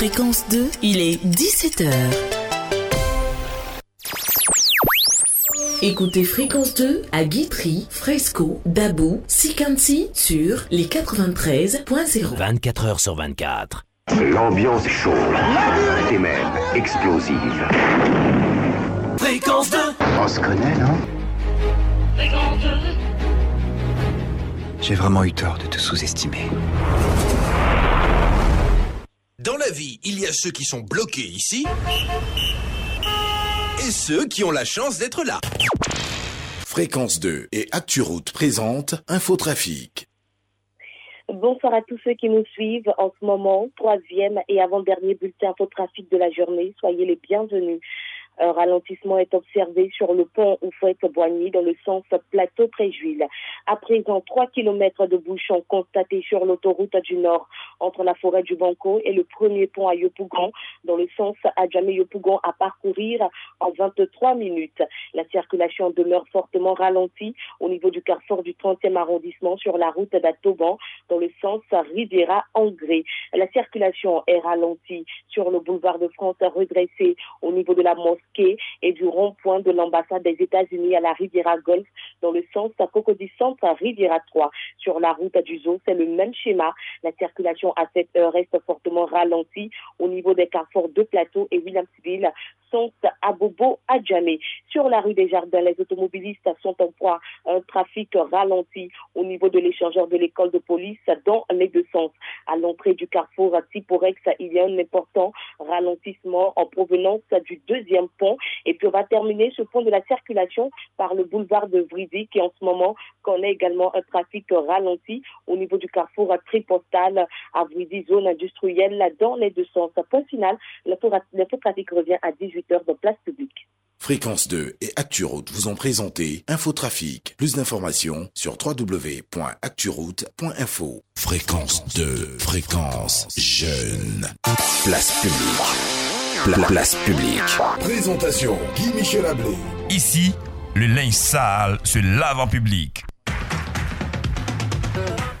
Fréquence 2, il est 17h. Écoutez Fréquence 2 à Guitry, Fresco, Dabou, Sikansi sur les 93.0. 24 heures sur 24. L'ambiance est chaude et même explosive. Fréquence 2 On se connaît, non? J'ai vraiment eu tort de te sous-estimer. Dans la vie, il y a ceux qui sont bloqués ici et ceux qui ont la chance d'être là. Fréquence 2 et ActuRoute présente Infotrafic. Bonsoir à tous ceux qui nous suivent en ce moment, troisième et avant-dernier bulletin infotrafic de la journée. Soyez les bienvenus. Un ralentissement est observé sur le pont Oufouette-Boigny dans le sens plateau-Préjuil. À présent, 3 km de bouchons constatés sur l'autoroute du Nord entre la forêt du Banco et le premier pont à Yopougon dans le sens Adjamé-Yopougon à parcourir en 23 minutes. La circulation demeure fortement ralentie au niveau du carrefour du 30e arrondissement sur la route d'Atoban dans le sens Riviera-Angré. La circulation est ralentie sur le boulevard de France redressé au niveau de la mosquée et du rond-point de l'ambassade des États-Unis à la Riviera Golf dans le sens Centre à Riviera 3. Sur la route du Zoo, c'est le même schéma. La circulation à cette heure reste fortement ralentie au niveau des carrefours de Plateau et Williamsville sont à Bobo à Djamé. Sur la rue des Jardins, les automobilistes sont en proie à un trafic ralenti au niveau de l'échangeur de l'école de police dans les deux sens. À l'entrée du carrefour Tiporex, il y a un important ralentissement en provenance du deuxième pont. Et puis on va terminer ce pont de la circulation par le boulevard de Vrizy qui en ce moment connaît également un trafic ralenti au niveau du carrefour tripostal à Vrizy, zone industrielle dans les deux sens. Point final, l'infotrafic revient à 18h de place publique. Fréquence 2 et ActuRoute vous ont présenté Infotrafic. Plus d'informations sur www.acturoute.info. Fréquence 2, fréquence jeune. Place publique. Pla- place publique. Présentation Guy-Michel Ablé. Ici, le linge sale se lave en public.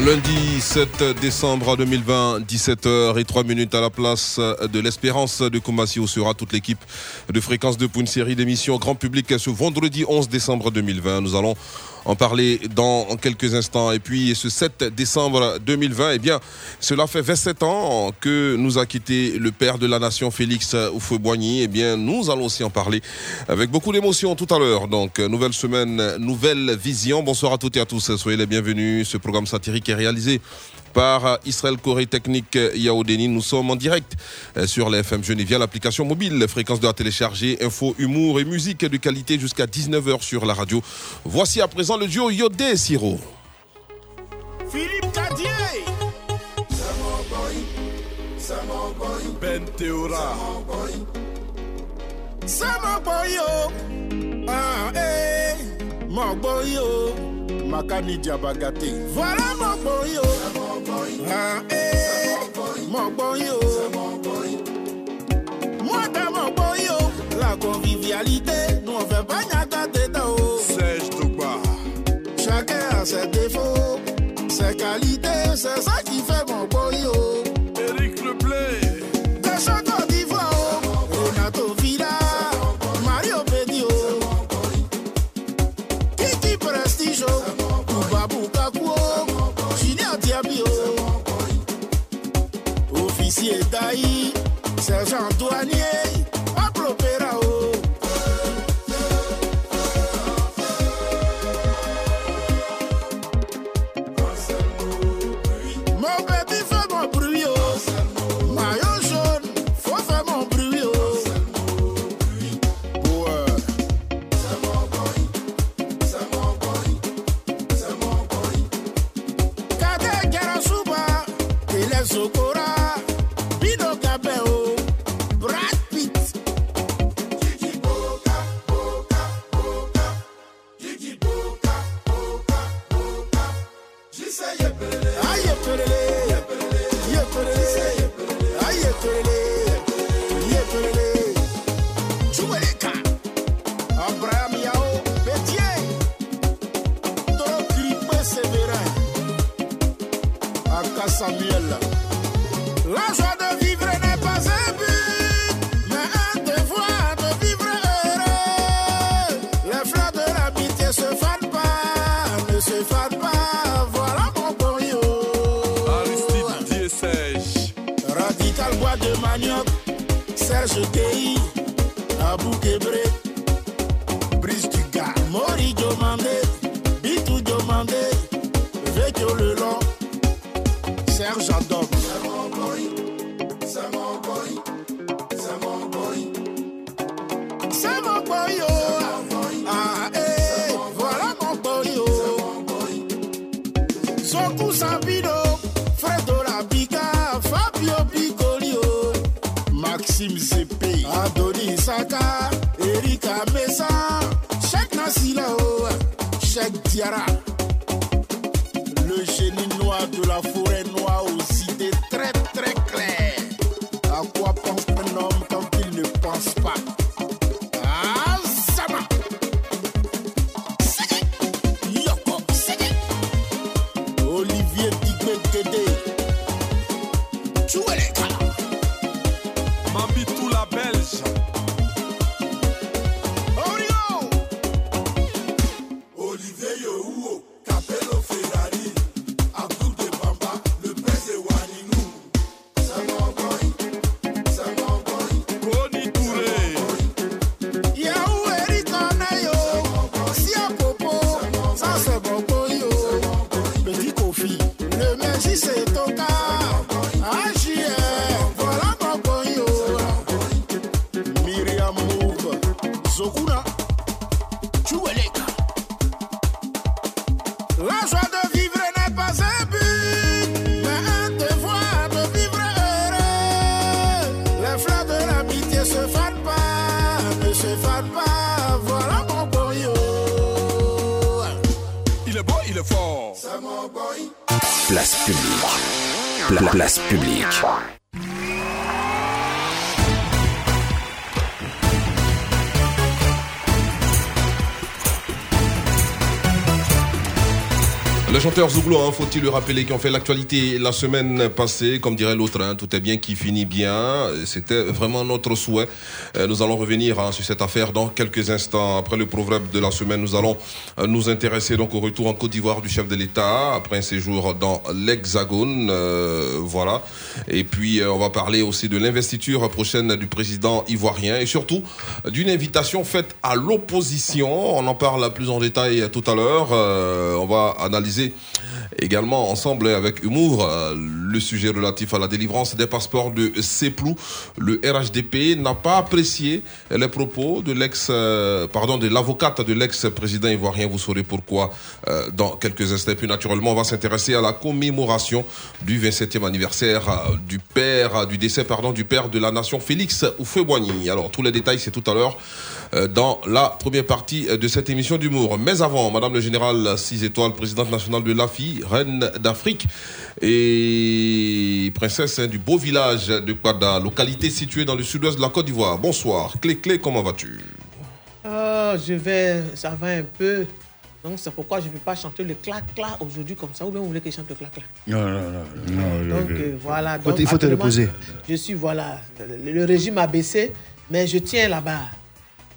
Lundi 7 décembre 2020, 17h et 3 minutes à la place de l'Espérance de Koumassi où sera toute l'équipe de Fréquence 2 pour une série d'émissions grand public ce vendredi 11 décembre 2020. Nous allons en parler dans quelques instants. Et puis ce 7 décembre 2020, eh bien, cela fait 27 ans que nous a quitté le père de la nation Félix Houphouët-Boigny. Eh bien, nous allons aussi en parler avec beaucoup d'émotion tout à l'heure. Donc, nouvelle semaine, nouvelle vision. Bonsoir à toutes et à tous. Soyez les bienvenus. Ce programme satirique est réalisé par Israël Corée Technique Yaoudeni. Nous sommes en direct sur les FM Genève via l'application mobile, fréquence de la télécharger, info, humour et musique de qualité jusqu'à 19h sur la radio. Voici à présent le duo Yodé Siro. Philippe Cadier Ben Théora Makani Diabagate. Voilà mon Boyo Ah eh Mon Boyo Moi dans mon Boyo La convivialité Nous on fait pas nyata dedans Serge Tougba Chacun a ses défauts, ses qualités, c'est ça qui policier d'Aï, sergent douanier. Le génie noir de la forêt Hein, faut-il le rappeler, qui ont fait l'actualité la semaine passée, comme dirait l'autre, hein, tout est bien qui finit bien. C'était vraiment notre souhait. Euh, nous allons revenir hein, sur cette affaire dans quelques instants. Après le proverbe de la semaine, nous allons euh, nous intéresser donc au retour en Côte d'Ivoire du chef de l'État après un séjour dans l'Hexagone. Euh, voilà. Et puis euh, on va parler aussi de l'investiture prochaine du président ivoirien et surtout d'une invitation faite à l'opposition. On en parle plus en détail tout à l'heure. Euh, on va analyser également ensemble avec humour euh, le sujet relatif à la délivrance des passeports de Ceplou. Le RHDP n'a pas apprécié les propos de l'ex, euh, pardon, de l'avocate de l'ex-président ivoirien. Vous saurez pourquoi euh, dans quelques instants. Puis naturellement, on va s'intéresser à la commémoration du 27e anniversaire du père, du décès, pardon, du père de la nation, Félix Oufoué-Boigny. Alors tous les détails, c'est tout à l'heure dans la première partie de cette émission d'humour. Mais avant, Madame le Général 6 étoiles, présidente nationale de l'AFI, reine d'Afrique et princesse hein, du beau village de Kwada, localité située dans le sud-ouest de la Côte d'Ivoire. Bonsoir. Clé Clé, comment vas-tu? Oh, je vais, ça va un peu. Donc c'est pourquoi je ne peux pas chanter le clac-clac aujourd'hui comme ça. Ou bien vous voulez que je chante le clac-clac? Non, non, non. non Donc le- euh, voilà. Donc, il faut te reposer. Je suis, voilà, le, le régime a baissé, mais je tiens là-bas.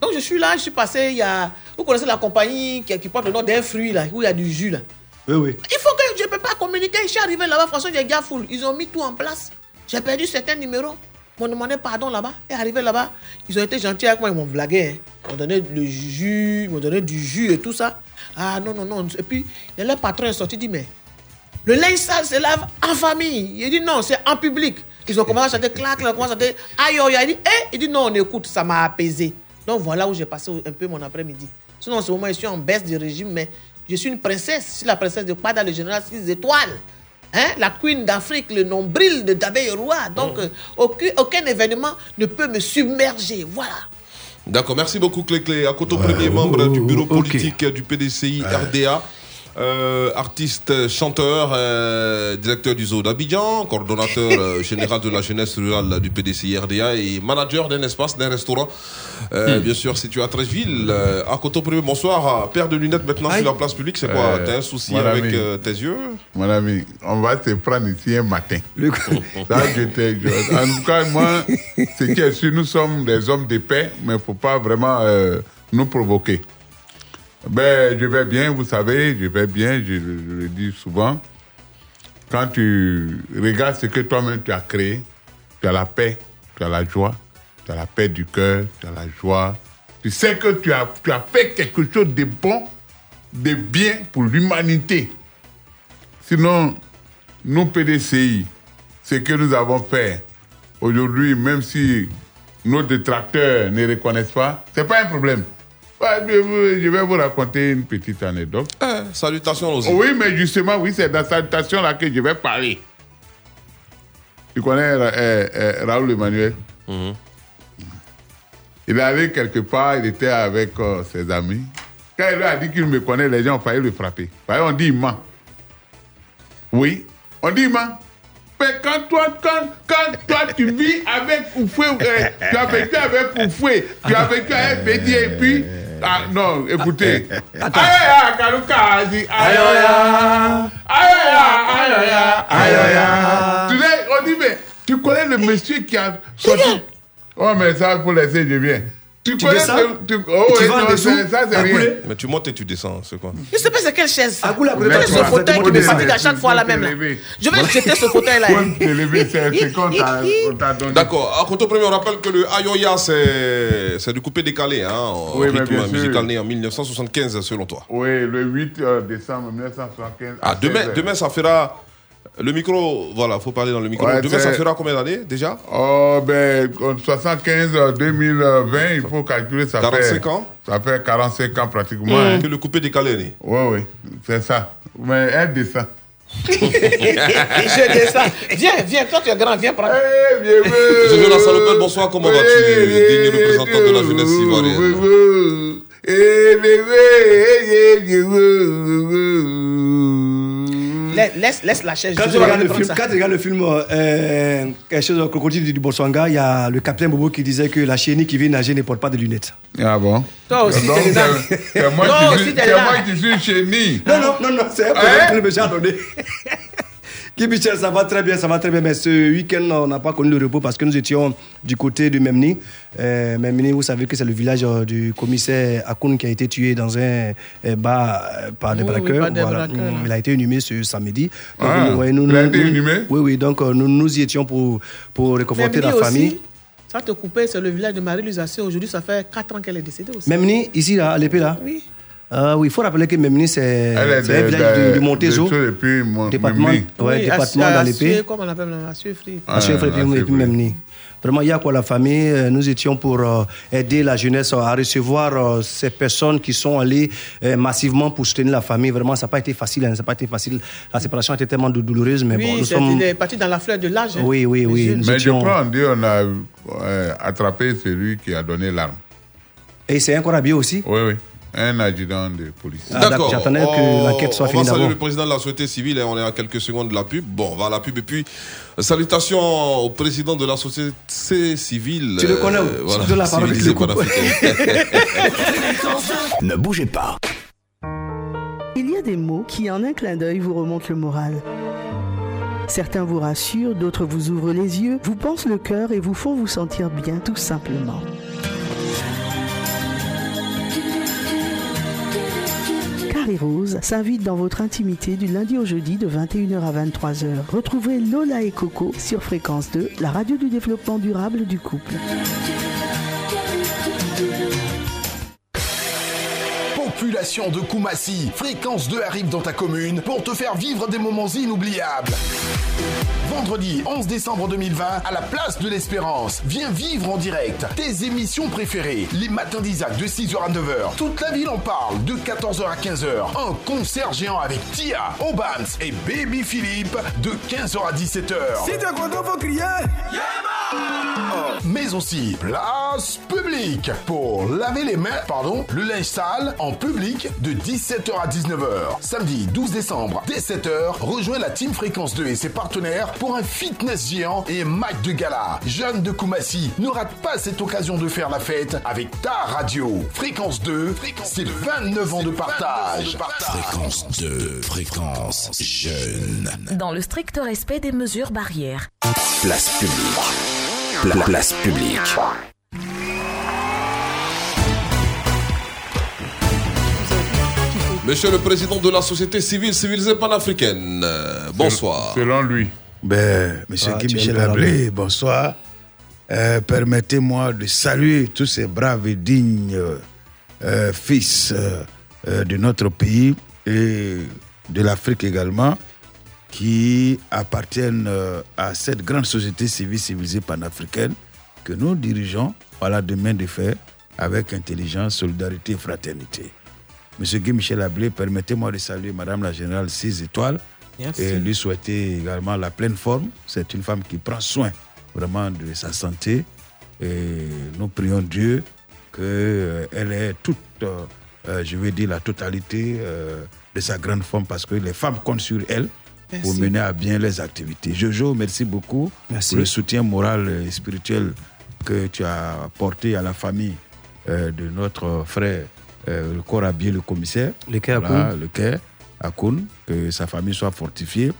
Donc je suis là, je suis passé, il y a... Vous connaissez la compagnie qui, qui porte le nom d'un fruit là, où il y a du jus là. Oui, oui. Il faut que je ne peux pas communiquer. Je suis arrivé là-bas, y a gars full. Ils ont mis tout en place. J'ai perdu certains numéros. m'ont demandé pardon là-bas. Et arrivé là-bas, ils ont été gentils avec moi, ils m'ont blagué. Hein. Ils m'ont donné le jus, ils m'ont donné du jus et tout ça. Ah non, non, non. Et puis, leur patron est sorti, il dit, mais le linge sale se lave en famille. Il dit non, c'est en public. Ils ont commencé à chanter clac, ils ont commencé à chanter aïe, aïe, aïe. Il dit, eh, il dit non, on écoute, ça m'a apaisé. Donc voilà où j'ai passé un peu mon après-midi. Sinon, en ce moment, je suis en baisse de régime, mais je suis une princesse. Je suis la princesse de Pada, le général 6 étoiles. Hein? La queen d'Afrique, le nombril de Dabé Roi. Donc, euh, aucun, aucun événement ne peut me submerger. Voilà. D'accord, merci beaucoup Clé À Koto, premier membre du bureau politique du PDCI RDA. Euh, artiste, chanteur, euh, directeur du zoo d'Abidjan, coordonnateur euh, général de la jeunesse rurale du PDCI RDA et manager d'un espace, d'un restaurant, Hmm. bien sûr situé à Trècheville. À Premier, bonsoir. Paire de lunettes maintenant sur la place publique, c'est quoi T'as un souci avec tes yeux? Mon ami, on va te prendre ici un matin. Ça, je te- je- en tout cas, moi, ce qui est sûr, nous sommes des hommes de paix, mais il ne faut pas vraiment nous provoquer. Ben, je vais bien, vous savez, je vais bien, je, le dis souvent. Quand tu regardes ce que toi-même tu as créé, tu as la paix, tu as la joie, tu as la paix du cœur, tu as la joie. Tu sais que tu as, tu as fait quelque chose de bon, de bien pour l'humanité. Sinon, nous, PDCI, ce que nous avons fait aujourd'hui, même si nos détracteurs ne reconnaissent pas, ce n'est pas un problème. Je, vais vous raconter une petite anecdote. salutations aussi. Oui, mais justement, oui, c'est dans salutation là que je vais parler. Tu connais euh, euh, Raoul Emmanuel? Il est allé quelque part, il était avec euh, ses amis. Quand il lui a dit qu'il me connaît, les gens ont failli le frapper. On dit il ment. Oui, on dit il ment. Mais quand toi, quand, quand toi tu vis avec Oufoué, euh, tu as vécu avec Oufoué, tu as vécu avec Bédi et puis. Ah non, écoutez. Aïe, aïe, aïe, aïe, Kalukazi, aïe aïe aïe aïe. Tu sais, on dit, mais tu connais le monsieur qui a. Oh, mais ça, pour laisser, je viens. Tu, Tu descends oh, Tu vas en dessous ça, Mais tu montes et tu descends, c'est quoi? Je sais pas c'est quelle chaise. ce fauteuil qui me fatigue à chaque fois là même là. Je vais jeter ce fauteuil là. Point de lever, c'est c'est qu'on t'a on t'a donné. D'accord. À Koto Premier, on rappelle que le Ayoya, c'est c'est du coupé décalé, hein, en Oui, rythme bien sûr. musical né en 1975, selon toi. Oui, le 8 euh, décembre 1975. Ah, demain, 16 heures. demain, ça fera. Le micro, voilà, faut parler dans le micro. Ouais, demain, ça fera combien d'années déjà Oh, ben, en 75, euh, 2020, il faut calculer, ça 45 fait... ans Ça fait 45 ans pratiquement. Mmh. hein. Que le coupé décalé. Oui, oui, c'est ça. Mais elle descend. Je descends. Viens, viens, toi tu es grand, viens prendre. Monsieur Jonas Salopel, bonsoir, comment vas-tu Digne représentant de la jeunesse ivoirienne. Laisse, laisse, la chaise. Quand je tu regardes le film, quand tu regardes le film euh, quelque chose au crocodile du Botswana, il y a le capitaine Bobo qui disait que la chenille qui vient nager ne porte pas de lunettes. Ah bon? Toi aussi, t'es c'est- C'est moi, Toi qui aussi, suis- t'es c'est dedans. moi qui suis chenille. Non, non, non, non, c'est un problème que le a donné. Qui Michel, ça va très bien, ça va très bien. Mais ce week-end, on n'a pas connu le repos parce que nous étions du côté de Memni. Euh, Memni, vous savez que c'est le village euh, du commissaire Akoun qui a été tué dans un euh, bar euh, par des Oui, oui, braqueurs. par des Voilà. braqueurs, Mm. Il a été inhumé ce samedi. Donc, Ah, nous- ouais, nous- il a été nous- inhumé? Oui, oui. Donc, euh, nous, nous y étions pour, pour réconforter Memni la aussi, famille. Ça te coupait, c'est le village de Marie-Louise. Aujourd'hui, ça fait 4 ans qu'elle est décédée aussi. Memni, ici, là, à l'épée, là? Oui. Ah oui, il faut rappeler que Memni, c'est un de- village de- du, Montezo. et puis Mon- département, Memni. ouais, Oui, département à- dans l'épée. Comment on appelle puis Ah, et puis Memni. Vraiment, il y a quoi la famille? Euh, Nous étions pour euh, aider la jeunesse à recevoir euh, ces personnes qui sont allées euh, massivement pour soutenir la famille. Vraiment, ça n'a pas été facile. hein, ça n'a pas été facile. La séparation était tellement dou- douloureuse, mais oui, bon, nous sommes. il est parti dans la fleur de l'âge. hein. Oui, oui, oui. Mais je étions- crois, on dit, on a euh, attrapé celui qui a donné l'arme. Et c'est encore habillé aussi? Oui, oui. Un adjudant de police. Ah, d'accord. J'attendais que On- l'enquête soit on finie va saluer d'abord. le président de la société civile et on est à quelques secondes de la pub. Bon, on va à la pub et puis salutations au président de la société civile. Tu le connais, euh, je te donne la parole, le. Ne bougez pas. Il y a des mots qui, en un clin d'œil, vous remontent le moral. Certains vous rassurent, d'autres vous ouvrent les yeux, vous pensent le cœur et vous font vous sentir bien, tout simplement. Harry Rose s'invite dans votre intimité du lundi au jeudi de 21h à 23h. Retrouvez Lola et Coco sur Fréquence 2, la radio du développement durable du couple. Population de Koumassi, Fréquence 2 arrive dans ta commune pour te faire vivre des moments inoubliables. Vendredi 11 décembre 2020, à la place de l'Espérance, viens vivre en direct tes émissions préférées. Les matins d'Isaac de 6h à 9h. Toute la ville en parle de 14h à 15h. Un concert géant avec Tia, Obams et Baby Philippe de 15h à 17h. Si t'es content, faut crier. Mais aussi place publique pour laver les mains, pardon, le linge sale en public de 17h à 19h. Samedi 12 décembre, dès 7h, rejoins la Team Fréquence 2 et ses partenaires pour un fitness géant et un match de gala. Jeune de Koumassi, ne rate pas cette occasion de faire la fête avec ta radio. Fréquence 2, c'est 29 ans de partage. Fréquence 2, fréquence jeune. Dans le strict respect des mesures barrières. Place publique. Pla- place publique. Monsieur le président de la société civile civilisée panafricaine, bonsoir. Selon lui. Ben, monsieur Ah, Guy Michel Ablé, bonsoir. Euh, Permettez-moi de saluer tous ces braves et dignes euh, fils euh, de notre pays et de l'Afrique également, qui appartiennent à cette grande société civile civilisée panafricaine que nous dirigeons voilà, de main de fer avec intelligence, solidarité et fraternité. Monsieur Guy Michel Ablé, permettez-moi de saluer Madame la Générale 6 étoiles Merci. et lui souhaiter également la pleine forme. C'est une femme qui prend soin vraiment de sa santé et nous prions Dieu qu'elle ait toute, euh, euh, je veux dire, la totalité euh, de sa grande forme parce que les femmes comptent sur elle pour mener à bien les activités. Jojo, merci beaucoup Merci. pour le soutien moral et spirituel que tu as apporté à la famille euh, de notre frère, euh, le corps habillé, le commissaire. Le Quai Voilà, le que sa famille soit fortifiée.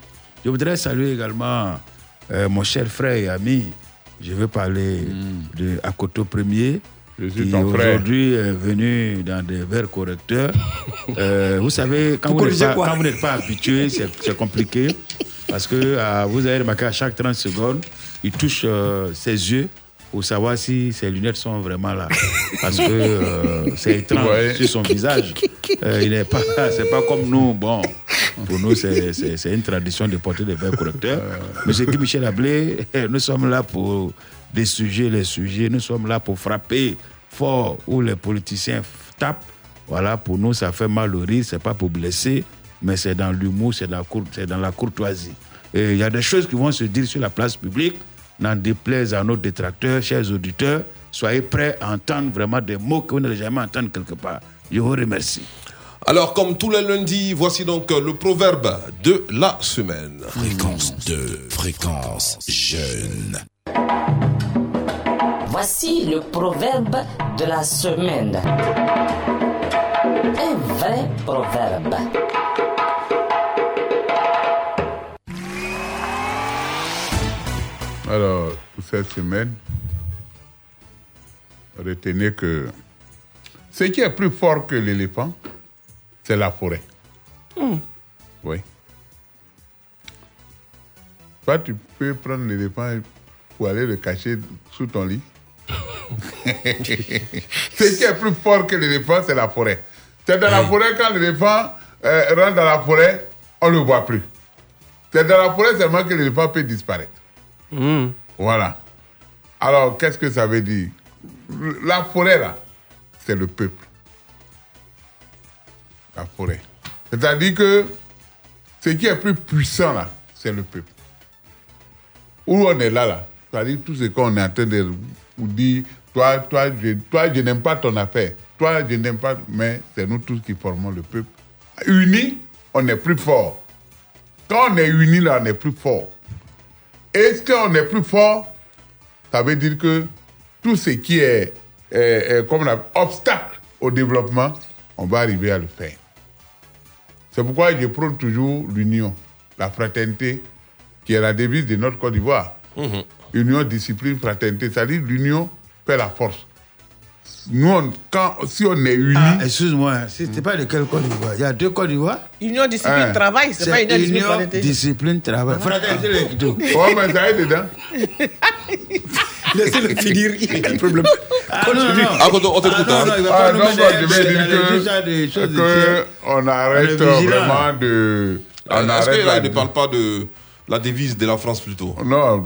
Je voudrais saluer également euh, mon cher frère et ami. Je veux parler de Akoto Premier. qui aujourd'hui est venu dans des verres correcteurs. Euh, vous savez, quand Vous vous n'êtes pas, quoi? quand vous n'êtes pas habitué, c'est c'est compliqué. Parce que euh, vous avez remarqué à chaque 30 secondes, il touche euh, ses yeux pour savoir si ses lunettes sont vraiment là. Parce que euh, c'est étrange Ouais. sur son visage. Euh, il n'est pas, c'est pas comme nous. Bon, pour nous, c'est- une tradition de porter des verres correcteurs. Monsieur Guy Michel Ablé, nous sommes là pour des sujets, les sujets. Nous sommes là pour frapper fort où les politiciens tapent. Voilà, pour nous, ça fait mal au rire. C'est pas pour blesser, mais c'est dans l'humour, c'est dans, la cour- c'est dans la courtoisie. Et il y a des choses qui vont se dire sur la place publique. N'en déplaise à nos détracteurs, chers auditeurs. Soyez prêts à entendre vraiment des mots que vous n'allez jamais entendre quelque part. Je vous remercie. Alors, comme tous les lundis, voici donc le proverbe de la semaine. Fréquence 2, fréquence jeune. Voici le proverbe de la semaine. Un vrai proverbe. Alors, pour cette semaine, retenez que ce qui est plus fort que l'éléphant, c'est la forêt. Oui. Toi, tu peux prendre l'éléphant pour aller le cacher sous ton lit. ce qui est plus fort que l'éléphant, c'est la forêt. C'est dans la forêt, quand l'éléphant euh, rentre dans la forêt, on ne le voit plus. C'est dans la forêt seulement que l'éléphant peut disparaître. Voilà. Alors, qu'est-ce que ça veut dire? La forêt, là, c'est le peuple. La forêt. C'est-à-dire que ce qui est plus puissant, là, c'est le peuple. Où on est là, là, c'est-à-dire tout ce qu'on est en train de vous dire, toi, toi, je, toi, je n'aime pas ton affaire. Toi, je n'aime pas, mais c'est nous tous qui formons le peuple. Unis, on est plus fort. Quand on est unis, là, on est plus fort. Est-ce qu'on est plus fort? Ça veut dire que tout ce qui est, est- est comme un obstacle au développement, on va arriver à le faire. C'est pourquoi je prône toujours l'union, la fraternité, qui est la devise de notre Côte d'Ivoire. Union, discipline, fraternité. C'est-à-dire l'union fait la force. Nous, on- quand, si on est unis. Ah, Excuse-moi, c'était pas de quelle Côte d'Ivoire Il y a deux Côtes d'Ivoire Union discipline Hein. travail, c'est pas union discipline Union discipline travail. Fraternité. Ouais, mais ça est dedans. Laissez-le finir, il y a quel problème Ah non, non, non. Ah, on on t'écoute, Ah, hein. non, non, Ah, non, je vais dire que, on arrête vraiment de. On Est-ce arrête que là, la- il ne parle pas de la devise de la France plutôt Non,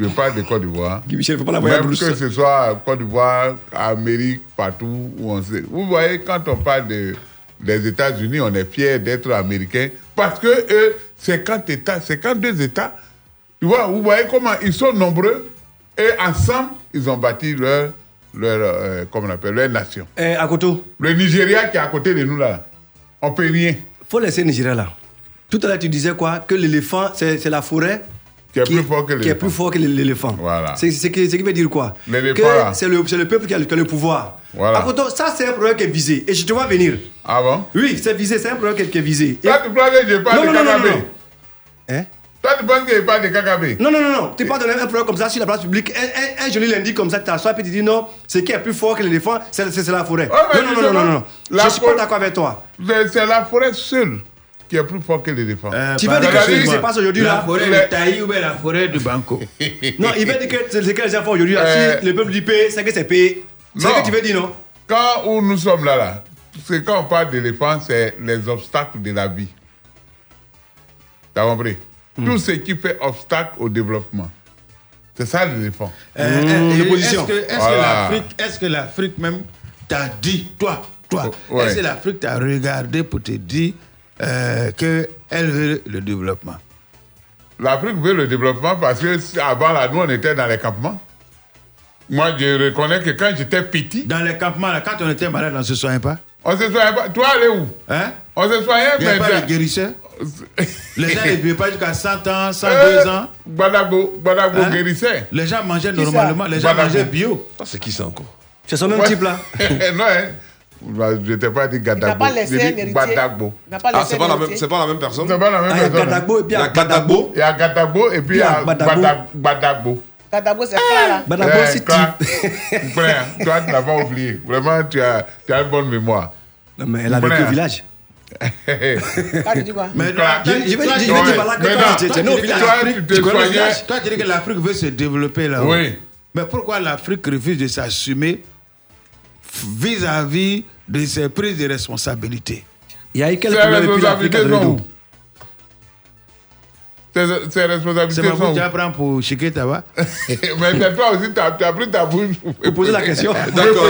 je parle de Côte d'Ivoire. Guy Michel, faut pas à Même que ce soit Côte d'Ivoire, Amérique, partout où on sait. Vous voyez, quand on parle de, des États-Unis, on est fier d'être américain parce que eux, c'est quand États, c'est quand deux États. Tu vois, vous voyez comment ils sont nombreux et ensemble, ils ont bâti leur, leur euh, comment on appelle, leur nation. Eh, à Koto, Le Nigeria qui est à côté de nous là, on peut rien. faut laisser le Nigeria là. Tout à l'heure, tu disais quoi? Que l'éléphant, c'est c'est la forêt Qui est plus fort que qui est l'éléphant. plus fort que l'éléphant. Voilà. C'est ce qui, veut dire quoi? L'éléphant, c'est le, c'est le peuple qui a, le- qui a le pouvoir. Voilà. Koto, ça, c'est un problème qui est visé. Et je te vois venir. Ah bon? Oui, c'est visé, c'est un problème qui est, visé. Toi, tu penses que je parle de non. Hein? Toi, tu penses que je parle de Kagame Non, non, non, non. Tu pas donner un problème comme ça sur la place publique. Un, un, un joli lundi comme ça, tu t'assois et tu dis non, ce qui est plus fort que l'éléphant, c'est c'est- c'est la forêt. Mais non, non, non, non, non, non. Je suis pas d'accord avec toi. C'est la forêt seule qui est plus fort que l'éléphant. Euh, Tu veux dire que ce qui se passe aujourd'hui La là forêt de Taï ou bien la forêt de Banco Non, il veut dire que c'est ce que les gens font aujourd'hui. Euh, Si le peuple dit paix, c'est que c'est paix. C'est ce que tu veux dire, non? Quand où nous sommes là, là, c'est quand on parle d'éléphant, c'est les obstacles de la vie. T'as compris? Hmm. Tout ce qui fait obstacle au développement. C'est ça l'éléphant. Euh, euh, l'opposition. Est-ce que, Voilà. l'Afrique, est-ce que l'Afrique même t'a dit, toi, toi, Oh, ouais. est-ce que l'Afrique t'a regardé pour te dire euh, qu'elle veut le développement L'Afrique veut le développement parce que avant là, nous on était dans les campements. Moi, je reconnais que quand j'étais petit, Dans les campements, là, quand on était malade, on ne se soignait pas on se soignait pas. Toi, allez où? Hein? On se soignait, Il n'y a mais. pas de guérisseur Les gens ne vivaient pas jusqu'à 100 ans, 102 Euh, ans. Badago, Badago Hein? guérissait. Les gens mangeaient normalement, les gens mangeaient bio. Ah, C'est qui ça encore? C'est son même Ouais. type là. non, hein. Bah, Je t'ai pas dit Gadagbo. J'ai dit. Badagbo. Ah, c'est pas, la même- c'est pas la même personne C'est pas la même Ah, il y a personne. hein. Gadagbo et puis il y a Gadagbo. Il y a Gadagbo et puis il y a Badagbo. Badag- Badagbo. C'est clair là. Badagbo, c'est frère, toi, tu n'as pas oublié. Vraiment, tu as, tu as une bonne mémoire. Non, mais elle a vécu au village. Quand tu dis quoi? Mais Toi, non, Je vais dire Mais toi, non, tu- es au village. toi, tu village? Dis que l'Afrique veut se développer là Oui. Mais pourquoi l'Afrique refuse de s'assumer vis-à-vis de ses prises de responsabilité. Il y a eu quel Responsabilités C'est ma où? tu apprends pour Chiquet Tawa Mais c'est toi aussi, tu as, pris ta bouche. Vous posez la question. D'accord.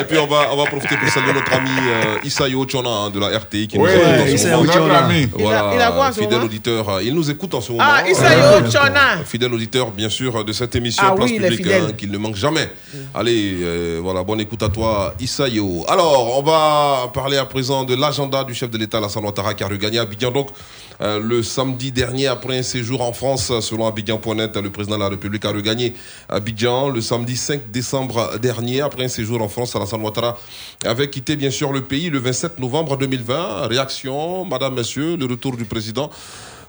Et puis on va, on va profiter pour saluer notre ami euh, Issayo Chona hein, de la RTI qui nous Oui, écoute en ce Issayo moment. Chona. notre ami. Il a- il a quoi ce fidèle auditeur. euh, Il nous écoute en ce moment. Ah, Euh, Isayo Chona. Fidèle auditeur, bien sûr, de cette émission Ah Place oui, Publique, hein, qu'il ne manque jamais. Allez, euh, voilà, bonne écoute à toi, Issayo. Alors, on va parler à présent de l'agenda du chef de l'État, Lassana Ouattara, qui a regagné Abidjan. Donc, euh, le samedi dernier, après un séjour en France, selon Abidjan.net, le président de la République a regagné Abidjan. Le samedi 5 décembre dernier, après un séjour en France, Alassane Ouattara avait quitté bien sûr le pays le 27 novembre 2020. Réaction, madame, monsieur, le retour du président.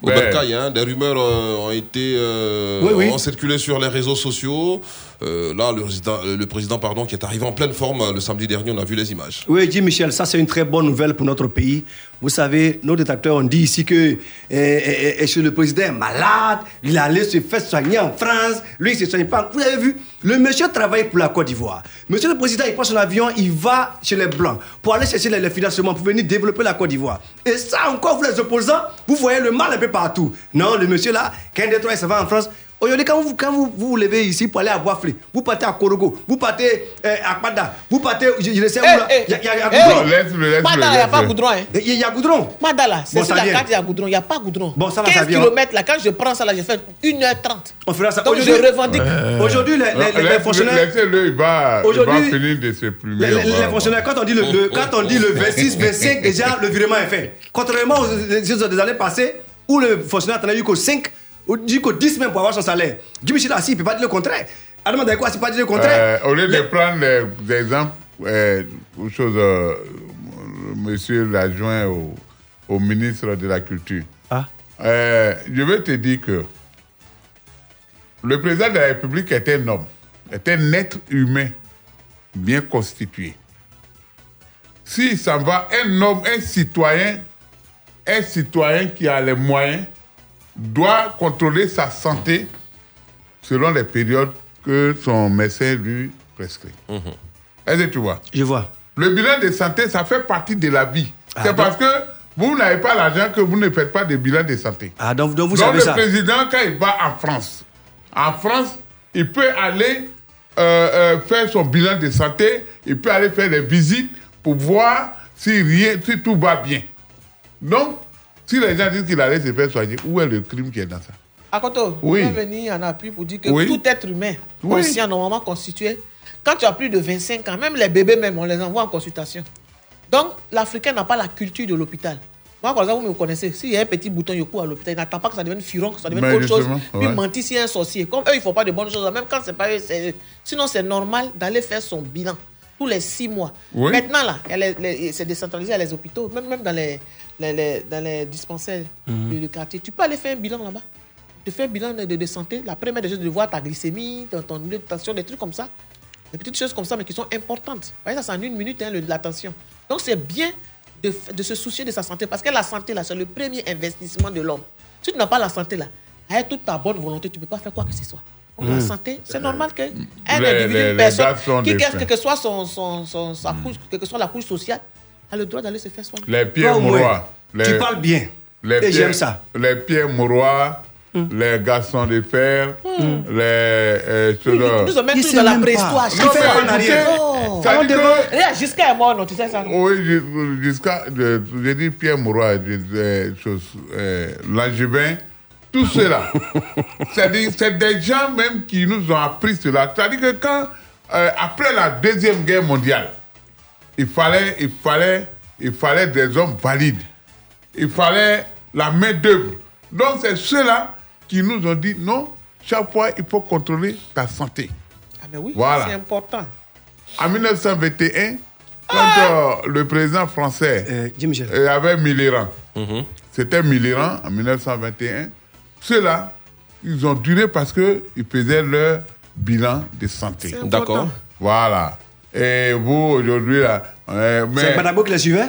Au. Bercail, hein, des rumeurs euh, ont été euh, Oui, oui. ont circulé sur les réseaux sociaux. Euh, là, le, résident- le président pardon, qui est arrivé en pleine forme le samedi dernier, on a vu les images. Oui, dit Michel, ça c'est une très bonne nouvelle pour notre pays. Vous savez, nos détracteurs ont dit ici que eh, eh, eh, chez le président est malade, il allait se faire soigner en France, lui il se soigne pas. Vous avez vu, le monsieur travaille pour la Côte d'Ivoire. Monsieur le président, il prend son avion, il va chez les Blancs pour aller chercher les, financements, pour venir développer la Côte d'Ivoire. Et ça encore, vous les opposants, vous voyez le mal un peu partout. Non, le monsieur là, quand il s'en va en France. Aujourd'hui, quand vous, quand vous vous vous levez ici pour aller à Boisflé, vous partez à Korogo, vous partez euh, à Pada, vous partez, je, je ne sais où là, il y a, y y goudron. Laisse-le, laisse-le, Madala, il n'y a pas goudron. Hein. Il y a- il y a goudron. Madala, c'est Bon, sur ça la vient. carte, il y a goudron. Il n'y a pas goudron. Bon, ça va, ça 15 vient. km là, quand je prends ça là, j'ai fait 1h30. On fera ça. Donc je Aujourd'hui- revendique. Aujourd'hui, les, les- les- les Laisse-le, fonctionnaires. Laissez-le, il va, il va Aujourd'hui, finir de se plumer. Les, fonctionnaires, quand on dit le, le- quand on dit le 26, 25, déjà le virement est fait. Contrairement aux, années passées où le fonctionnaire n'en a eu qu'au 5, ou dit qu'au 10 même pour avoir son salaire. Du Michel assis, il ne peut pas dire le contraire. Adam Daïko assis, il ne peut pas dire le contraire? Euh, au lieu de prendre des exemples, euh, aux choses, euh, monsieur l'adjoint au, au ministre de la Culture, Ah. euh, je veux te dire que le président de la République est un homme, est un être humain. bien constitué. Si ça va, un homme, un citoyen, un citoyen qui a les moyens doit contrôler sa santé selon les périodes que son médecin lui prescrit. Est-ce que tu vois? Je vois. Le bilan de santé, ça fait partie de la vie. Ah, C'est parce que vous n'avez pas l'argent que vous ne faites pas de bilan de santé. Ah, donc, donc vous Donc savez le ça. président, quand il va en France, en France, il peut aller euh, euh, faire son bilan de santé, il peut aller faire des visites pour voir si, rien, si tout va bien. Donc, si les gens disent qu'il allait se faire soigner, où est le crime qui est dans ça? Akoto, Oui. je venir en appui pour dire que Oui. tout être humain, Oui. conscient, normalement constitué, quand tu as plus de 25 ans, même les bébés même, on les envoie en consultation. Donc, l'Africain n'a pas la culture de l'hôpital. Moi, par exemple, vous me connaissez, s'il y a un petit bouton Yoko à l'hôpital, il n'attend pas que ça devienne furon, que ça devienne Mais autre chose. Puis ouais. mentir s'il y a un sorcier. Comme eux, ils ne font pas de bonnes choses, même quand c'est pas eux. Sinon, c'est normal d'aller faire son bilan tous les six mois. Oui. Maintenant, là, c'est décentralisé à les hôpitaux, même, même dans, les, les- les- dans les dispensaires Mhm. de, de quartier. Tu peux aller faire un bilan là-bas. Tu fais un bilan de, santé. La première des choses, de voir ta glycémie, ton, ton de tension, des trucs comme ça. Des petites choses comme ça, mais qui sont importantes. Vous voyez, ça, c'est en une minute, hein, le- la tension. Donc, c'est bien de, se soucier de sa santé. Parce que la santé, là, c'est le premier investissement de l'homme. Si tu n'as pas la santé, là, avec toute ta bonne volonté, tu ne peux pas faire quoi que ce soit. Donc, La Mm. santé, c'est normal qu'un Les- individu, une personne, qui, faits. que soit son, son, son- sa couche, quelle que soit la couche sociale, a le droit d'aller se faire soigner. Les moins, mourois. Les, Tu parles bien. Les Et j'aime ça. Les pieds mourois, les garçons de fer, les. Euh, ceux-là. Nous sommes même Il tous sait dans la préhistoire. Mais Chaque fois, écoutez, Oh. ça dit que- Regarde, Jusqu'à mort, non, tu sais ça. non? Oui, je- jusqu'à. je- J'ai dit Pierre Mourois, je- euh, euh, Langevin, tout cela. C'est-à-dire, c'est des gens même qui nous ont appris cela. C'est-à-dire que quand, euh, après la Deuxième Guerre mondiale, il fallait, il fallait, il fallait des hommes valides. Il fallait la main d'œuvre. Donc, c'est ceux-là qui nous ont dit non, chaque fois, il faut contrôler ta santé. Ah, mais oui, Voilà. c'est important. En 1921, quand euh, le président français euh, avait Mitterrand, c'était Mitterrand en 1921, ceux-là, ils ont duré parce qu'ils faisaient leur bilan de santé. D'accord. Voilà. Et vous, aujourd'hui, là. euh, mais- C'est Badabo qui les suivait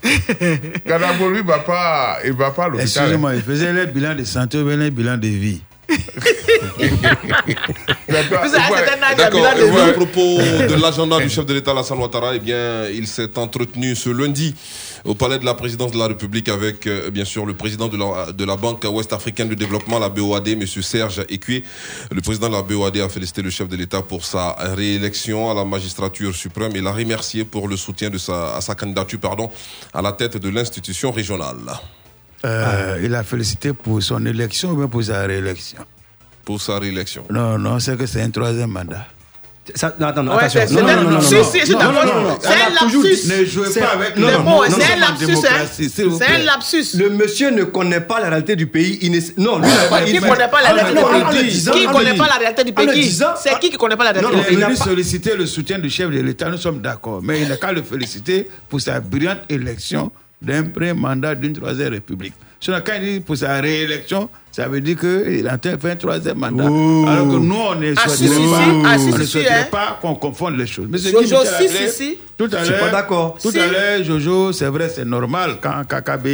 Gadabo, lui, il ne va pas, il va pas à l'hôpital. Excusez-moi, il faisait les bilans de santé ou bien les bilans de vie. D'accord. À propos de l'agenda du chef de l'État Alassane Ouattara, eh bien, il s'est entretenu ce lundi au palais de la présidence de la République avec, euh, bien sûr, le président de la, de la Banque ouest-africaine de développement, la BOAD, M. Serge Écuyer. Le président de la BOAD a félicité le chef de l'État pour sa réélection à la magistrature suprême et l'a remercié pour le soutien de sa, à sa candidature, pardon, à la tête de l'institution régionale. Euh, Il a félicité pour son élection ou bien pour sa réélection? Pour sa réélection. Non, non, c'est que c'est un troisième mandat. Ça, non, non, Ouais, attention. c'est- Non, c'est non, un- non, non, si, si. C'est a lapsus. Ne jouez pas avec les mots, c'est un lapsus, hein. C'est un lapsus. Le monsieur ne connaît pas la réalité du pays. Il. Non, lui, il il- ne connaît pas la réalité du pays? Qui ne connaît pas la réalité du pays? C'est qui qui ne connaît pas la réalité du il pays? est venu solliciter le soutien du chef de l'État, nous sommes d'accord. Mais il n'a qu'à le féliciter pour sa brillante élection d'un premier mandat d'une troisième république. Il dit pour sa réélection, ça veut dire qu'il de faire un troisième mandat. Alors que nous, on ne Ah, si, souhaiterait si, pas, si. Ah, hein. pas qu'on confonde les choses. Mais c'est Jojo, si, si, si. Tout à Je suis l'heure, pas d'accord. Tout Si. à l'heure, Jojo, c'est vrai, c'est normal quand KKB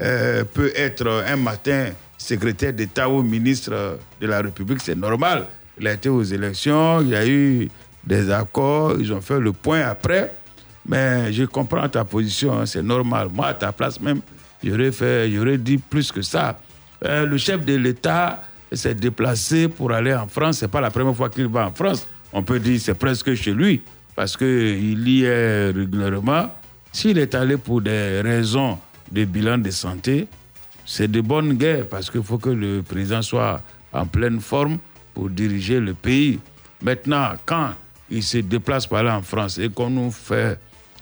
euh, peut être un matin secrétaire d'État ou ministre de la République, c'est normal. Il a été aux élections, il y a eu des accords, ils ont fait le point après. Mais je comprends ta position, hein, c'est normal. Moi, à ta place même, j'aurais fait, j'aurais dit plus que ça. Euh, le chef de l'État s'est déplacé pour aller en France. C'est pas la première fois qu'il va en France. On peut dire c'est presque chez lui parce qu'il y est régulièrement. S'il est allé pour des raisons de bilan de santé, c'est de bonne guerre parce qu'il faut que le président soit en pleine forme pour diriger le pays. Maintenant, quand il se déplace par là en France et qu'on nous fait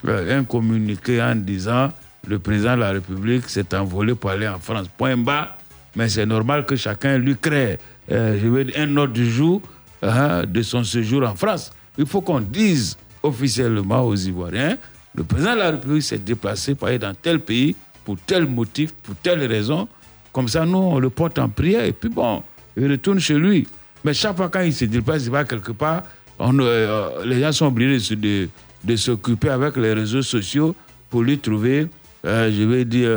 euh, un communiqué en disant le président de la République s'est envolé pour aller en France, point bas, mais c'est normal que chacun lui crée euh, un ordre du jour hein, de son séjour en France. Il faut qu'on dise officiellement aux Ivoiriens le président de la République s'est déplacé pour aller dans tel pays pour tel motif, pour telle raison. Comme ça, nous, on le porte en prière et puis bon, il retourne chez lui. Mais chaque fois quand il se déplace, il va quelque part, on, euh, les gens sont obligés de, s'occuper avec les réseaux sociaux pour lui trouver, euh, je vais dire,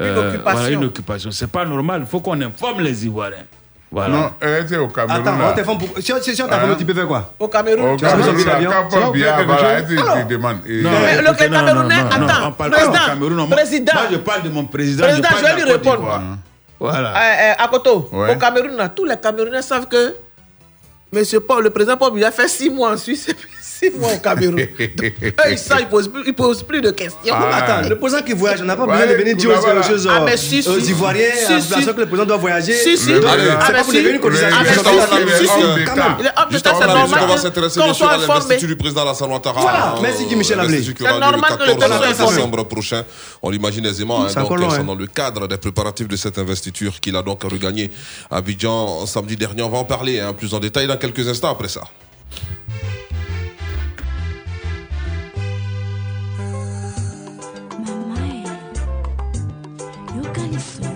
euh, euh, occupation. voilà, une occupation. C'est pas normal. Il faut qu'on informe les Ivoiriens. Voilà. Non, elle était au Cameroun. Attends, là. on t'informe pour... Si, si, si on t'informe, Hein? tu peux faire quoi? Au Cameroun. Au Tu as Cameroun, faire quelque voilà, elle te- Alors, te demande. Et- Non, Mais le Camerounais, non, non, attends, on parle pas président, du Cameroun, non. Moi- président. Moi, je parle de mon président. Je vais lui répondre. Voilà. Euh, euh, Akoto, Ouais. au Cameroun, là, tous les Camerounais savent que Monsieur Paul, le président Paul Biya fait six mois en Suisse six mois au Cameroun. Eux, ils savent, ils posent plus, ils posent plus de questions. Ah. Attends, le président qui voyage, on n'a pas Ouais, besoin de venir dire aux, là. aux choses Ah, mais si, si. aux Ivoiriens, Si, à la si. façon que le président doit voyager. Si, si. Donc, Allez. C'est Ah, pas mais pour si. une cotisation. Ah, mais si. Ah, si, si. Il est Juste d'État, c'est normal on va s'intéresser bien sûr à l'investiture du président Alassane Ouattara. Voilà, merci, Guy Michel Ablé. C'est normal que le 14 peuple soit informé. décembre prochain. On l'imagine aisément. hein, donc, c'est hein. dans le cadre des préparatifs de cette investiture qu'il a donc regagné à Abidjan samedi dernier. On va en parler hein, plus en détail dans quelques instants après ça. so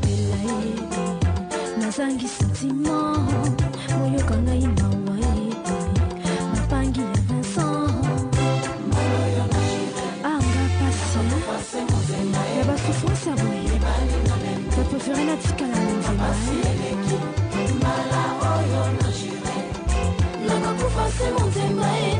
moto ekopela ye nazangi sentima moyoka ngai mawa ye mapangi ya vincent. Anga pasi ya basouffrance ya boye. Bapréféré natikala na nzema. Nakokufa se mozemba ee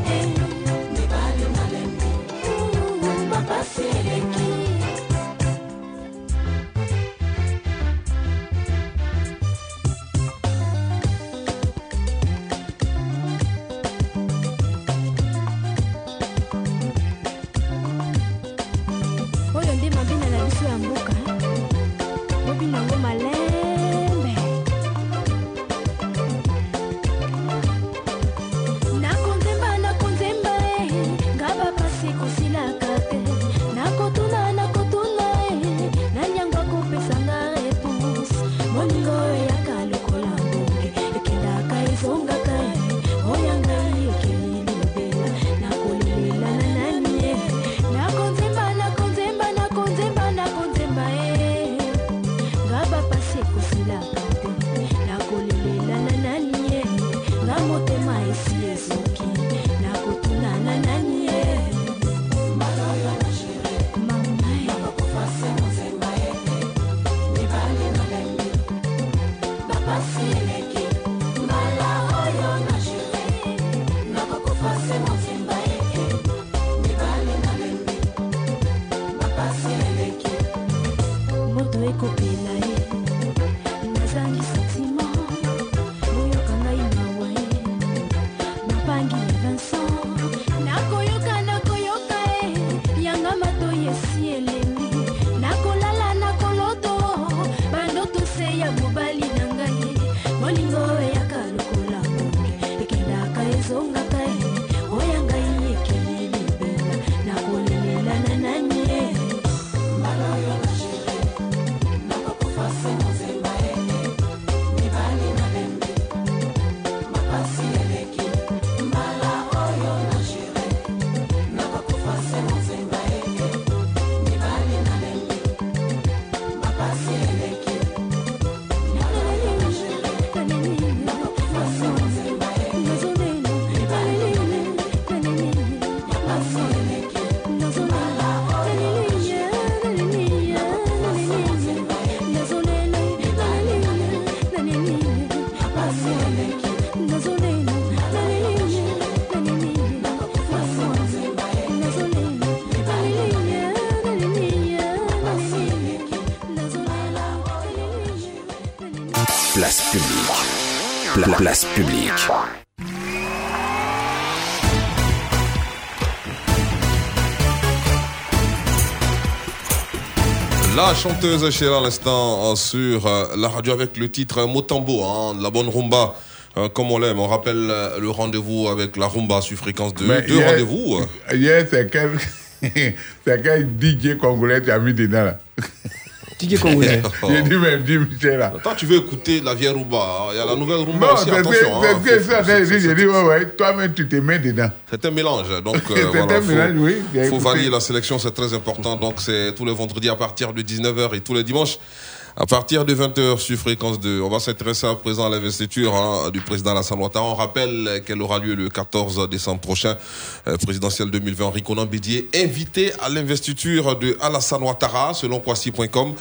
La chanteuse chère à l'instant euh, sur euh, la radio avec le titre Motambo, hein, la bonne rumba. euh, comme on l'aime, on rappelle euh, le rendez-vous avec la rumba sur fréquence 2. Mais Deux rendez-vous. euh. Hier, c'est quel, quel DJ congolais tu as mis dedans là? DJ congolais. J'ai dit, mais dis Michel là. Attends, tu veux écouter la vieille rumba hein. Il y a la nouvelle rumba Non, aussi, c'est attention. c'est hein. ce que Faut- ça, j'ai c'est- dit, j'ai dit, ouais, ouais, toi-même tu te mets dedans. C'est un mélange. Donc, euh, C'est voilà, un faut, mélange, oui. Bien faut écouté. varier la sélection, c'est très important. Donc, c'est tous les vendredis à partir de 19h et tous les dimanches à partir de 20h sur Fréquence 2. On va s'intéresser à présent à l'investiture hein, du président Alassane Ouattara. On rappelle qu'elle aura lieu le 14 décembre prochain, euh, présidentielle 2020. Henri Conan Bédier, invité à l'investiture de Alassane Ouattara, selon Kwasi.com.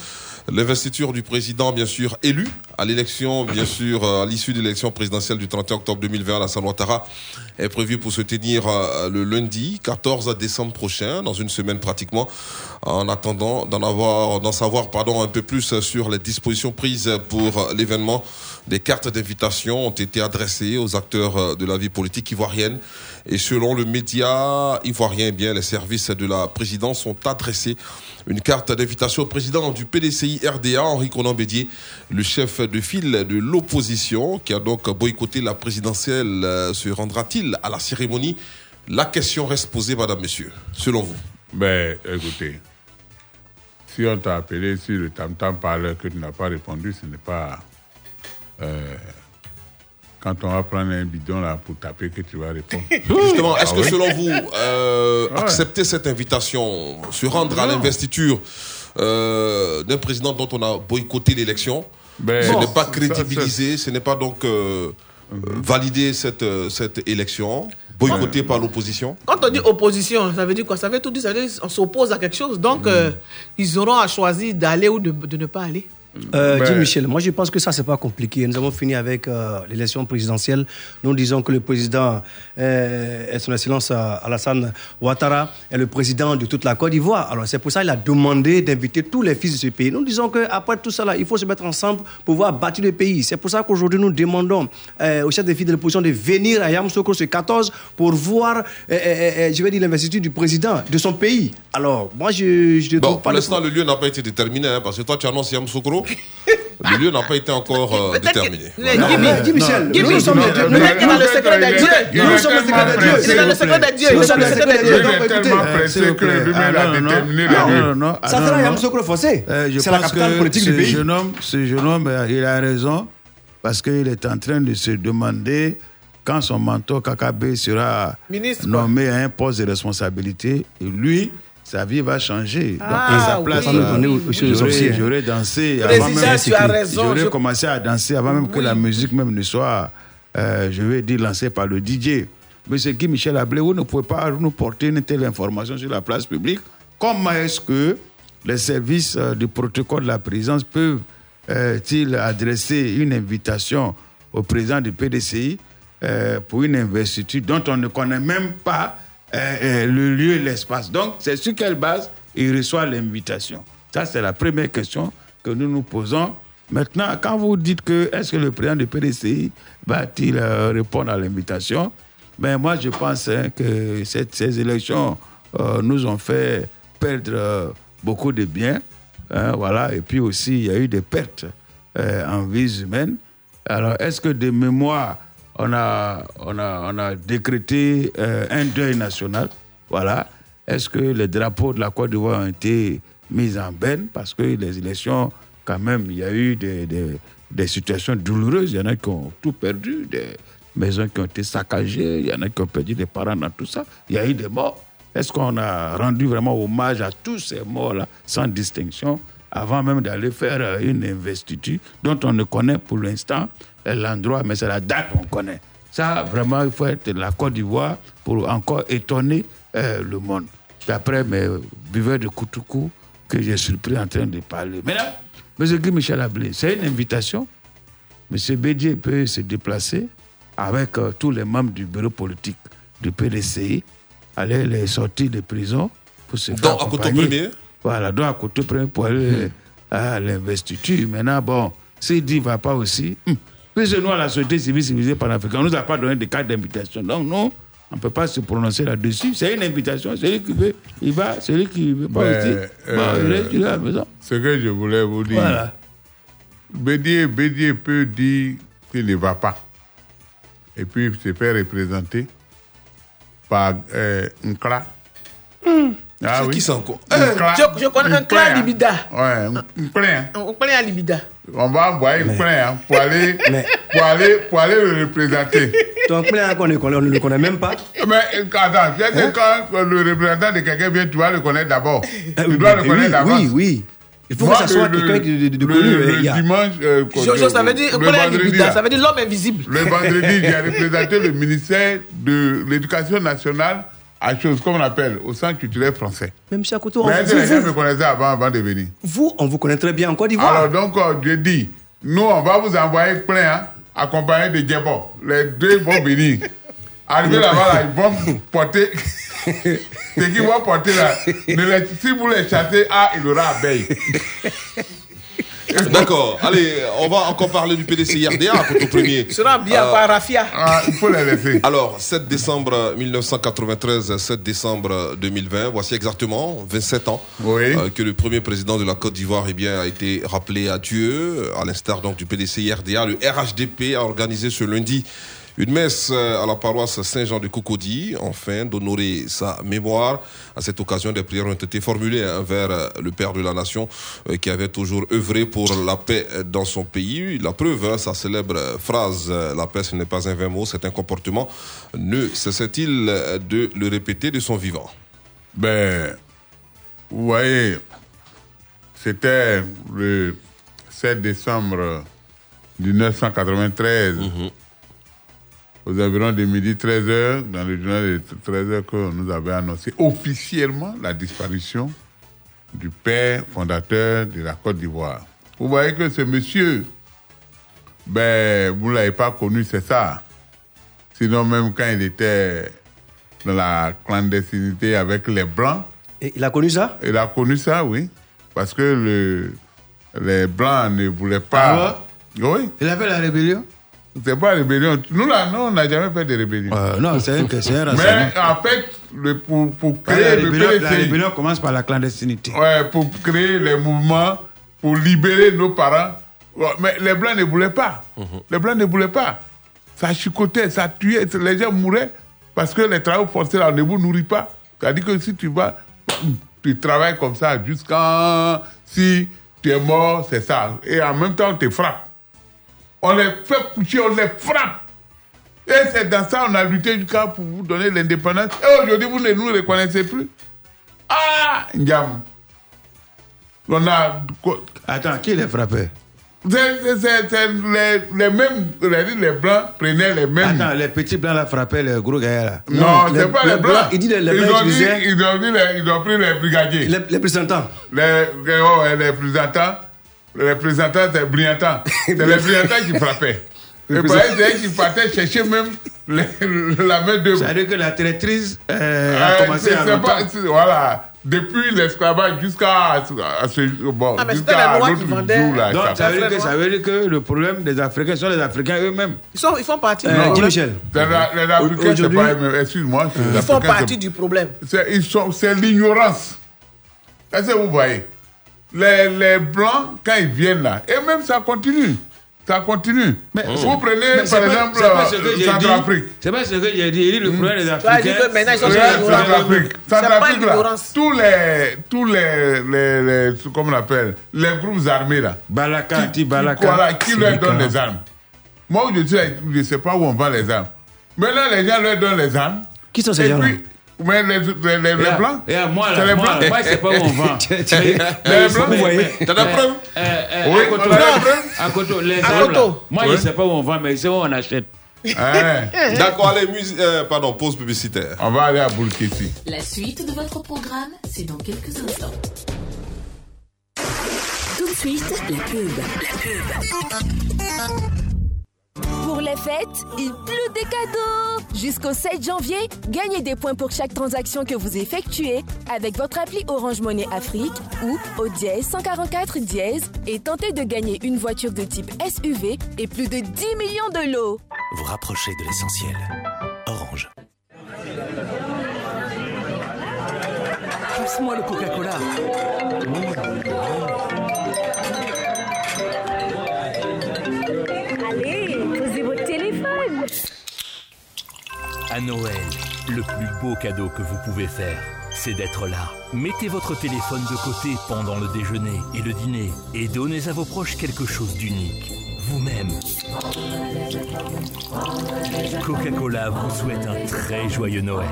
L'investiture du président, bien sûr, élu à l'élection, bien sûr, euh, à l'issue de l'élection présidentielle du 31 octobre 2020, Alassane Ouattara est prévue pour se tenir euh, le lundi 14 décembre prochain, dans une semaine pratiquement, en attendant d'en avoir, d'en savoir, pardon, un peu plus sur les dispositions prises pour l'événement. Des cartes d'invitation ont été adressées aux acteurs euh, de la vie politique ivoirienne. Et selon le média ivoirien, eh bien, les services de la présidence ont adressé une carte d'invitation au président du PDCI RDA, Henri Conan Bédier, le chef de file de l'opposition, qui a donc boycotté la présidentielle. euh, Se rendra-t-il à la cérémonie? La question reste posée, madame, monsieur, selon vous. Ben, écoutez, si on t'a appelé sur le tam-tam parleur que tu n'as pas répondu, ce n'est pas. Euh, quand on va prendre un bidon là pour taper que tu vas répondre. Justement, est-ce Ah que oui? selon vous, euh, Ouais. accepter cette invitation, se rendre à l'investiture euh, d'un président dont on a boycotté l'élection, Ben, ce n'est pas ça, crédibilisé, ce n'est pas donc euh, valider cette, cette élection, boycottée par l'opposition? Quand on dit opposition, ça veut dire quoi? Ça veut tout dire, ça veut dire qu'on s'oppose à quelque chose. Donc, euh, ils auront à choisir d'aller ou de, de ne pas aller. Euh, Ben- Jim Michel, moi je pense que ça, c'est pas compliqué. Nous avons fini avec euh, l'élection présidentielle. Nous disons que le président, euh, Son Excellence Alassane Ouattara, est le président de toute la Côte d'Ivoire. Alors c'est pour ça qu'il a demandé d'inviter tous les fils de ce pays. Nous disons qu'après tout ça, là, il faut se mettre ensemble pour pouvoir bâtir le pays. C'est pour ça qu'aujourd'hui, nous demandons euh, au chef des filles de l'opposition de venir à Yamoussoukro ce 14 pour voir, je vais dire, l'investiture du président de son pays. Alors, moi, je ne Bon, trouve pour pas... l'instant, le lieu n'a pas été déterminé, hein, parce que toi, tu annonces Yamoussoukro. Le lieu n'a pas été encore euh, déterminé. Mais Michel, nous sommes le dans secret des dieux. Nous sommes le secret dieux. Il est dans le secret des dieux. Il est dans le secret des Il dieux. est tellement pressé que lui-même a déterminé le lieu. non, non, Ça ah, sera non, non. Yamoussoukro Fossé. Euh, je C'est la capitale que politique ce du pays. Jeune homme, ce jeune homme, euh, il a raison parce qu'il est en train de se demander quand son mentor Kakabe sera Ministre, nommé à un poste de responsabilité, et lui, sa vie va changer. Donc, Ah, à sa place, oui. euh, j'aurais- dansé Président, avant même, tu as raison. j'aurais Je- commencé à danser avant même que la musique même ne soit, euh, je vais dire, lancée par le DJ. Monsieur Guy Michel Ablé, vous ne pouvez pas nous porter une telle information sur la place publique. Comment est-ce que les services euh, du protocole de la présidence peuvent-ils adresser une invitation au président du PDCI euh, pour une investiture dont on ne connaît même pas euh, euh, le lieu et l'espace Donc, c'est sur quelle base il reçoit l'invitation? Ça, c'est la première question que nous nous posons. Maintenant, quand vous dites que est-ce que le président du PDCI va-t-il euh, répondre à l'invitation? Ben, Moi, je pense hein, que ces élections nous ont fait perdre beaucoup de biens. hein, voilà. Et puis aussi, il y a eu des pertes en vies humaines. Alors, est-ce que de mémoire, on a, décrété euh, un deuil national Voilà. Est-ce que les drapeaux de la Côte d'Ivoire ont été mis en berne? Parce que les élections, quand même, il y a eu des, des, des situations douloureuses. Il y en a qui ont tout perdu, des maisons qui ont été saccagées, il y en a qui ont perdu des parents dans tout ça. Il y a eu des morts. Est-ce qu'on a rendu vraiment hommage à tous ces morts-là, sans distinction, avant même d'aller faire euh, une investiture dont on ne connaît pour l'instant euh, l'endroit, mais c'est la date qu'on connaît. Ça, vraiment, il faut être la Côte d'Ivoire pour encore étonner euh, le monde. D'après mes buveurs de Koutoukou que j'ai surpris en train de parler. Maintenant, M. Guy Michel Ablé, c'est une invitation. M. Bédier peut se déplacer avec euh, tous les membres du bureau politique du PDCI, aller les sortir de prison pour se faire Donc, à Coteau accompagner. Premier Voilà, donc à côté premier pour aller à l'investiture. Maintenant, bon, S'il dit va pas aussi, hum, puisque nous, à la société civile civilisée panafricaine, on ne nous a pas donné de carte d'invitation. Donc, non, on ne peut pas se prononcer là-dessus. C'est une invitation. Celui qui veut, il va. Celui qui veut pas Ben, aussi, euh, bah, il il est à la maison. Ce que je voulais vous dire. Voilà. Bédier, Bédier peut dire qu'il ne va pas. Et puis se faire représenter par euh, Nkla. Ah C'est oui. qui ça encore Nkla. Je, je connais un clan hein. libida. Ouais, hein. On connaît un libida. On va envoyer Nkla hein, pour, aller, pour, aller, pour aller le représenter. Donc, on ne connaît, on ne le connaît même pas. Mais euh, attends, que quand le représentant de quelqu'un vient, tu vas le connaître d'abord. tu dois le Eh connaître oui, d'avance. oui, oui. Il faut Moi, que ça soit le- quelqu'un de, de- de le- connu. Le, euh, a- dimanche. euh, un ça veut dire l'homme invisible. Le vendredi, j'ai représenté le ministère de l'Éducation nationale à chose, comme on appelle, au Centre culturel français. Même chez Akoto, Mais vous, les gens me connaissaient avant, avant de venir? vous, on vous connaît très bien en Côte d'Ivoire. Alors donc, euh, je dis, nous, on va vous envoyer plein, hein, accompagné de Djebo. Les deux vont venir. Arrivé là-bas, là, ils vont porter. Ce qu'ils vont porter là, les- si vous les chassez, ah, il aura abeille. D'accord. Allez, on va encore parler du PDC RDA pour tout premier. Il sera bien Euh, par Rafia. Ah, il faut laisser. Alors, 7 décembre 1993, 7 décembre 2020, voici exactement 27 ans euh, que le premier président de la Côte d'Ivoire eh bien, a été rappelé à Dieu, à l'instar donc du PDC RDA. Le RHDP a organisé ce lundi une messe euh, à la paroisse Saint-Jean de Cocody, afin d'honorer sa mémoire. À cette occasion, des prières ont été formulées hein, vers euh, le Père de la Nation, euh, qui avait toujours œuvré pour la paix dans son pays. La preuve, hein, sa célèbre phrase La paix, ce n'est pas un vain mot, c'est un comportement. Ne cessait-il de le répéter de son vivant? Ben, vous voyez, c'était le 7 décembre 1993, aux environs de midi 13h, dans le journal de 13h, que nous avons annoncé officiellement la disparition du père fondateur de la Côte d'Ivoire. Vous voyez que ce monsieur, ben, vous ne l'avez pas connu, c'est ça. Sinon, même quand il était dans la clandestinité avec les Blancs. il a connu ça? Il a connu ça, oui. Parce que le, les Blancs ne voulaient pas. oui. Il a fait la rébellion? C'est pas rébellion. Nous, là, non, on n'a jamais fait de rébellion. Euh, non, c'est un, c'est un Mais en fait, le, pour, pour La créer le rébellion, la PDCI, rébellion commence par la clandestinité. ouais, pour créer les mouvements, pour libérer nos parents. Mais les Blancs ne voulaient pas. Les Blancs ne voulaient pas. Ça chicotait, ça tuait, les gens mouraient parce que les travaux forcés là, ne vous nourrit pas. C'est-à-dire que si tu vas, tu travailles comme ça jusqu'à si tu es mort, c'est ça. Et en même temps, on te frappe. On les fait coucher, on les frappe. Et c'est dans ça qu'on a lutté jusqu'à pour vous donner l'indépendance. Et aujourd'hui, vous ne nous reconnaissez plus. Ah, Ndiam. On a. Attends, qui les frappait? C'est les, les mêmes. Les, blancs prenaient les mêmes. Attends, les petits blancs là frappaient les gros gars là. Non, c'est pas les, blancs. il dit les- les ils, blancs ont ils, dit ils pris les brigadiers. Les, les représentants. Les, oh, les représentants. Les représentants, c'est brillantants. C'est les brillantants qui frappaient. Et eux qui partaient chercher même les- la main de. C'est-à-dire que la traîtrise euh, a Euh, commencé à pas- Voilà. Depuis l'esclavage jusqu'à ce, bon, Ah, mais c'était jusqu'à la loi l'autre jour, là, Donc, ça- ça veut, dire que, ça veut dire que le problème des Africains sont les Africains eux-mêmes. Ils, sont, ils font partie Euh, problème. Michel. Les Africains, c'est Aujourd'hui- pas eux-mêmes. Excuse-moi. les Ils font partie du problème. c'est- ils sont- C'est l'ignorance. Est-ce que vous voyez? Les, les Blancs, quand ils viennent là, et même ça continue. Ça continue. vous prenez, Mais par exemple, c'est pas ce que euh, j'ai dit. Centrafrique. C'est pas ce que j'ai dit. Il dit le problème des Tu as Africains. dit que maintenant ils sont. Centrafrique. Centrafrique, là, tous les, tous les, les, les, comment on appelle, les groupes armés là, Balaka, qui, Balaka. voilà, qui leur Sibika. donne les armes. Moi, je ne sais pas où on vend les armes. Maintenant, les gens leur donnent les armes. Qui sont ces gens-là puis, mais les, les, les, blancs. moi, c'est là, les moi, blancs. moi, je sais pas où on vend. les blancs. vous voyez. T'as la preuve Euh, euh, Oui, à Koto, on a la preuve. à Koto, les. Koto. Moi, je sais pas où on vend, mais c'est où on achète. Hein, D'accord, allez, euh, pardon, pause publicitaire. on va aller à Boulkessi. La suite de votre programme, c'est dans quelques instants. Tout de suite, la pub. La pub. Pour les fêtes, il pleut des cadeaux Jusqu'au 7 janvier, gagnez des points pour chaque transaction que vous effectuez avec votre appli Orange Monnaie Afrique ou au dièse 144 dièse et tentez de gagner une voiture de type SUV et plus de 10 millions de lots. Vous rapprochez de l'essentiel. Orange. Passe-moi le Coca-Cola. Allez, À Noël, le plus beau cadeau que vous pouvez faire, c'est d'être là. Mettez votre téléphone de côté pendant le déjeuner et le dîner et donnez à vos proches quelque chose d'unique. Vous-même. Coca-Cola vous souhaite un très joyeux Noël.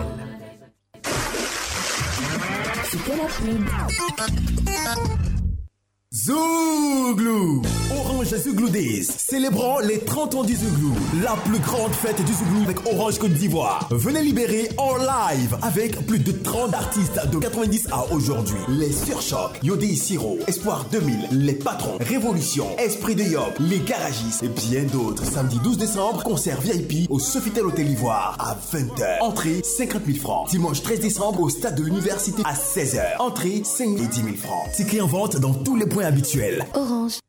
Zouglou Orange Zouglou Days, célébrant les 30 ans du Zouglou, la plus grande fête du Zouglou avec Orange Côte d'Ivoire. Venez libérer en live avec plus de 30 artistes de 90 à aujourd'hui. Les Surchocs, Yodé Siro, Espoir 2000, Les Patrons, Révolution, Esprit de Yop, Les Garagistes et bien d'autres. Samedi 12 décembre, concert VIP au Sofitel Hôtel Ivoire à 20h. Entrée 50 000 francs. Dimanche 13 décembre au stade de l'université à 16h. Entrée 5 et 10 000 francs. Tickets en vente dans tous les points Orange.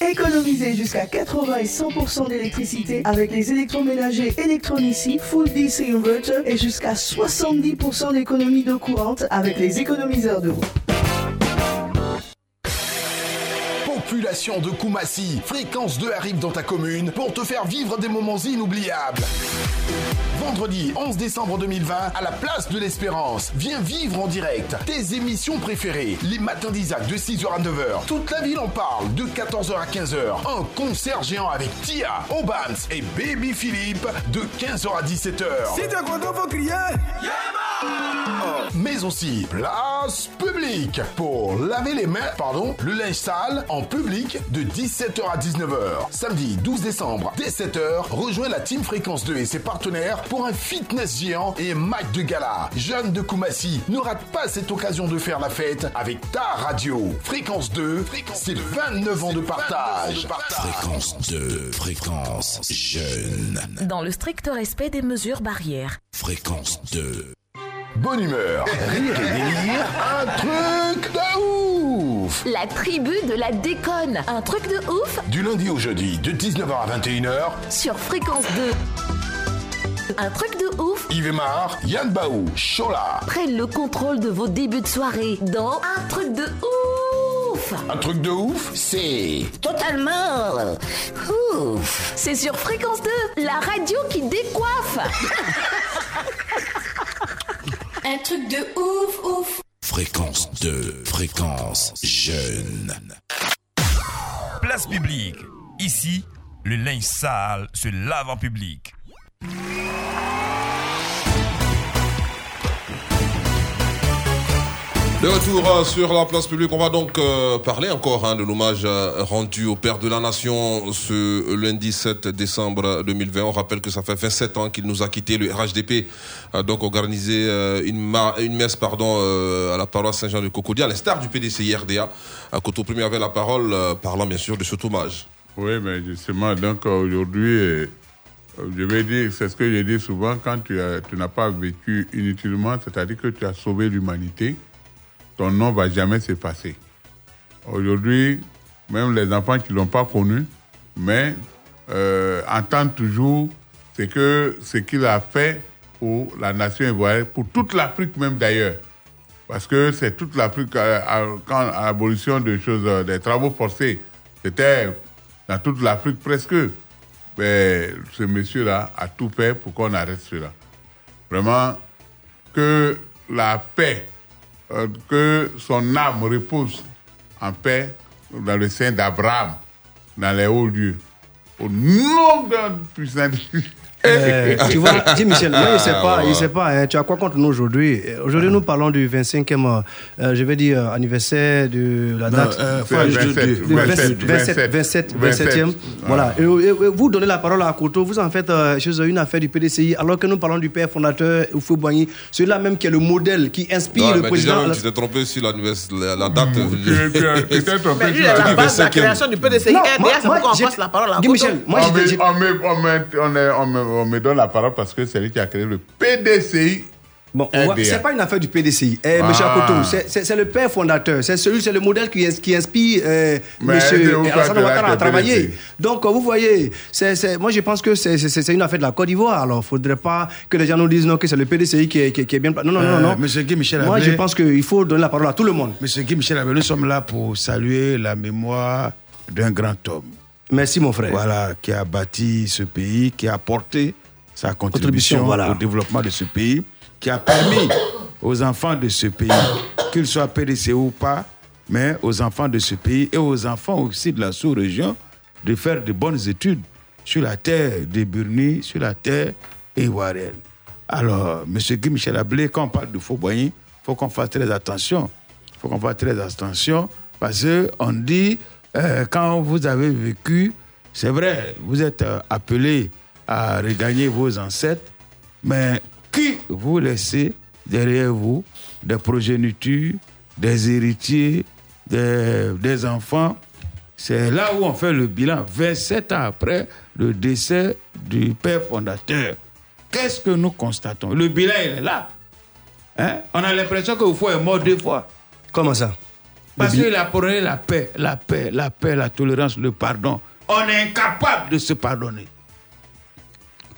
Économisez jusqu'à 80 et 100% d'électricité avec les électroménagers Electronici Full DC Inverter et jusqu'à 70% d'économie d'eau courante avec les économiseurs d'eau. Population de Koumassi, Fréquence 2 arrive dans ta commune pour te faire vivre des moments inoubliables. Vendredi 11 décembre 2020, à la place de l'Espérance, viens vivre en direct tes émissions préférées. Les matins d'Isaac de 6h à 9h. Toute la ville en parle de 14h à 15h. Un concert géant avec Tia, Obams et Baby Philippe de 15h à 17h. Si t'es content, faut crier. Mais aussi place publique pour laver les mains, pardon, le linge sale en public de 17h à 19h. Samedi 12 décembre, dès 7h, rejoins la Team Fréquence 2 et ses partenaires pour un fitness géant et un match de gala. Jeune de Koumassi, ne rate pas cette occasion de faire la fête avec ta radio. Fréquence 2, c'est 29 ans de partage. Fréquence 2, fréquence jeune. Dans le strict respect des mesures barrières. Fréquence 2. Bonne humeur, rire et délire, un truc de ouf. La tribu de la déconne. Un truc de ouf. Du lundi au jeudi, de 19h à 21h, sur Fréquence 2. Un truc de ouf. Yves Mar, Yann Baou, Chola. prennent le contrôle de vos débuts de soirée dans Un truc de ouf. Un truc de ouf, c'est... Totalement ouf. C'est sur Fréquence 2, la radio qui décoiffe Un truc de ouf, ouf Fréquence 2, fréquence jeune. Place publique. Ici, le linge sale se lave en public. De retour euh, sur la place publique, on va donc euh, parler encore hein, de l'hommage euh, rendu au père de la nation ce lundi 7 décembre 2020. On rappelle que ça fait 27 ans qu'il nous a quitté. Le RHDP a donc organisé une, messe pardon, à la paroisse Saint-Jean de Cocody, à l'instar du PDCI RDA. Coteau Premier avait la parole, parlant bien sûr de cet hommage. Oui, mais justement, donc aujourd'hui, je vais dire, c'est ce que je dis souvent, quand tu, as- tu n'as pas vécu inutilement, c'est-à-dire que tu as sauvé l'humanité, ton nom va jamais s'effacer. Aujourd'hui, même les enfants qui ne l'ont pas connu, mais euh, entendent toujours ce que ce qu'il a fait pour la nation ivoirienne, pour toute l'Afrique même d'ailleurs. Parce que c'est toute l'Afrique, euh, quand l'abolition des choses, euh, des travaux forcés, c'était dans toute l'Afrique presque. Mais ce monsieur-là a tout fait pour qu'on arrête cela. Vraiment, que la paix, euh, que son âme repose en paix dans le sein d'Abraham, dans les hauts lieux. Au nom d'un puissant Euh, tu vois, dis Michel, moi, il sait pas, il sait pas, hein, tu as quoi contre nous aujourd'hui? Euh, Aujourd'hui, nous parlons du 25e, euh, je vais dire, euh, anniversaire de la Non, date. euh, du- fin du- 27, du- du 27, 27, 27, 27e. Voilà. Et, et- et vous donnez la parole à Koto, vous en faites euh, chez eux une affaire du PDCI, alors que nous parlons du père fondateur, Oufou Boigny, celui-là même qui est le modèle, qui inspire Non, le président. déjà, même, tu t'es trompé sur la, la date. tu t'es trompé à la base de la création du PDCI. Non, Eh, moi- D'ailleurs, c'est pourquoi on passe la parole à Koto. Michel, moi, on, j'ai- me, on, me, on, me, donne la parole parce que c'est lui qui a créé le PDCI. Bon, c'est pas une affaire du PDCI. Eh, Ah. Monsieur Akoto, c'est- le père fondateur. C'est celui, c'est le modèle qui, qui inspire euh, Monsieur Alassane Ouattara à travailler. Donc, euh, vous voyez, c'est c'est- moi je pense que c'est une affaire de la Côte d'Ivoire. Alors, faudrait pas que les gens nous disent non, que c'est le PDCI qui est, qui est- qui est bien. Non, non, non, Euh, non. Monsieur Guy Michel Moi, je pense qu'il faut donner la parole à tout le monde. Monsieur Guy Michel Abbé, nous sommes là pour saluer la mémoire d'un grand homme. Merci, mon frère. Voilà, qui a bâti ce pays, qui a apporté sa contribution, Contribution, voilà. au développement de ce pays, qui a permis aux enfants de ce pays, qu'ils soient PDC ou pas, mais aux enfants de ce pays et aux enfants aussi de la sous-région, de faire de bonnes études sur la terre de Burni, sur la terre ivoirienne. Alors, M. Guy Michel Ablé, quand on parle de Fauboigny, il faut qu'on fasse très attention. Il faut qu'on fasse très attention parce qu'on dit, euh, quand vous avez vécu, c'est vrai, vous êtes euh, appelé à regagner vos ancêtres, mais qui vous laissez derrière vous des progénitures, des héritiers, des, enfants? C'est là où on fait le bilan, 27 ans après le décès du père fondateur. Qu'est-ce que nous constatons? Le bilan, il est là. Hein? On a l'impression que Oufou est mort deux fois. Comment ça? Parce qu'il a prôné la paix, la paix, la paix, la tolérance, le pardon. On est incapable de se pardonner.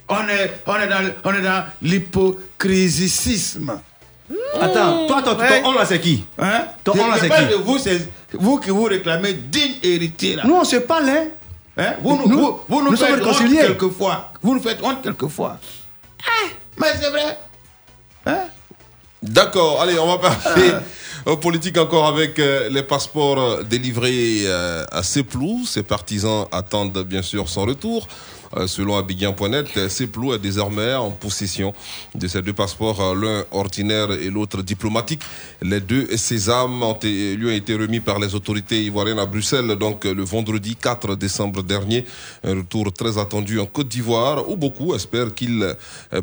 On est, on est dans, on est dans l'hypocrisicisme. Attends, toi, toi, ton on là, c'est qui? Hein? Ton Je- on là, c'est parle qui? de vous, c'est vous qui vous réclamez digne héritier. Là. Nous, on se parle, hein? Hein? Vous, nous, Nous- vous, vous nous, faites honte quelquefois. Vous nous faites honte quelquefois. Ah, mais c'est vrai. D'accord, allez, on va parler euh, politique encore avec euh, les passeports euh, délivrés euh, à Seplou. Ses partisans attendent bien sûr son retour. Euh, selon Abidjan.net, euh, Seplou est désormais en possession de ces deux passeports, euh, l'un ordinaire et l'autre diplomatique. Les deux sésames lui ont été remis par les autorités ivoiriennes à Bruxelles, donc le vendredi 4 décembre dernier. Un retour très attendu en Côte d'Ivoire, où beaucoup espèrent qu'il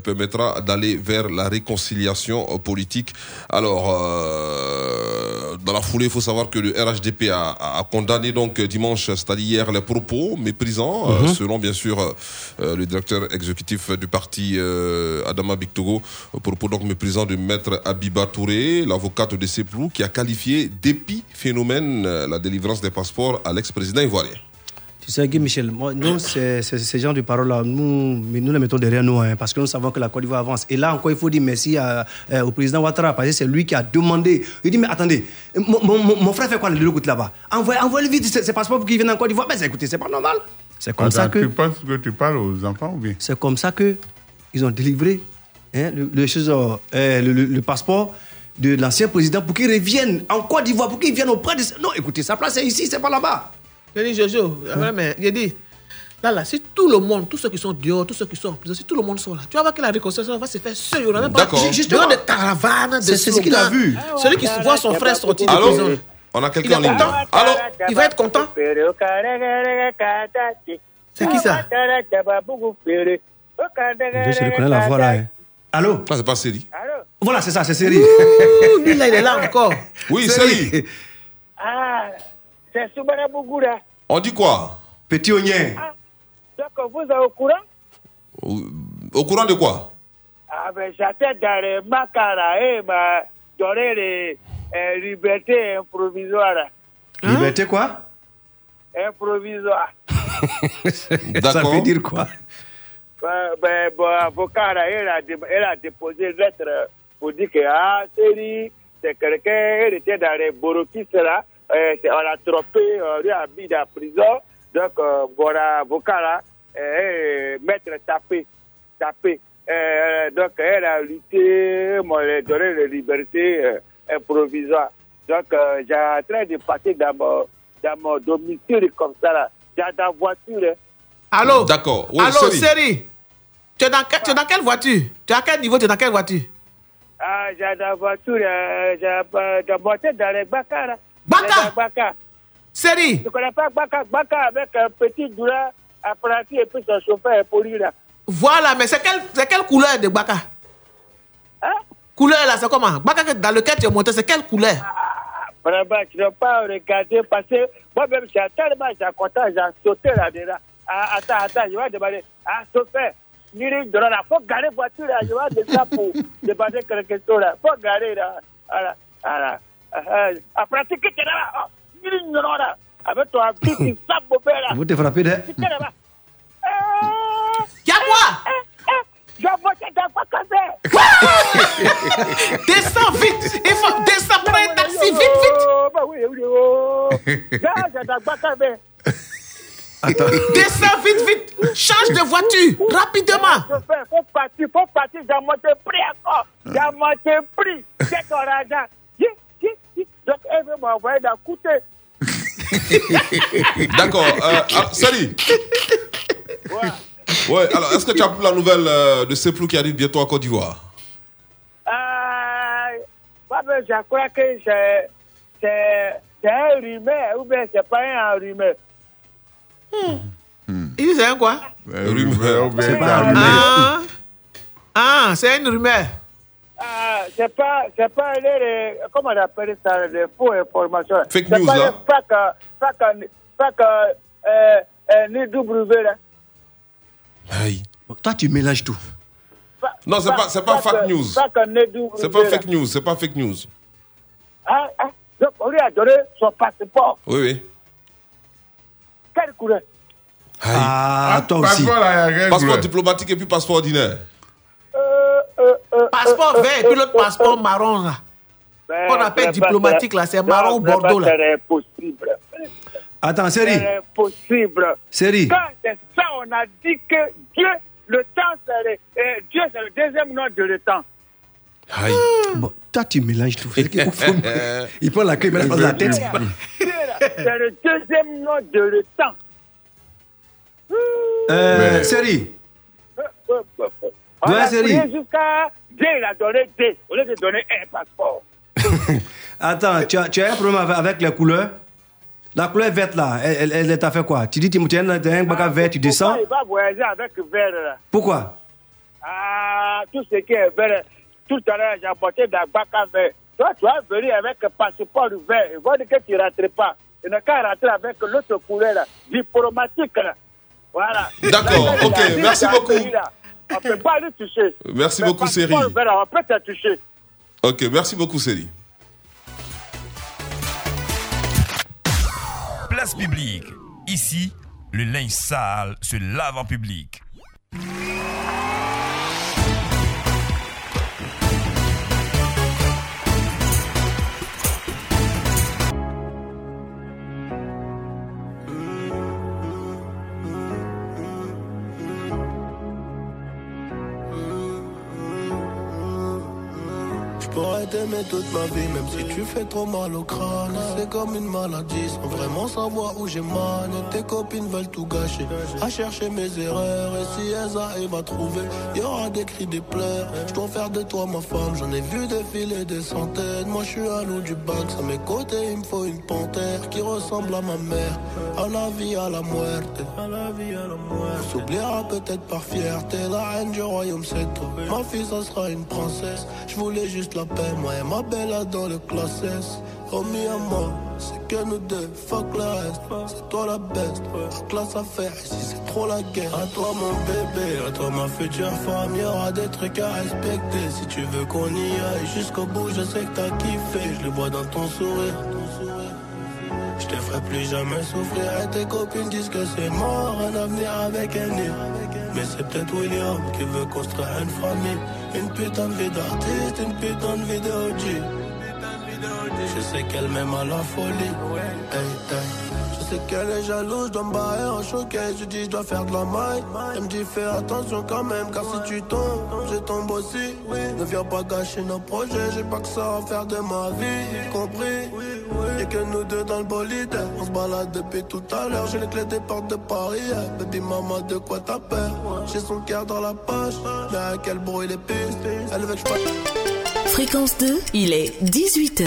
permettra d'aller vers la réconciliation politique. Alors, euh, dans la foulée, il faut savoir que le RHDP a, a condamné donc dimanche, c'est-à-dire hier, les propos méprisants, Mhm. selon bien sûr le directeur exécutif du parti euh, Adama Bictogo, euh, propos donc méprisants de maître Abiba Touré, l'avocate de Seplou, qui a qualifié d'épiphénomène euh, la délivrance des passeports à l'ex-président ivoirien. Tu sais, Guy Michel, nous, ces genres de paroles-là, nous, nous les mettons derrière nous, hein, parce que nous savons que la Côte d'Ivoire avance. Et là encore, il faut dire merci euh, au président Ouattara, parce que c'est lui qui a demandé. Il dit, mais attendez, mon, frère fait quoi de l'autre là-bas? Envoyez, envoyez vite ses, passeports pour qu'il vienne en Côte d'Ivoire. Mais c'est- écoutez, c'est pas normal. C'est comme ça que. Tu penses que tu parles aux enfants ou bien? C'est comme ça que ils ont délivré hein, le, le, chose, euh, le- le- le passeport de l'ancien président pour qu'il revienne en Côte d'Ivoire, pour qu'il vienne auprès de. Non, écoutez, sa place est ici, c'est pas là-bas. J'ai dit, Jojo, euh, mais j'ai dit, là, là, si tout le monde, tous ceux qui sont dehors, tous ceux qui sont en prison, si tout le monde sont là, tu vas voir que la réconciliation va se faire seul. Il y aura même pas D'accord. justement de caravanes, de C'est- c'est ce qu'il a vu. Celui qui voit son frère sortir de prison. On a quelqu'un en ligne. Allô Il va être content. C'est qui ça Je reconnais la voix là. hein. Allô Ah, c'est pas Seri. Voilà, c'est ça, c'est Série. Lui là, il est là encore. Oui, Seri. Ah, c'est Soubara Bougoura. On dit quoi? Petit oignon. Donc, vous êtes au courant? Au courant de quoi? Ah, ben, j'attends dans le Makara, et m'a donné les euh, libertés improvisoires. Liberté quoi? Improvisoire. Ça veut dire quoi? Ben, ben, bon, avocat, là, elle a, dé- elle a déposé une lettre pour dire que, ah, c'est c'est quelqu'un, elle était dans les borokistes là, euh, c'est- on l'a trompé, on lui a mis en prison. Donc, euh, bon, l'avocat là, euh, euh, maître tapé, tapé. Euh, donc, elle a lutté, moi, elle a donné la liberté euh, provisoire. Donc, euh, j'ai en train de passer dans mon, dans mon domicile comme ça là, dans la voiture. hein. Allô? D'accord. Oui, Allô, Seri. Série Tu es, dans, que- tu es dans quelle voiture? Tu es à quel niveau Tu es dans quelle voiture? Ah, j'ai la voiture, euh, j'ai euh, j'ai monté dans les Baka. là. Baka? Baka. Série Tu connais pas Baka Baka avec un petit douleur apprenti et puis son chauffeur est poli là. Voilà, mais c'est quelle, c'est quelle couleur de Baka? Hein? Couleur là, c'est comment? Dans lequel tu es monté, c'est quelle couleur? Vraiment, tu n'as pas regardé parce que moi-même, j'ai tellement j'ai content, j'ai sauté là-dedans. Ah, attends, attends, je vais demander. Ah, chauffeur, Niri, de là, faut garer voiture là, je vais descendre pour demander quelque chose là. Faut garer là. Voilà, voilà. Ah, ah, Apprenti que tu es là, Niri, de là, avec ton habit qui sape mon père là. Vous te frappez de... Tu es là-bas? Y'a quoi? Je vais voter dans quoi café Descends vite Il faut descendre, prends un taxi, vite, vite Bah oui, oui, oh. Dans quoi café Descends vite, vite Change de voiture, rapidement Chauffeur, faut partir, faut partir, j'ai monté prix encore. J'ai monté prix. C'est ton argent. Donc, elle veut m'envoyer dans coûter. D'accord. Euh, ah, Sally. Ouais, alors est-ce que tu as pris la nouvelle euh, de Seplou qui arrive bientôt en Côte d'Ivoire? Euh, moi, ben, je crois que c'est, c'est, c'est un rumeur ou bien c'est pas un rumeur. Il dit c'est un quoi? Rumeur. C'est pas un Ah, ah c'est une rumeur. Ah, c'est pas, c'est pas les, les- comment on appelle ça, les faux informations. Fake c'est news, pas là. euh, fac, euh, fac, euh, euh, euh, ni W, là. Aïe. Toi, tu mélanges tout. Non, c'est pas, c'est pas Fac, fake euh, news. euh, C'est pas fake news, c'est pas fake news. Ah, ah, donc on lui a donné son passeport. Oui, oui. Quelle couleur Ah, toi aussi. Passeport, diplomatique et puis passeport ordinaire. Passeport vert et puis l'autre passeport marron là. Ben, Qu'on appelle diplomatique là, c'est marron ou bordeaux là. C'est impossible. Attends, série. C'est impossible. Série. Quand c'est ça, on a dit que Dieu, le temps, c'est le, euh, Dieu, c'est le deuxième nom de le temps. Aïe. Bon, toi, tu mélanges tout. Il prend la clé, il met la tête. Dieu, là, C'est le deuxième nom de le temps. Euh, série. On Ouais, a jusqu'à Dieu, il a donné deux, au lieu de donner un passeport. Attends, tu as, tu as un problème avec, avec les couleurs? La couleur verte là, elle, elle, elle t'a fait quoi? Tu dis tu tu as un un bac vert, tu descends? Pourquoi il va voyager avec vert là? Pourquoi? Ah, tout ce qui est vert, tout à l'heure, j'ai apporté d'un bac à vert. Toi, tu vas venir avec un passeport vert. Il va dire que tu ne rentres pas. Il n'a qu'à rentrer avec l'autre couleur, là, diplomatique. Là. Voilà. D'accord, ok, merci beaucoup. On ne peut pas lui toucher. Merci Mais beaucoup, Série. on peut te toucher. Ok, merci beaucoup, Série. Ici, le linge sale se lave en public. T'aimer toute ma vie, même si tu fais trop mal au crâne. C'est comme une maladie, sans vraiment savoir où j'ai mal. Tes copines veulent tout gâcher, à chercher mes erreurs. Et si elles arrivent à trouver, y aura des cris, des pleurs. Je dois faire de toi ma femme, j'en ai vu défiler des centaines. Moi je suis à l'eau du bac, à mes côtés il me faut une panthère qui ressemble à ma mère. À la vie, à la muerte. À la vie, à la muerte. On s'oubliera peut-être par fierté, la reine du royaume c'est toi. Ma fille ça sera une princesse. Je voulais juste la paix, moi ma belle dans le classe S. Remis à moi, c'est que nous deux, fuck le reste. C'est toi la best, la classe à faire, ici c'est trop la guerre. À toi mon bébé, à toi ma future femme, y aura des trucs à respecter. Si tu veux qu'on y aille jusqu'au bout, je sais que t'as kiffé, je le vois dans ton sourire. Je te ferai plus jamais souffrir et tes copines disent que c'est mort, un avenir avec un nid. Mais c'est peut-être William qui veut construire une famille. Une putain de vie d'artiste, une putain de vie de. Je sais qu'elle m'aime à la folie. Qu'elle est jalouse, je dois me barrer en showcase. Je dis, je dois faire de la maille. Elle me dit, fais attention quand même, car si tu tombes, je tombe aussi. Ne viens pas gâcher nos projets, j'ai pas que ça à faire de ma vie, compris. Y'a que nous deux dans le bolide, on se balade depuis tout à l'heure. J'ai les clés des portes de Paris, baby maman, de quoi t'as peur? J'ai son cœur dans la poche, mais quel bruit les pistes? Elle veut que je. Fréquence 2, il est 18h.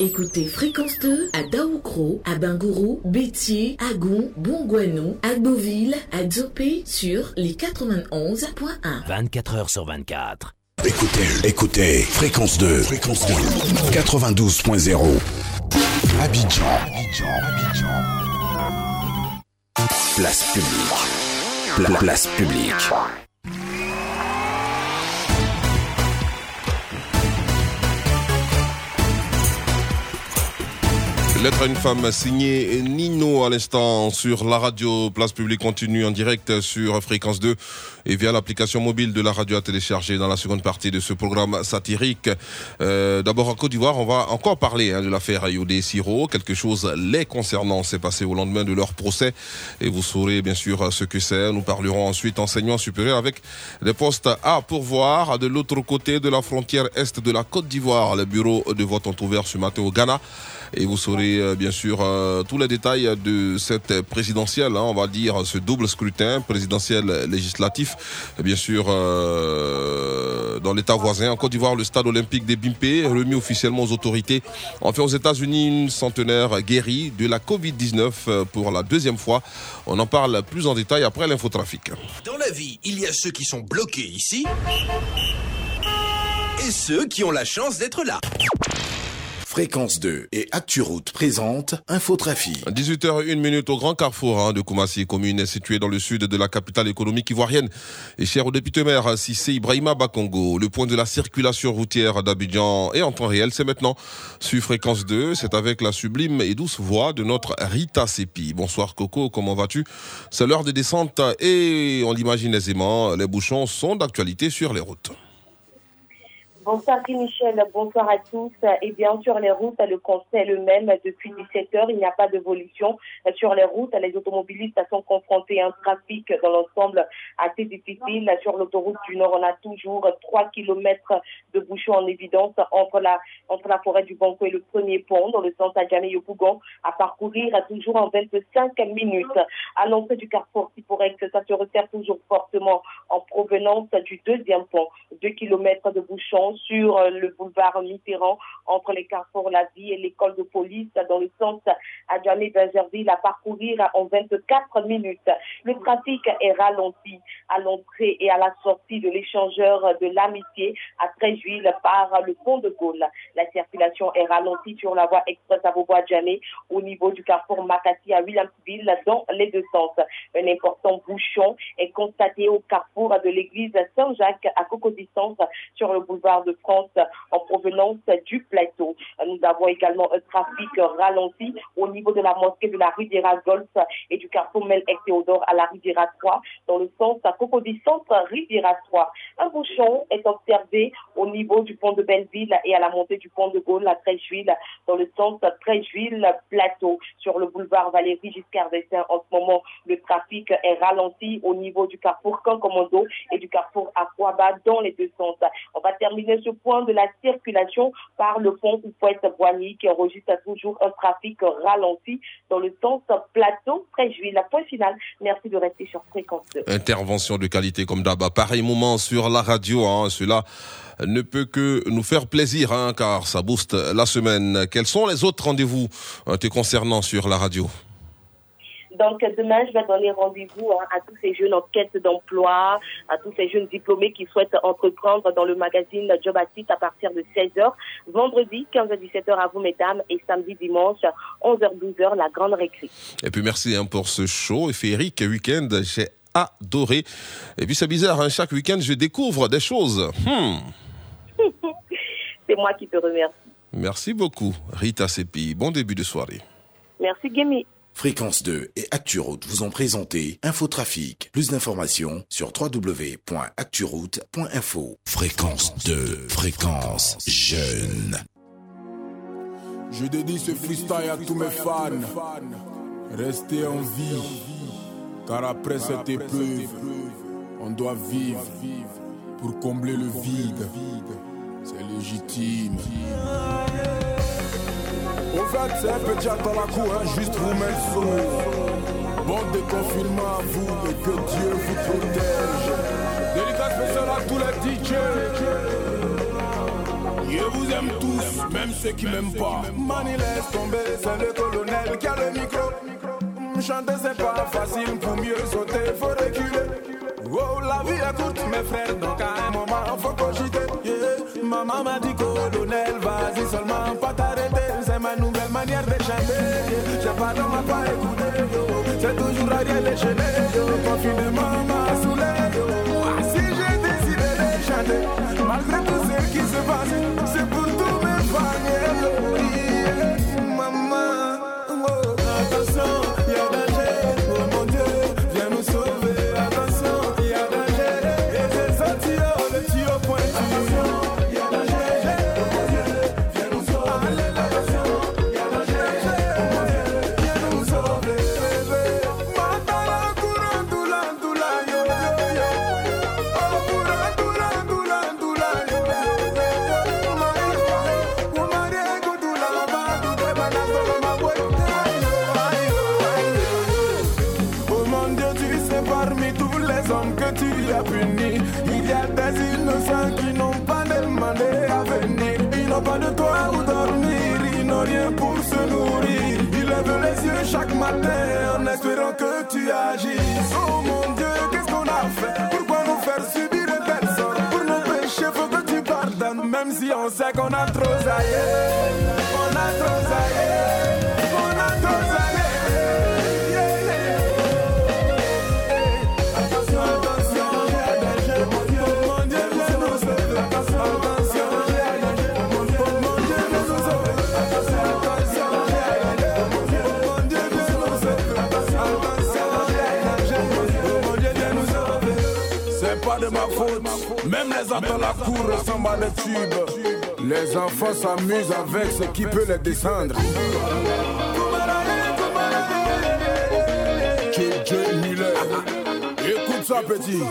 Écoutez Fréquence 2 à Daoukro, à Bingourou, Bétier, Agon, Bongouanou, Agboville, à Dzopé sur les 91.1. 24 heures sur 24. Écoutez, écoutez, fréquence 2, fréquence 2, 92.0. Abidjan, Abidjan, Abidjan. Place publique. Pla- place publique. Lettre à une femme signée Nino à l'instant sur la radio Place Publique continue en direct sur Fréquence 2 et via l'application mobile de la radio à télécharger dans la seconde partie de ce programme satirique. Euh, D'abord en Côte d'Ivoire, on va encore parler hein, de l'affaire Ayodé Siro. Quelque chose les concernant s'est passé au lendemain de leur procès et vous saurez bien sûr ce que c'est. Nous parlerons ensuite enseignement supérieur avec des postes à pourvoir de l'autre côté de la frontière est de la Côte d'Ivoire. Les bureaux de vote ont ouvert ce matin au Ghana. Et vous saurez euh, bien sûr euh, tous les détails de cette présidentielle, hein, on va dire ce double scrutin présidentiel législatif. Bien sûr, euh, dans l'État voisin, en Côte d'Ivoire, le stade olympique des Bimpé, remis officiellement aux autorités. Enfin, aux États-Unis, une centenaire guérie de la Covid-19 euh, pour la deuxième fois. On en parle plus en détail après l'infotrafic. Dans la vie, il y a ceux qui sont bloqués ici et ceux qui ont la chance d'être là. Fréquence 2 et ActuRoute présente Infotrafic. 18h01 minute au Grand Carrefour hein, de Koumassi, commune située dans le sud de la capitale économique ivoirienne. Et cher au député maire Sissé Ibrahima Bakongo, le point de la circulation routière d'Abidjan est en temps réel. C'est maintenant sur Fréquence 2. C'est avec la sublime et douce voix de notre Rita Sepi. Bonsoir Coco, comment vas-tu? C'est l'heure des descentes et on l'imagine aisément, les bouchons sont d'actualité sur les routes. Bonsoir Michel, bonsoir à tous. Et bien sur les routes, le constat est le même depuis 17 heures. Il n'y a pas d'évolution sur les routes. Les automobilistes sont confrontés à un trafic dans l'ensemble assez difficile. Sur l'autoroute du Nord, on a toujours 3 kilomètres de bouchons en évidence entre la, entre la forêt du Banco et le premier pont dans le sens à Yopougon à parcourir toujours en 25 minutes. À l'entrée du carrefour Tiporec, ça se resserre toujours fortement en provenance du deuxième pont. 2 kilomètres de bouchons sur euh, le boulevard Mitterrand entre les carrefours La Vie et l'école de police dans le sens à Djamé Benjerville à parcourir en 24 minutes. Le trafic est ralenti à l'entrée et à la sortie de l'échangeur de l'amitié à Tréjuil par le pont de Gaulle. La circulation est ralentie sur la voie express à Bobo-Djamé au niveau du carrefour Makati à Williamsville dans les deux sens. Un important bouchon est constaté au carrefour de l'église Saint-Jacques à coco distance sur le boulevard de France en provenance du plateau. Nous avons également un trafic ralenti au niveau de la mosquée de la Riviera Golf et du carrefour Mel et Théodore à la Riviera 3 dans le sens à coco distance Riviera 3. Un bouchon est observé au niveau du pont de Belleville et à la montée du pont de Gaulle à Tréjuil dans le sens Tréjuil Plateau sur le boulevard Valérie Giscard d'Estaing. En ce moment, le trafic est ralenti au niveau du carrefour Cancommando et du carrefour Aquaba dans les deux sens. On va terminer ce point de la circulation par le pont Oufouette-Boigny qui enregistre toujours un trafic ralenti dans le sens Plateau Tréjuil. La point final. Merci de rester sur fréquence 2. Intervention de qualité comme d'hab. Pareil moment sur la radio, hein, cela ne peut que nous faire plaisir, hein, car ça booste la semaine. Quels sont les autres rendez-vous euh, te concernant sur la radio? Donc demain, je vais donner rendez-vous hein, à tous ces jeunes en quête d'emploi, à tous ces jeunes diplômés qui souhaitent entreprendre dans le magazine Job à partir de 16h. Vendredi, 15h-17h à vous, mesdames, et samedi, dimanche, 11h-12h, la grande récré. Et puis merci hein, pour ce show féerique week-end. J'ai adoré. Et puis c'est bizarre, hein, chaque week-end, je découvre des choses. Hmm. C'est moi qui te remercie. Merci beaucoup, Rita Sepi. Bon début de soirée. Merci, Gemi. Fréquence 2 et ActuRoute vous ont présenté Infotrafic. Plus d'informations sur www.acturoute.info. Fréquence 2, fréquence jeune. Je dédie ce freestyle à tous mes fans. Restez en vie, car après cette épreuve, on doit vivre pour combler le vide. C'est légitime. Au fait, c'est un petit dans la cour, hein, juste vous mettre sommeil. Bon déconfinement à vous et que Dieu vous protège. Délicat spécial à tous les DJ. Je vous aime tous, même ceux qui m'aiment pas. Mani laisse tomber, c'est le colonel qui a le micro. Hum, Chanter c'est pas facile, pour mieux sauter faut reculer. Oh la vie est courte mes frères, donc à un moment faut cogiter. maman m'a dit colonel, vas-y seulement, pas t'arrêter. C'est ma nouvelle manière de chanter. J'ai pas dans ma pas écouter. Oh mon Dieu, qu'est-ce qu'on a fait? Pourquoi nous faire subir un tel sort Pour nos péchés, faut que tu pardonnes, même si on sait qu'on a trop zaillé. Même les gens dans la cour ressemblent à des tubes. Les enfants s'amusent avec ce qui peut les descendre. Écoute ça, petit.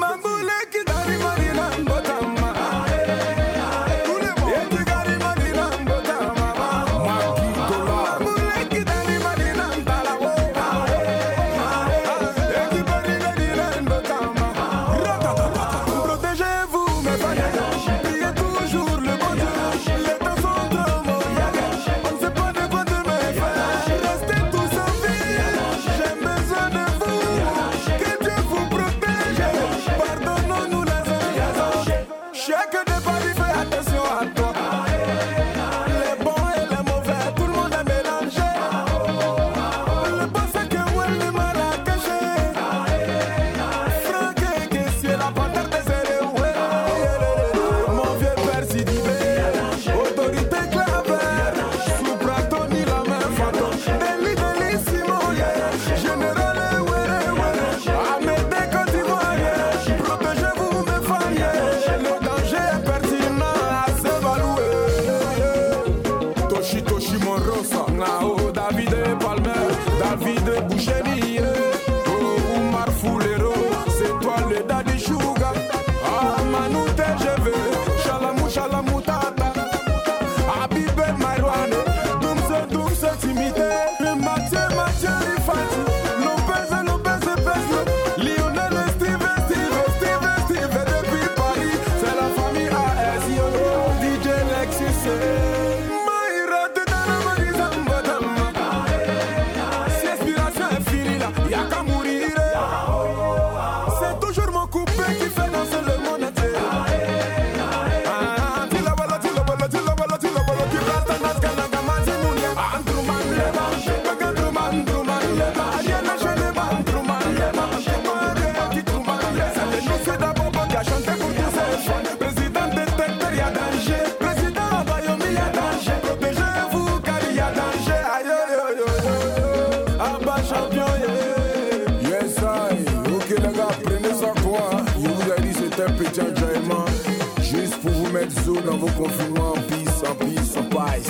dans vos confinements, peace en peace en paille.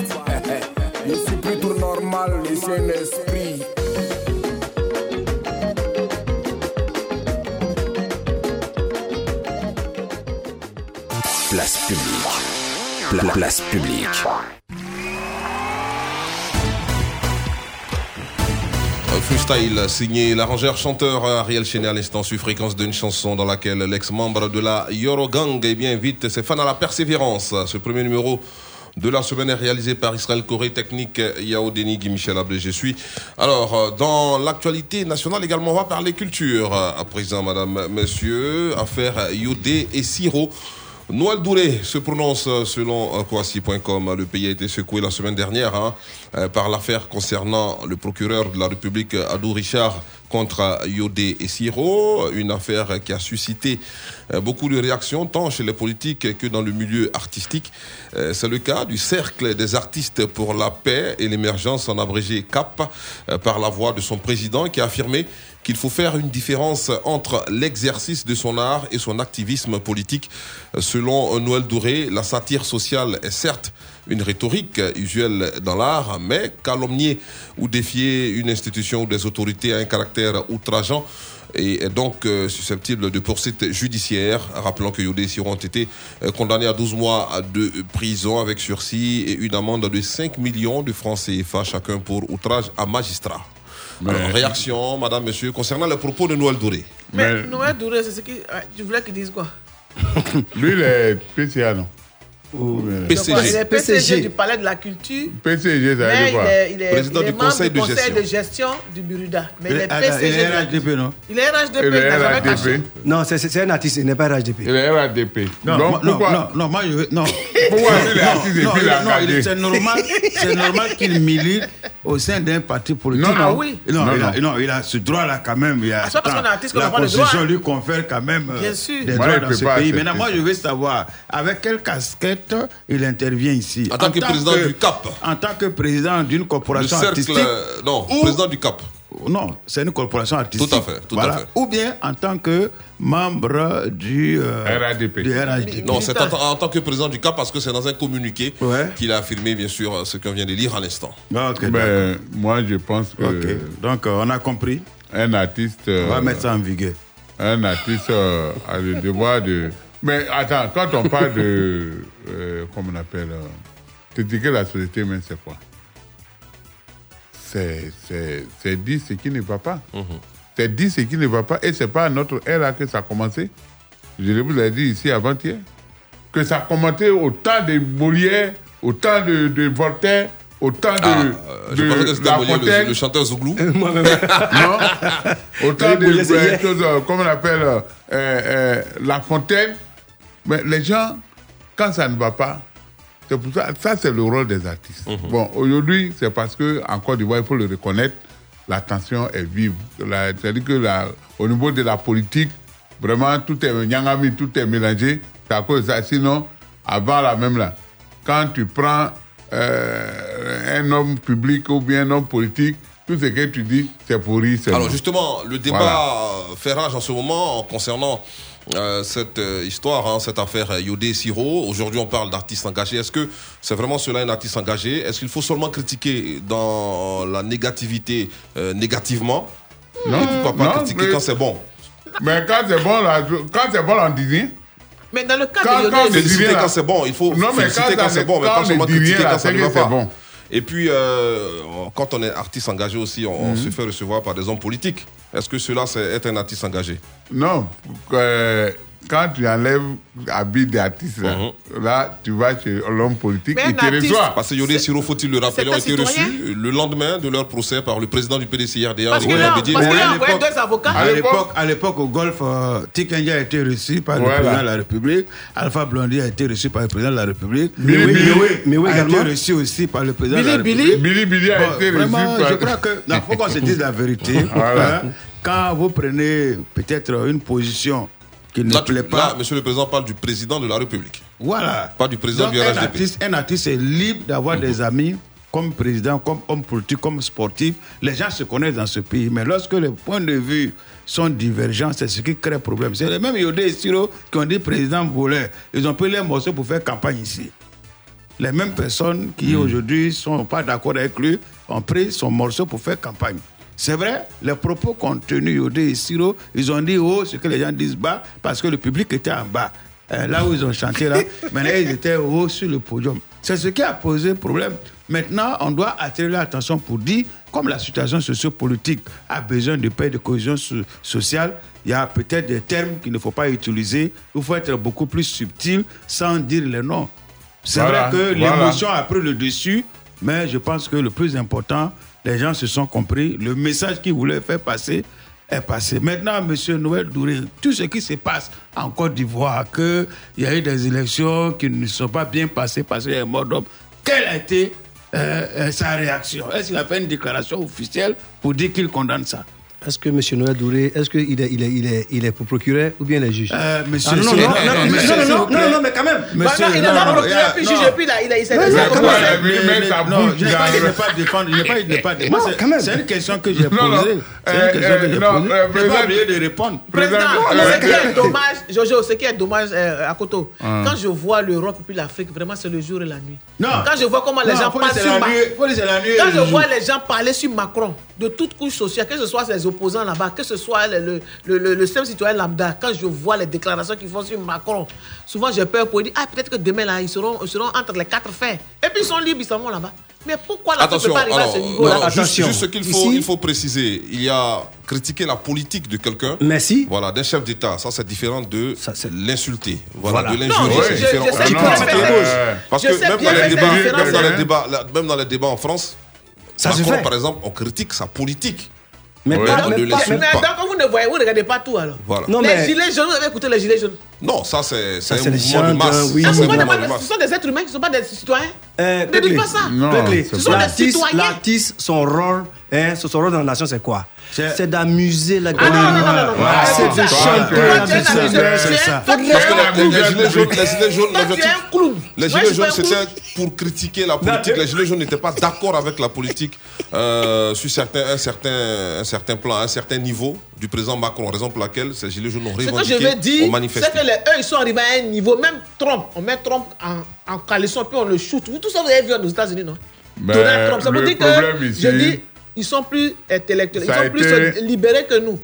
Ici plus tout normal, ici un esprit. Place publique. Pla place publique. Freestyle signé l'arrangeur chanteur Ariel Chenet à l'instant sur fréquence d'une chanson dans laquelle l'ex-membre de la Yoro Gang eh bien, invite ses fans à la persévérance. Ce premier numéro de la semaine est réalisé par Israël Corée Technique Yao Denis Guy Michel Ablé, je suis. Alors, euh, dans l'actualité nationale également, on va parler culture. À présent, madame, monsieur, affaire Yodé et Siro. Noël Douré se prononce euh, selon euh, Kouassi.com. Le pays a été secoué la semaine dernière hein, euh, par l'affaire concernant le procureur de la République Adou Richard contre Yodé et Siro. Une affaire qui a suscité euh, beaucoup de réactions tant chez les politiques que dans le milieu artistique. Euh, C'est le cas du Cercle des artistes pour la paix et l'émergence en abrégé CAP euh, par la voix de son président qui a affirmé qu'il faut faire une différence entre l'exercice de son art et son activisme politique. Selon Noël Douré, la satire sociale est certes une rhétorique usuelle dans l'art, mais calomnier ou défier une institution ou des autorités a un caractère outrageant et est donc euh, susceptible de poursuites judiciaires. Rappelons que Yodé Siro ont été euh, condamnés à 12 mois de prison avec sursis et une amende de 5 millions de francs CFA chacun pour outrage à magistrat. Alors, réaction, madame, monsieur, concernant les propos de Noël Douré. Mais Noël Douré, c'est ce qui. ouais, Tu voulais qu'il dise quoi? Lui, il est PCA, non? PCG. Il est PCG du Palais de la Culture. PCG, ça Mais il est, il est, Président il est du membre conseil du conseil gestion. de gestion du Buruda. Mais Il est- PCG. il la RHDP, non? Il est RHDP, Il il est n'a jamais caché. RHDP. Non, c'est un artiste, il n'est pas RHDP. Il est RADP. Non, non, pourquoi? non, non, moi je veux. Non. Pourquoi il est artiste et non, puis non, c'est normal, c'est normal qu'il milite au sein d'un parti politique. Non, non. Ah oui. Non, Non, il, a, non. il a ce droit-là quand même. Il a, Ah, c'est pas parce qu'on est artiste qu'on la n'a pas le Constitution droit. lui confère quand même euh, Bien sûr. des droits dans ce pays. Maintenant, moi, je veux savoir avec quelle casquette il intervient ici. En tant que président du CAP. En tant que président d'une corporation cercle, artistique. euh, non, Ou- président du CAP. Non, c'est une corporation artistique. Tout à fait, tout à fait. Ou bien en tant que membre du, euh, RADP. du RADP. Non, c'est en, en tant que président du CAP parce que c'est dans un communiqué Ouais. qu'il a affirmé, bien sûr, ce qu'on vient de lire à l'instant. Ah, ok, Ben, moi, je pense que. Donc, euh, on a compris. un artiste, On va euh, mettre ça en vigueur. un artiste euh, a le devoir de. Mais attends, quand on parle de, euh, comment on appelle, euh, critiquer la société, mais c'est quoi? C'est c'est- c'est dire ce qui ne va pas. C'est dire ce qui ne va pas. Et c'est pas à notre ère que ça a commencé. Je vous l'ai dit ici avant-hier. Que ça a commencé au temps de Molière, au temps de, de Voltaire, au temps de, Ah, euh, je de pensais que c'était La Molière, le, Fontaine. le chanteur Zouglou. Moi-même. Non Autant Oui, de euh, hier. choses, euh, comment on appelle, euh, euh, La Fontaine. Mais les gens, quand ça ne va pas, c'est pour ça, ça c'est le rôle des artistes. Mhm. Bon, aujourd'hui, c'est parce que en Côte d'Ivoire, il faut le reconnaître, la tension est vive. C'est-à-dire que la- au niveau de la politique, vraiment, tout est nyangami, tout est mélangé. C'est à cause de ça. Sinon, avant la même là, quand tu prends euh, un homme public ou bien un homme politique, tout ce que tu dis, c'est pourri. c'est Alors bon. justement, le débat Voilà. euh, fait rage en ce moment concernant euh, cette euh, histoire, hein, cette affaire euh, Yodé Siro. Aujourd'hui, on parle d'artistes engagés. Est-ce que c'est vraiment cela un artiste engagé? Est-ce qu'il faut seulement critiquer dans la négativité euh, négativement? Non, Et pourquoi pas non, critiquer mais- quand c'est bon? Mais quand c'est bon, là, quand c'est bon, on dit rien. Mais dans le cas Quand- de quand Yodé, quand c'est bon, il faut Non, mais féliciter quand quand, c'est bon, mais quand pas on seulement critiquer quand ça c'est ne va pas. bon. Et puis, euh, quand on est artiste engagé aussi, on, Mhm. se fait recevoir par des hommes politiques. Est-ce que cela, c'est être un artiste engagé? Non, euh, quand tu enlèves l'habit d'artiste, là, Mhm. là, tu vas chez l'homme politique, Mais il te reçoit. Parce que Yodé Siro, faut-il le rappeler, ont été reçus le lendemain de leur procès par le président du PDCRDA, Parce qu'il a, envoyé l'époque- deux avocats. À l'époque- au Golfe, euh, a été reçu par le président de la République. Alpha Blondy a été reçu par le président de la République. Billy Mais oui, Billy. mais oui, Mais oui, a également. été reçu aussi par le président de la Billy République. Billy. Billy Billy a Bon, été reçu vraiment, par... je crois que. Non, faut qu'on se dise la vérité. Voilà. Hein. Quand vous prenez peut-être une position monsieur le président parle du président de la République. Voilà. Pas du président du RHDP. Un artiste, est libre d'avoir des mhm. amis comme président, comme homme politique, comme sportif. Les gens se connaissent dans ce pays. Mais lorsque les points de vue sont divergents, c'est ce qui crée problème. C'est les mêmes Yodé et Siro qui ont dit président voleur. Ils ont pris les morceaux pour faire campagne ici. Les mêmes personnes qui mhm. aujourd'hui ne sont pas d'accord avec lui ont pris son morceau pour faire campagne. C'est vrai, les propos contenus Yodé et Siro, ils ont dit haut ce que les gens disent bas parce que le public était en bas. Euh, là où ils ont chanté, là, maintenant ils étaient haut sur le podium. C'est ce qui a posé problème. Maintenant, on doit attirer l'attention pour dire, comme la situation sociopolitique a besoin de paix et de cohésion sociale, il y a peut-être des termes qu'il ne faut pas utiliser. Il faut être beaucoup plus subtil sans dire les noms. C'est vrai que l'émotion a pris le dessus, mais je pense que le plus important, les gens se sont compris, le message qu'ils voulaient faire passer est passé. Maintenant, M. Noël Douré, tout ce qui se passe en Côte d'Ivoire, qu'il y a eu des élections qui ne sont pas bien passées parce qu'il y a mort d'homme, quelle a été euh, euh, sa réaction? Est-ce qu'il a fait une déclaration officielle pour dire qu'il condamne ça? Est-ce que M. Noël Douré, est-ce qu'il est, il est, il est, il est pour procureur ou bien il est juge? Euh, ah, monsieur, non, non, non, non, non, non, mais quand même. Monsieur, il est d'abord procureur, puis juge, puis là, il est. Non, je ne vais pas défendre. Je ne vais pas défendre. C'est une question que j'ai posée. C'est une euh, question que j'ai euh, posée. Euh, je n'ai pas oublié de répondre. Président, ce qui est dommage, Jojo, ce qui est dommage à Koto, ah. quand je vois l'Europe puis l'Afrique, vraiment, c'est le jour et la nuit. Non. Quand je vois comment les gens parlent sur Macron. Quand je vois les gens parler sur Macron, de toute couche sociale, que ce soit ses opposants là-bas, que ce soit le, le, le, le citoyen lambda, quand je vois les déclarations qu'ils font sur Macron, souvent j'ai peur pour dire, ah peut-être que demain là, ils seront, ils seront entre les quatre fers. Et puis ils sont libres, ils s'en vont là-bas. Mais pourquoi la attention, peut pas arriver à ce niveau-là? juste, juste, ce qu'il faut, il faut préciser, il y a critiquer la politique de quelqu'un. Merci. Voilà, d'un chef d'État, ça c'est différent de l'insulter. Voilà, de l'injurier, c'est différent. Ah, Parce que même dans, les débats, même, dans les débats, en France, Macron, par exemple, on critique sa politique. Mais, pas, mais, vous ne voyez, vous ne regardez pas tout alors. Voilà. Non, les gilets jaunes, vous avez écouté les gilets jaunes? Non, ça c'est un mouvement de masse. Euh, de ah, masse. Ce sont des êtres humains qui ne sont pas des citoyens. Euh, ne dites pas ça. Non, ce sont des citoyens. L'artiste, son rôle Hein, Sosoro dans la nation, c'est quoi? C'est d'amuser la ah, gamme. C'est de chanter la C'est ça. Parce que les, gilets jaunes, les gilets jaunes, c'était pour critiquer la politique. Les gilets jaunes n'étaient pas d'accord avec la politique euh, sur un certain, plan, un certain niveau du président Macron. Raison pour laquelle ces gilets jaunes ont revendiqué. Ce que je veux dire, c'est que les, eux, ils sont arrivés à un niveau, même Trump, on met Trump en, en coalition, puis on le shoot. Vous, tout ça, vous avez vu aux États-Unis, non? Donald Trump, ça veut dire que, je dis, ils sont plus intellectuels, ils sont plus libérés que nous.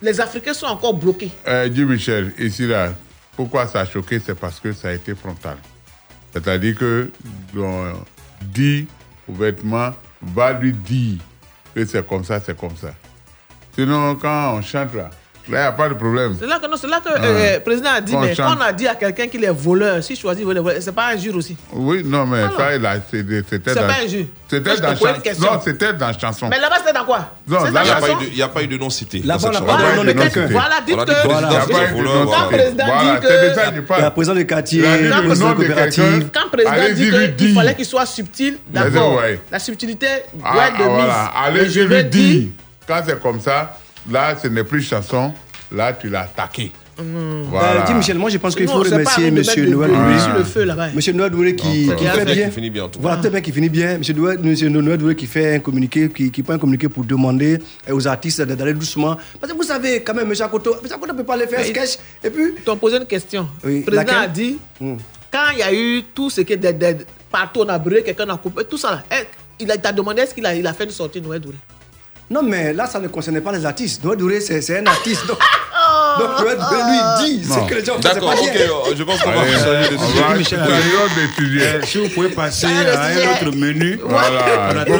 Les Africains sont encore bloqués. Euh, Michel, ici là, pourquoi ça a choqué C'est parce que ça a été frontal. C'est-à-dire que l'on dit ouvertement, va lui dire que c'est comme ça, c'est comme ça. Sinon, quand on chante là, Là, il n'y a pas de problème. C'est là que, non, là que le président a dit, mais quand on a dit à quelqu'un qu'il est voleur, s'il choisit voler, c'est pas injure aussi. Oui, non, mais Alors, ça, c'était dans... pas injure. C'était dans, chan... non, c'était dans chanson. Mais là-bas, c'était dans quoi? Non, là, il n'y a, pas eu de non cité. Là-bas, on n'a pas eu de non cité. Voilà, dites que... Quand le président dit que... La présidente du quartier, la présidente coopérative... Quand le président dit qu'il fallait qu'il soit subtil, la subtilité doit ah, être ah, de mise. Allez, je lui dis, quand c'est comme ça... Là, ce n'est plus chanson. Là, tu l'as attaqué. Mmh. Voilà. Bah, Michel, moi je pense qu'il faut remercier mmh. Monsieur Noël Douré. Monsieur Noël Douré qui, qui fait bien. Qui finit bien tout voilà, très bien qui finit bien. Monsieur Noël Douré qui fait un communiqué, qui, prend un communiqué pour demander aux artistes d'aller doucement. Parce que vous savez, quand même, M. Koto, ne peut pas aller faire un sketch. Et puis. T'en posé une question. Oui, le président a dit mmh. quand il y a eu tout ce qui est partout, on a brûlé, quelqu'un a coupé, tout ça là, eh, il t'a demandé est-ce qu'il a, il a fait une sortie Noël Douré non, mais là, ça ne concernait pas les artistes. Noël Douré, c'est un artiste. Donc, oh. donc Noël Douré lui dit ce que les gens D'accord, ok, euh, je pense qu'on va changer euh, de sujet. Période euh, Si vous pouvez passer ah, à un autre menu, voilà. On a trop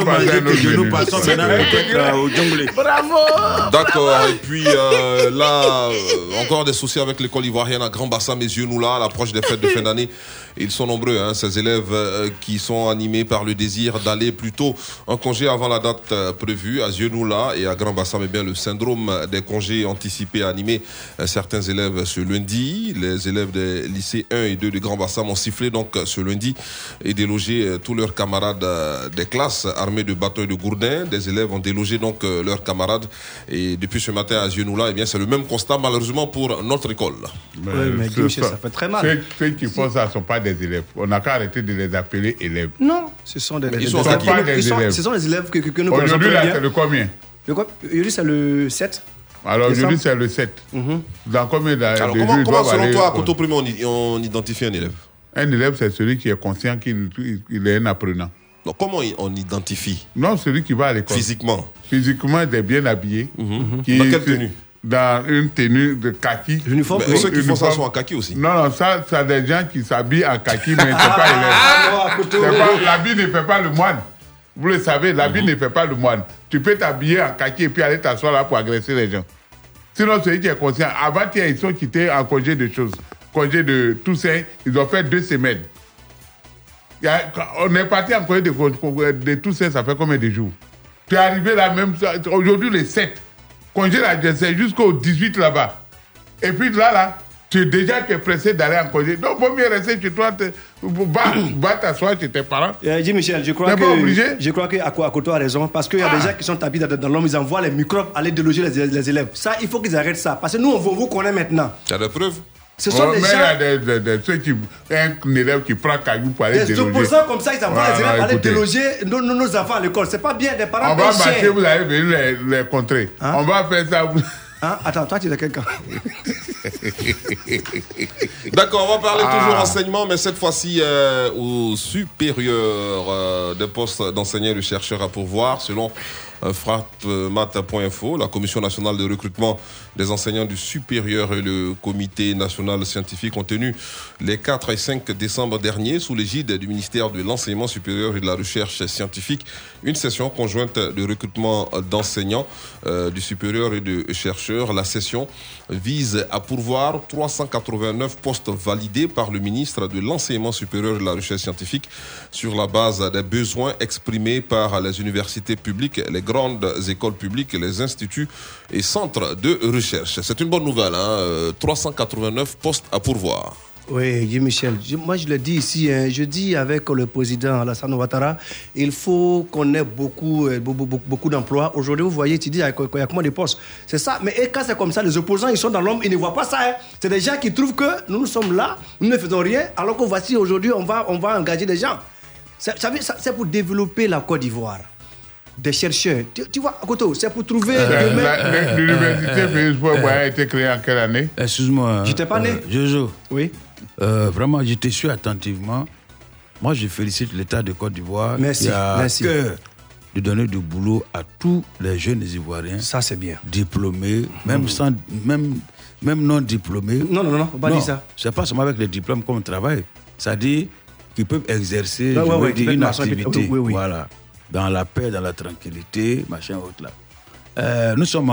nous passons maintenant au jungle. Bravo! D'accord, et puis là, encore des soucis avec l'école ivoirienne à Grand Bassin, mes yeux, nous là, à l'approche des fêtes de fin d'année. Ils sont nombreux, hein, ces élèves euh, qui sont animés par le désir d'aller plutôt en congé avant la date euh, prévue. À Zionoula et à Grand Bassam, eh bien, le syndrome des congés anticipés a animé euh, certains élèves ce lundi. Les élèves des lycées 1 et 2 de Grand Bassam ont sifflé donc ce lundi et délogé tous leurs camarades des classes armés de bâtons et de gourdins. Des élèves ont délogé donc leurs camarades. Et depuis ce matin à Zionoula, eh bien, c'est le même constat malheureusement pour notre école. Oui, mais ça fait très mal. Ceux, qui pas des élèves. On n'a qu'à arrêter de les appeler élèves. Non, ce sont des, ils sont pas des élèves. ce sont des élèves que, que, que nous Aujourd'hui, là, c'est le combien? Aujourd'hui, c'est le 7. Alors aujourd'hui, c'est le 7. Mhm. Dans combien d'années Alors, comment, selon toi, à Coteau Primaire, on, on, identifie un élève? Un élève, c'est celui qui est conscient qu'il est un apprenant. Donc, comment on identifie? Non, celui qui va à l'école. Physiquement. Physiquement, il est bien habillé. Mm -hmm. qui, Dans quelle tenue? Dans une tenue de kaki. Uniforme Mais ceux qui font ça sont en kaki aussi. Non, non, ça, ça des gens qui s'habillent en kaki, mais c'est pas Ah, non, à élève. C'est L'habit ne fait pas le moine. Vous le savez, l'habit ne fait pas le moine. Tu peux t'habiller en kaki et puis aller t'asseoir là pour agresser les gens. Sinon, celui qui est conscient, avant-hier, ils sont quittés en congé de choses. Congé de Toussaint, ils ont fait deux semaines. On est parti en congé de, de Toussaint, ça fait combien de jours? Tu es arrivé là même, aujourd'hui le 7. Congé là, c'est jusqu'au 18 là-bas. Et puis là, là, tu es déjà tu es pressé d'aller en congé. Donc, vaut mieux rester chez toi, te- va, t'asseoir chez tes parents. Euh, dis Michel, je crois que pas obligé je crois que Ako- Akoto a raison parce qu'il y a des gens qui sont tapis dans, dans l'homme, ils envoient les microbes aller déloger les, les élèves. Ça, il faut qu'ils arrêtent ça parce que nous on vous, vous connaît maintenant. Tu as des preuves? Ce sont Ouais, des mais gens- il y a des, des- des- ceux qui, un élève qui prend caillou pour aller Des déloger. opposants comme ça, ils envoient les élèves aller déloger nos, nos- nos enfants à l'école. C'est pas bien, des parents On va marcher, vous allez venir les, les contrer. On va faire ça. Hein? Attends, toi tu es quelqu'un. D'accord, on va parler Ah. toujours enseignement, mais cette fois-ci euh, au supérieur euh, des postes d'enseignants et de chercheurs à pourvoir, selon euh, frappmat.info, la Commission nationale de recrutement des enseignants du supérieur et le Comité national scientifique ont tenu les 4 et 5 décembre dernier, sous l'égide du ministère de l'enseignement supérieur et de la recherche scientifique, une session conjointe de recrutement d'enseignants euh, du supérieur et de chercheurs. La session vise à pourvoir 389 postes validés par le ministre de l'enseignement supérieur et de la recherche scientifique sur la base des besoins exprimés par les universités publiques, les grandes écoles publiques, les instituts et centres de recherche. C'est une bonne nouvelle, hein, euh, 389 postes à pourvoir. Oui, Michel. Moi, je le dis ici, hein, je dis avec le président Alassane Ouattara, il faut qu'on ait beaucoup, euh, beaucoup, beaucoup, d'emplois. Aujourd'hui, vous voyez, tu dis, il y a il y a combien de postes? C'est ça. Mais quand c'est comme ça, les opposants, ils sont dans l'ombre, ils ne voient pas ça. hein. C'est des gens qui trouvent que nous, nous sommes là, nous ne faisons rien, alors que voici, aujourd'hui, on va, on va engager des gens. C'est pour développer la Côte d'Ivoire. Des chercheurs. Tu, tu vois, c'est pour trouver. Euh, L'université Félix Faure a été créée en quelle année? Excuse-moi. J'étais pas né. euh, Jojo. Oui. Euh, vraiment, je te suis attentivement. Moi, je félicite l'État de Côte d'Ivoire Merci, qui a merci. de donner du boulot à tous les jeunes Ivoiriens. Ça, c'est bien. Diplômés, même, sans, même, même non diplômés. Non, non, non, faut pas dire ça. C'est pas seulement avec les diplômes qu'on travaille. C'est-à-dire qu'ils peuvent exercer Ouais, je ouais, veux ouais, dire, qui une activité. oui, oui. Voilà. Dans la paix, dans la tranquillité, machin, autre là. Euh, nous sommes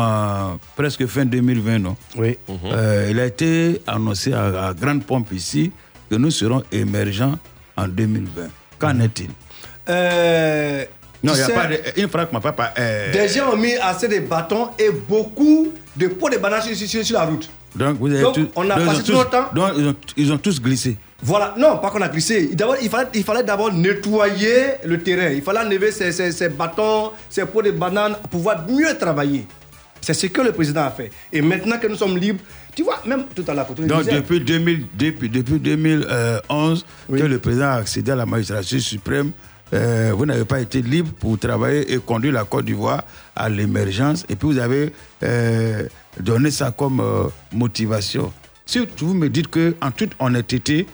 presque fin 2020, non? Oui. Euh, il a été annoncé à, à grande pompe ici que nous serons émergents en 2020. Qu'en est-il? Euh, Non, il n'y a sais, pas de. Une phrase m'a pas. pas euh, Des gens ont mis assez de bâtons et beaucoup de pots de bananes sur, sur- sur la route. donc, vous avez donc, tous- on a donc, passé tout tous- notre temps. donc, ils, ont, ils ont tous glissé. Voilà, non, pas qu'on a glissé. D'abord, il fallait, il fallait d'abord nettoyer le terrain. Il fallait enlever ces, ces- ces bâtons, ces pots de bananes pour pouvoir mieux travailler. C'est ce que le président a fait. Et maintenant que nous sommes libres, tu vois, même tout à l'heure, Donc, depuis, 2000, depuis, depuis 2011, que le président a accédé à la magistrature suprême, euh, vous n'avez pas été libre pour travailler et conduire la Côte d'Ivoire à l'émergence. Et puis, vous avez euh, donné ça comme euh, motivation. Si vous me dites qu'en toute honnêteté, euh,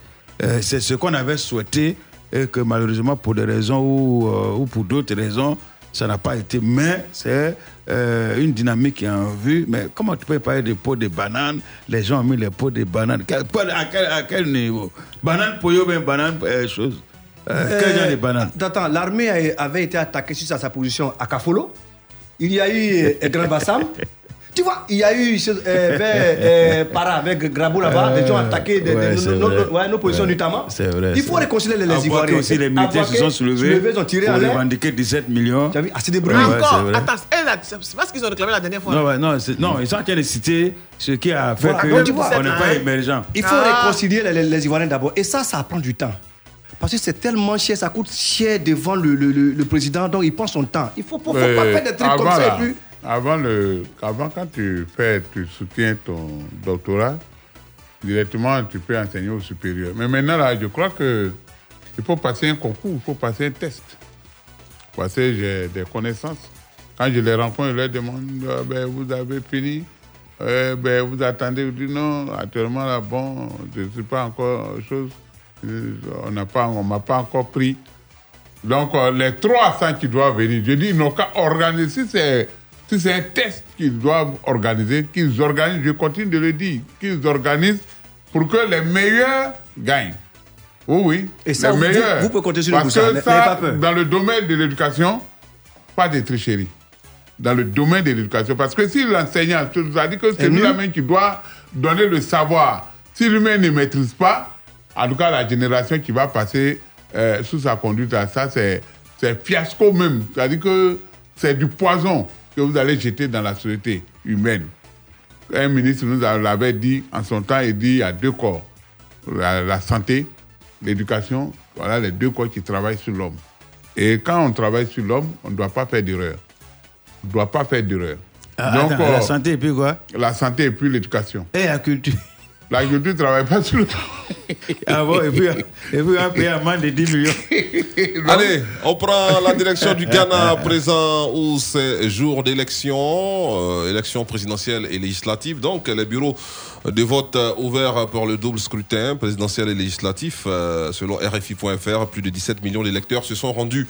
c'est ce qu'on avait souhaité et que malheureusement, pour des raisons ou, euh, ou pour d'autres raisons, ça n'a pas été. Mais c'est euh, une dynamique qui est en vue. Mais comment tu peux parler de pots de bananes? Les gens ont mis les pots de bananes. Quel- à, quel, à quel niveau? Banane poyo, bien banane, euh, chose. Euh, quel genre de banane Attends, l'armée avait été attaquée sur sa, sa position à Kafolo. Il y a eu euh, Grand Bassam. Tu vois, il y a eu euh, vers euh, Para avec Grabou là-bas, des gens attaqués de, ouais, nos- c'est ouais, positions Ouais, notamment. C'est vrai. Il c'est faut réconcilier les, les Ivoiriens. aussi les militaires se sont soulevés, ils ont tiré pour revendiquer 17 millions. Tu as vu, assez de Ouais, bruit. ouais, c'est Encore, attends, c'est c'est pas ce qu'ils ont réclamé la dernière fois. Non, ouais, non, c'est- non, ils sont en train de citer ce qui a fait Voilà, que donc tu vois, on n'est pas hein. émergent. Il faut Ah. réconcilier les, les- les Ivoiriens d'abord. Et ça, ça prend du temps. Parce que c'est tellement cher, ça coûte cher devant le, le- le- le président, donc il prend son temps. Il faut, faut, faut Euh, pas faire des trucs comme ça. Et puis, avant, le, avant, quand tu fais, tu soutiens ton doctorat, directement, tu peux enseigner au supérieur. Mais maintenant, là, je crois que il faut passer un concours, il faut passer un test. Parce que j'ai des connaissances. Quand je les rencontre, je leur demande, Ah, ben, vous avez fini? Euh, ben, Vous attendez, je dis non, actuellement, là, bon, je ne sais pas encore chose. On on m'a pas encore pris. Donc, les 300 qui doivent venir, je dis, ils n'ont qu'à organiser. Si c'est, si c'est un test qu'ils doivent organiser, qu'ils organisent, je continue de le dire, qu'ils organisent pour que les meilleurs gagnent. Oui, oui. Et ça, les vous- meilleurs. vous pouvez compter sur le Parce que ça, dans le domaine de l'éducation, pas de tricherie. Dans le domaine de l'éducation. Parce que si l'enseignant, tu nous as dit que c'est lui-même qui doit donner le savoir. Si lui-même ne maîtrise pas, en tout cas, la génération qui va passer euh, sous sa conduite, là, ça, c'est c'est fiasco même. C'est-à-dire que c'est du poison que vous allez jeter dans la société humaine. Un ministre nous l'avait dit en son temps, il dit il y a deux corps. La, la santé, l'éducation, voilà les deux corps qui travaillent sur l'homme. Et quand on travaille sur l'homme, on ne doit pas faire d'erreur. On ne doit pas faire d'erreur. Ah, attends, la santé et puis quoi? La santé et puis l'éducation. Et la culture. La culture ne travaille pas sur le Ah bon, et puis, et puis on va payer un de 10 millions. Allez, on prend la direction du Ghana à présent où c'est jour d'élection, euh, élection présidentielle et législative. Donc, les bureaux de vote euh, ouverts pour le double scrutin présidentiel et législatif, euh, selon RFI.fr, plus de 17 millions d'électeurs se sont rendus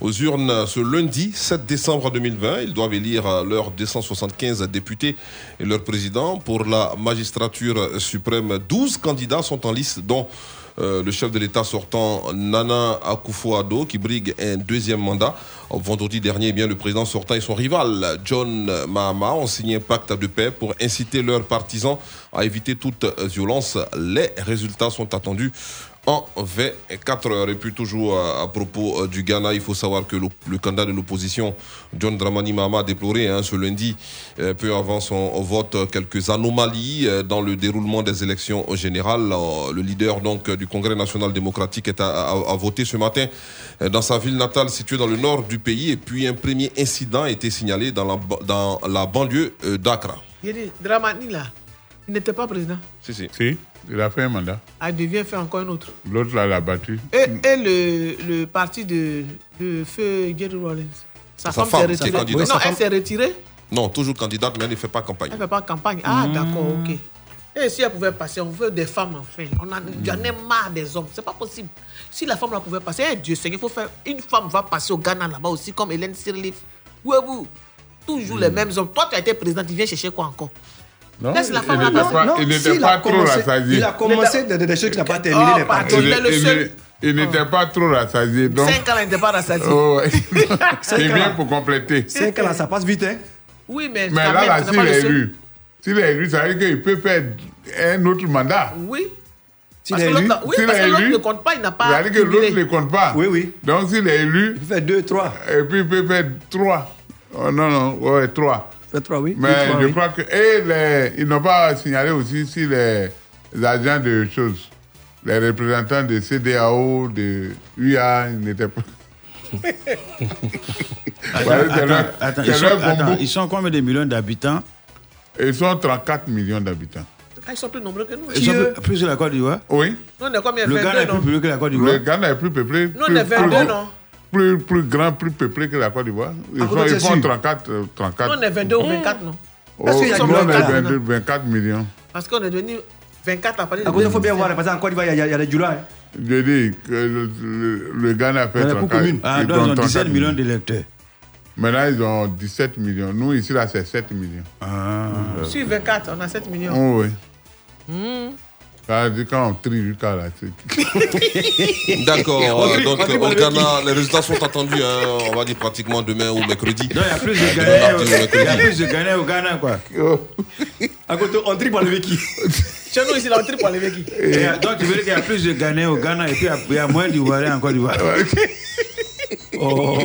aux urnes ce lundi 7 décembre 2020. Ils doivent élire leurs 275 députés et leur président. Pour la magistrature suprême, 12 candidats sont en lice, dont euh, le chef de l'État sortant, Nana Akufo-Addo, qui brigue un deuxième mandat. Vendredi dernier, eh bien, le président sortant et son rival, John Mahama, ont signé un pacte de paix pour inciter leurs partisans à éviter toute violence. Les résultats sont attendus en 24 heures. Et puis toujours à, à propos euh, du Ghana, il faut savoir que le, candidat de l'opposition, John Dramani Mahama, a déploré hein, ce lundi, euh, peu avant son vote, euh, quelques anomalies euh, dans le déroulement des élections générales. Euh, Le leader donc du Congrès national démocratique est à, voter ce matin euh, dans sa ville natale située dans le nord du pays. Et puis un premier incident a été signalé dans la, banlieue euh, d'Accra. Il n'était pas président. Si, si. Si, il a fait un mandat. Ah, il devient faire encore un autre. L'autre, là, l'a battu. Et, et le, le parti de, de feu Jerry Rollins. Sa, Sa femme, femme s'est retirée. candidate. non, Sa elle femme- s'est retirée. Non, toujours candidate, mais elle ne fait pas campagne. Elle ne fait pas campagne. Ah, d'accord, ok. Et si elle pouvait passer, on veut des femmes enfin. On a, J'en ai marre des hommes. C'est pas possible. Si la femme là pouvait passer, eh, Dieu Seigneur, il faut faire. Une femme va passer au Ghana là-bas aussi, comme Hélène Sirleaf. Où est vous Toujours les mêmes hommes. Toi, tu as été président, tu viens chercher quoi encore? Non, Laisse la il femme Non, il n'était pas a trop commencé- rassasié. Il a commencé des, choses qui n'ont pas terminé. Oh, les parties. Il, est le il- seul. il n'était pas trop rassasié. Donc, 5 ans, elle n'était pas rassasiée. Oh, il ans. vient pour compléter. 5 ans, là, ça passe vite, hein Oui, mais, Mais là, là s'il est élu, s'il est élu, ça veut dire qu'il peut faire un autre mandat. Oui. S'il est élu, l'autre, oui, parce que l'autre ne compte pas, il n'a pas. Ça veut dire que l'autre ne compte pas. Oui, oui. Donc s'il est élu, Il peut faire 2, 3. et puis il peut faire trois. Oh, non, non, ouais, trois. Fait 3, oui. Mais Deux, trois, je oui. crois que. Et les, ils n'ont pas signalé aussi si les, les agents de choses, les représentants de CDAO, de UA, ils n'étaient pas. Attends, attends, leur- attends, ils, sont, attends, ils sont combien de millions d'habitants? Ils sont 34 millions d'habitants. Ah, ils sont plus nombreux que nous. Ils sont plus, plus que la Côte d'Ivoire? Oui. Nous, on est combien? Le 22, Ghana est plus peuplé que la Côte d'Ivoire? Le Ghana est plus peuplé. Nous, on est 22, plus- non? Plus, plus grand, plus peuplé que la Côte d'Ivoire. Ils, Ah, font, vous ils êtes font sûr? 34. euh, 34. Nous, on est 22 ou 24, non? Oh, Parce qu'il y a nous, on est Ghana? 22, 24 millions. Parce qu'on est devenu 24 à partir de À cause, il faut bien 2017. voir, parce qu'en Côte d'Ivoire, il y a- il y a des Djula. hein. Je dis que le, le- le Ghana fait Il y en a pour 34. commune. Ah, ils ont 17 millions d'électeurs. Maintenant, ils ont 17 millions. Nous, ici, là, c'est 7 millions. Ah. Sur 24, on a 7 millions. Oh, oui. Hmm. Quand on trie là. D'accord. Euh, donc au par le Ghana, les résultats sont attendus, hein, on va dire pratiquement demain ou mercredi. Non, il y a plus de Ghanais il y a plus de Ghanais au Ghana, quoi. À côté, on trie par le Veki. Chez nous, ici, on trie pour les véhicules. Et, euh, donc, tu veux dire qu'il y a plus de Ghanais au Ghana et puis il y a- il y a moins d'Ivoiriens en Côte d'Ivoire. Oh.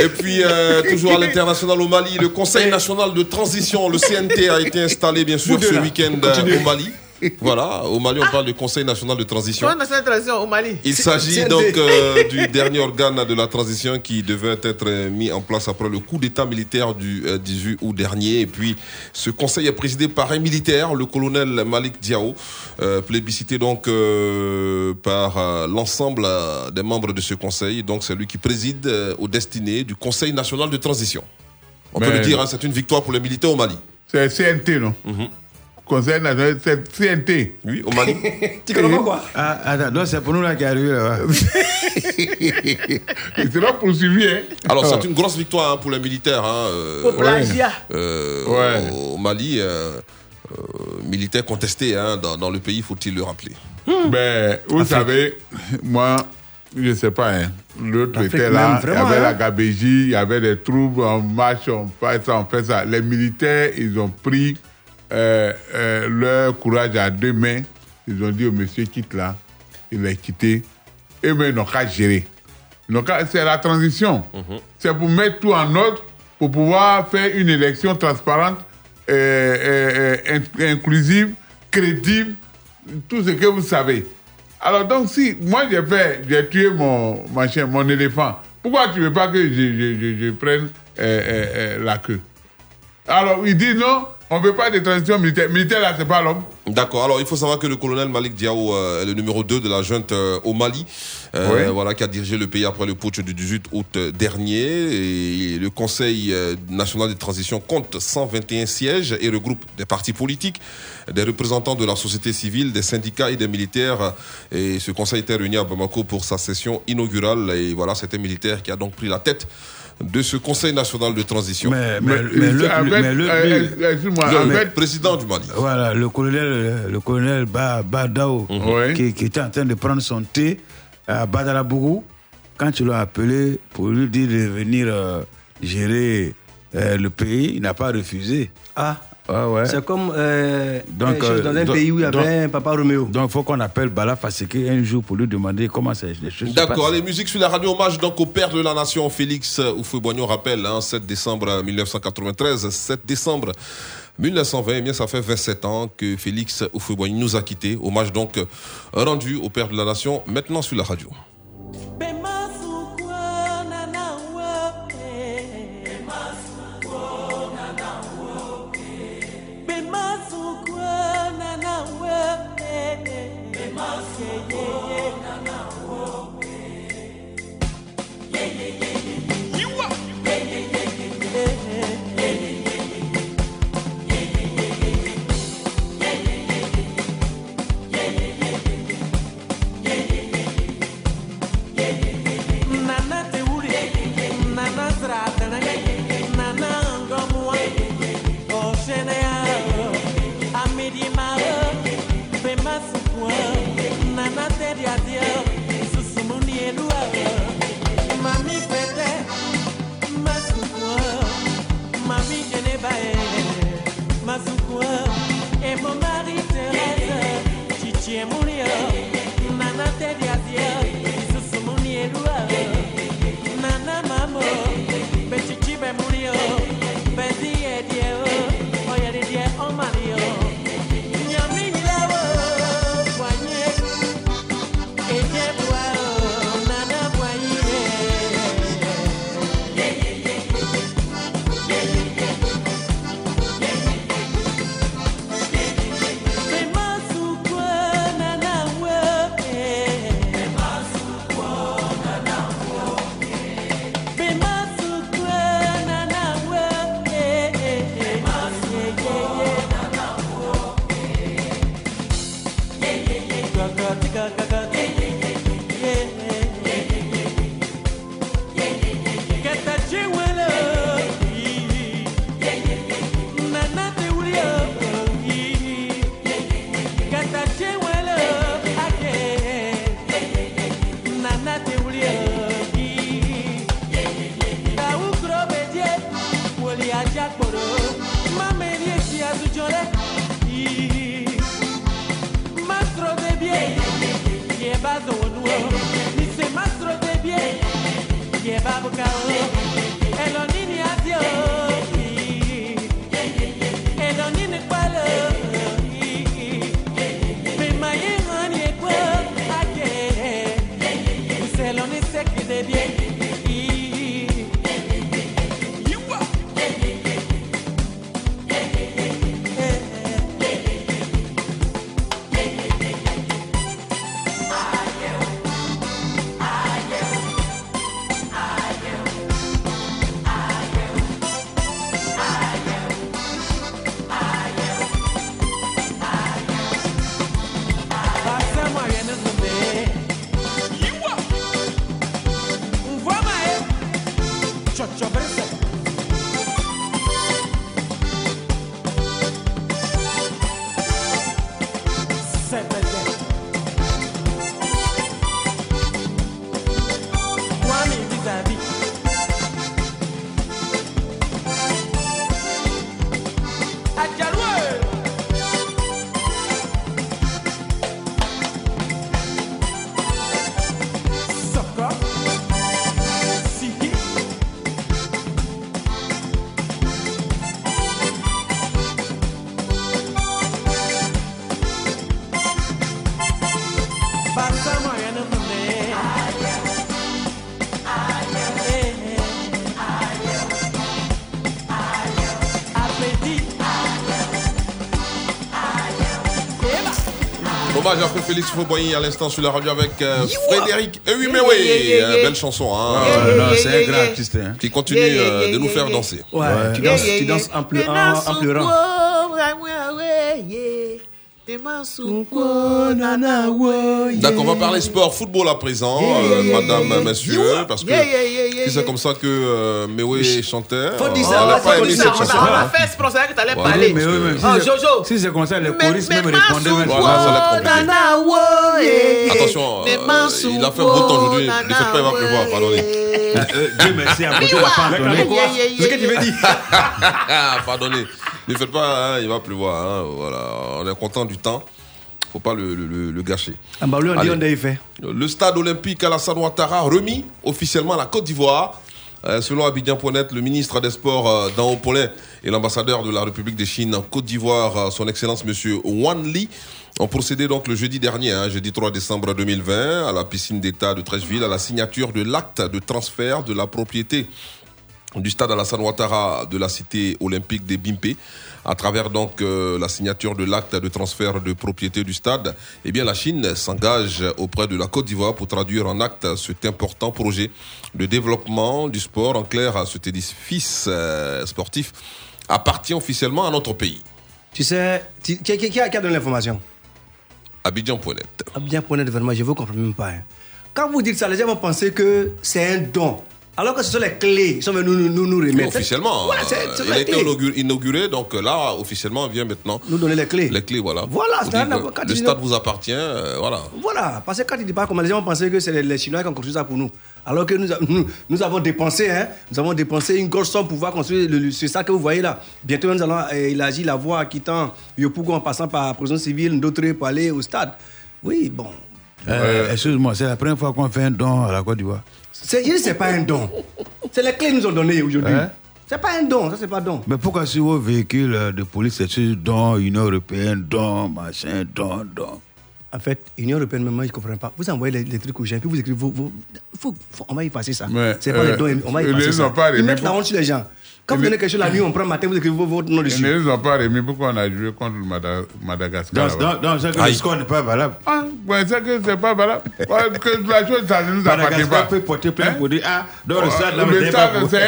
Et puis, euh, toujours à l'international au Mali, le Conseil national de transition, le CNT, a été installé, bien sûr, ce week-end euh, au Mali. Voilà, au Mali, on parle du Conseil national de transition. Toi, national transition au Mali. Il s'agit donc euh, du dernier organe de la transition qui devait être euh, mis en place après le coup d'État militaire du euh, 18 août dernier. Et puis, ce conseil est présidé par un militaire, le colonel Malik Diao, euh, plébiscité donc euh, par euh, l'ensemble euh, des membres de ce conseil. Donc, c'est lui qui préside euh, aux destinées du Conseil national de transition. On peut le dire, hein, c'est une victoire pour les militaires au Mali. C'est CNT, non? Conseil national, c'est CNT. Oui, au Mali. tu connais pas quoi? Ah, attends, donc c'est pour nous là qui est arrivé là-bas. Il sera poursuivi. Hein. Alors, c'est une grosse victoire hein, pour les militaires. Hein, euh, Au plagiat. euh, Ouais. Au Mali, euh, euh, militaires contestés hein, dans, dans le pays, faut-il le rappeler? Ben, vous Afrique. savez, moi, je sais pas, hein, l'autre était là, il y avait hein. la gabégie, il y avait des troubles, on marche, on fait ça, on fait ça. Les militaires, ils ont pris euh, euh, leur courage à deux mains. Ils ont dit au monsieur quitte là, il a quitté. Et mais ils n'ont qu'à gérer. C'est la transition. C'est pour mettre tout en ordre, pour pouvoir faire une élection transparente, euh, in- inclusive, crédible, tout ce que vous savez. Alors donc si moi j'ai fait, j'ai tué mon machin, mon éléphant, pourquoi tu veux pas que je, je, je, je prenne euh, euh, euh, la queue? Alors il dit non, on ne veut pas de transition militaire. Militaire là, c'est pas l'homme. D'accord. Alors, il faut savoir que le colonel Malik Diao euh, est le numéro 2 de la junte euh, au Mali, euh, Oui. voilà, qui a dirigé le pays après le putsch du 18 août dernier. Et le Conseil national de transition compte 121 sièges et regroupe des partis politiques, des représentants de la société civile, des syndicats et des militaires. Et ce conseil était réuni à Bamako pour sa session inaugurale. Et voilà, c'était un militaire qui a donc pris la tête de ce Conseil national de transition. Mais, mais, mais le, mais euh, président du Mali. Voilà, le colonel, le colonel ba, Badao, Mhm. qui, qui était en train de prendre son thé à Badalabougou, quand tu l'as appelé pour lui dire de venir euh, gérer euh, le pays, il n'a pas refusé. Ah, Ouais. c'est comme euh, Donc, euh, dans un donc- pays où il y avait donc- un papa Roméo. Donc il faut qu'on appelle Bala Faseke un jour pour lui demander comment c'est- les choses se D'accord, les musiques sur la radio hommage donc au père de la nation Félix Houphouët-Boignon rappelle hein, 7 décembre 1993, 7 décembre 1920, eh bien ça fait 27 ans que Félix Houphouët-Boignon nous a quittés. Hommage donc euh, rendu au père de la nation maintenant sur la radio. Félix Fauboigny à l'instant sur la radio avec euh, Frédéric. Eh oui, mais Yeah, oui, yeah, yeah, euh, yeah. belle chanson. Hein, Ah, Euh, c'est un grand artiste. hein. Qui continue Yeah, yeah, euh, yeah, de nous faire danser. Ouais, tu Yeah, danses, yeah, tu yeah. danses en, pleu- en, Nena en pleurant. D'accord, on va parler sport, football à présent, Yeah, yeah, yeah, madame, yeah, yeah. messieurs, Yeah, parce que yeah, c'est comme ça que euh, Mewe chantait, Faut dire euh, ça, on pas aimé cette chanson. a, on a fait, c'est pour ça que tu allais Voilà. parler. Mais oui, mais si Oh, c'est- Jojo. Si c'est comme ça, les choristes même répondaient Voilà, ça. Attention, euh, il a fait beau temps aujourd'hui, ne faites pas, il va pleuvoir, pardonnez. Euh, Dieu merci, à côté, yeah, C'est ce que tu veux dire. Pardonnez, ne faites pas, hein, il va pleuvoir. hein, voilà, on est content du temps, faut pas le, le- gâcher. Ah bah lui, on dit Allez. on a fait. Le stade olympique Alassane Ouattara remis officiellement à la Côte d'Ivoire. Euh, selon Abidjan.net, le ministre des Sports euh, Dan et l'ambassadeur de la République de Chine en Côte d'Ivoire, euh, son Excellence Monsieur Wan Li, ont procédé donc le jeudi dernier, hein, jeudi 3 décembre 2020, à la piscine d'État de Trècheville, à la signature de l'acte de transfert de la propriété du stade Alassane Ouattara de la cité olympique des Bimpé. À travers donc euh, la signature de l'acte de transfert de propriété du stade, eh bien la Chine s'engage auprès de la Côte d'Ivoire pour traduire en acte cet important projet de développement du sport. En clair, cet édifice euh, sportif appartient officiellement à notre pays. Tu sais, tu- qui, qui- a, qui a donné l'information? Abidjan.net. Abidjan point net, vraiment, je ne vous comprends même pas. hein. Quand vous dites ça, les gens vont penser que c'est un don. Alors que ce sont les clés qui sont venus nous, nous, nous remettre. Officiellement, Voilà, euh, il a été inauguré, inauguré, donc euh, là, officiellement, vient maintenant Nous donner les clés. les clés, voilà. Voilà. Quand Le stade vous appartient, euh, voilà. Voilà, parce que quand il dit pas comme les gens penser que c'est les, les Chinois qui ont construit ça pour nous. Alors que nous, nous, nous avons dépensé, hein, nous avons dépensé une grosse somme pour pouvoir construire le, le- ce stade que vous voyez là. Bientôt, nous allons élargir la voie en quittant Yopougon en passant par la prison civile, d'autres pour aller au stade. Oui, bon. Euh, Excuse-moi, c'est la première fois qu'on fait un don à la Côte d'Ivoire. C'est, je dis, c'est pas un don. C'est les clés qu'ils nous ont données aujourd'hui. Hein? C'est pas un don, ça c'est pas don. Mais pourquoi sur vos véhicules euh, de police, c'est sur don, Union Européenne, don, machin, don, don? En fait, Union Européenne, même moi, je ne comprends pas. Vous envoyez les, les trucs aux gens, puis vous écrivez, vous, vous- faut- faut- on va y passer ça. Mais, c'est pas euh, les dons, on va y ils passer les ont pas Ils remis mettent la honte sur les gens. Quand vous Ils les- quelque chose la nuit, on prend matin, vous écrivez votre nom Ils dessus. ne les ont pas remis pourquoi on a joué contre Madagascar. Donc, c'est que le score n'est pas valable. Ah, ouais, c'est que c'est pas valable. Ouais, que la chose, ça ne nous appartient Madagascar pas. peut porter plainte pour dire Ah, dans le stade, là, pas stade, pour- c'est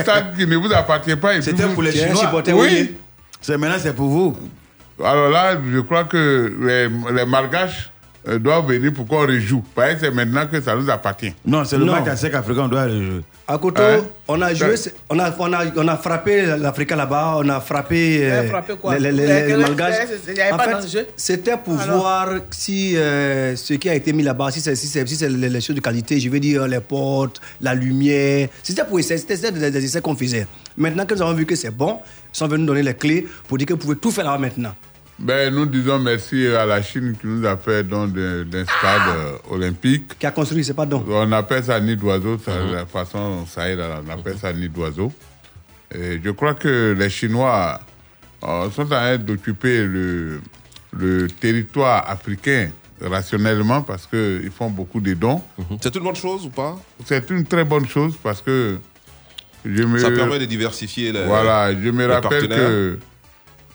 un stade, qui ne vous appartient pas. C'était pour les Chinois. supporter Oui. maintenant, c'est pour vous. Alors là, je crois que les, les Malgaches doivent venir pour qu'on rejoue. Parce que c'est maintenant que ça nous appartient. Non, c'est le Non. match à sec africain, on doit le jouer. À Koto, Hein? on a joué, on a, on a, on a frappé l'Afrique là-bas, on a frappé, euh, frappé quoi? les, les- les- Les- Malgaches. il y avait En pas fait, C'était pour Alors? voir si euh, ce qui a été mis là-bas, si c'est si c'est- si c'est les, les choses de qualité, je veux dire les portes, la lumière. C'était pour essayer, c'était des essais qu'on faisait. Maintenant que nous avons vu que c'est bon, ils sont venus nous donner les clés pour dire que vous pouvez tout faire là maintenant. Ben, nous disons merci à la Chine qui nous a fait don d'un stade euh, olympique. Qui a construit, c'est pas donc. On appelle ça nid d'oiseau, ça, la façon ça est, là, on appelle ça nid d'oiseau. Et je crois que les Chinois euh, sont en train d'occuper le, le territoire africain rationnellement parce qu'ils font beaucoup de dons. C'est une bonne chose ou pas? C'est une très bonne chose parce que je me... Ça permet de diversifier les Voilà, je me les rappelle que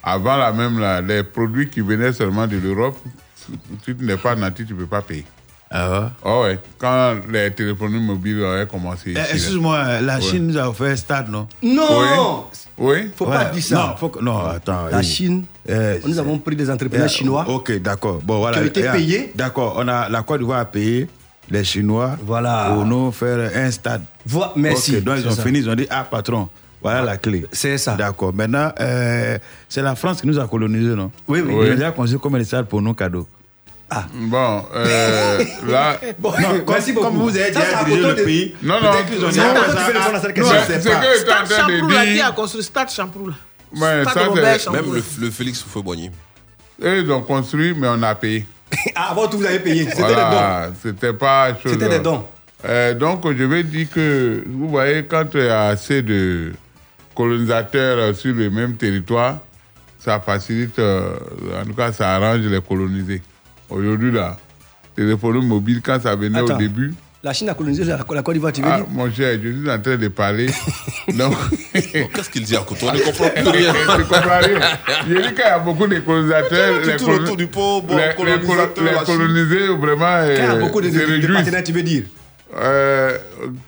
avant la même, là, les produits qui venaient seulement de l'Europe, si tu n'es pas nanti, tu ne peux pas payer. Ah Oh ouais, quand les téléphones mobiles ont commencé Eh, là. Excuse-moi, la Ouais. Chine nous a offert un stade, non? Non Oui. Faut pas Ouais, dire ça. Non, faut que- non attends. La oui. Chine, Eh, nous avons pris des entrepreneurs Eh, chinois. Ok, d'accord. Bon, voilà. Qui ont été payés. D'accord, on a la Côte d'Ivoire a payé les Chinois Voilà. pour nous faire un stade. Voi- merci. Donc ils ont ça. fini, ils ont dit Ah, patron, voilà la clé. C'est ça. D'accord. Maintenant, euh, c'est la France qui nous a colonisés, non? Oui, oui. Ils ont déjà construit comme des stades pour nous cadeaux. Bon, euh, là. Bon, Non, comme, comme vous avez déjà dirigé le de- pays, Non, non, non, ah, tu ah, c'est c'est pas- que tu es en Stade train de qui dire. a construit Stade Champrou, là Ouais, Stade ça. Même le, le Félix Foufoy-Boigny. Eux, ils ont construit, mais on a payé. Ah, avant tout, vous avez payé. C'était des dons. Voilà, c'était pas chose. C'était des dons. Euh, donc, je vais dire que, vous voyez, quand il y a assez de colonisateurs euh, sur le même territoire, ça facilite, euh, en tout cas, ça arrange les colonisés. Aujourd'hui, là, téléphone mobile, quand ça venait Attends. au début, La Chine a colonisé la, la Côte d'Ivoire, tu veux Ah, dire? mon cher, je suis en train de parler. Donc, Qu'est-ce qu'il dit à côté? On ne comprend plus rien. Je comprends rien. Je dis qu'il y a beaucoup de colonisateurs. Les autour du pot, bon, les- les colo- colonisateur, les la Chine. colonisés, vraiment. Quand il y a euh, beaucoup de, de- de partenaires, tu veux dire? Euh,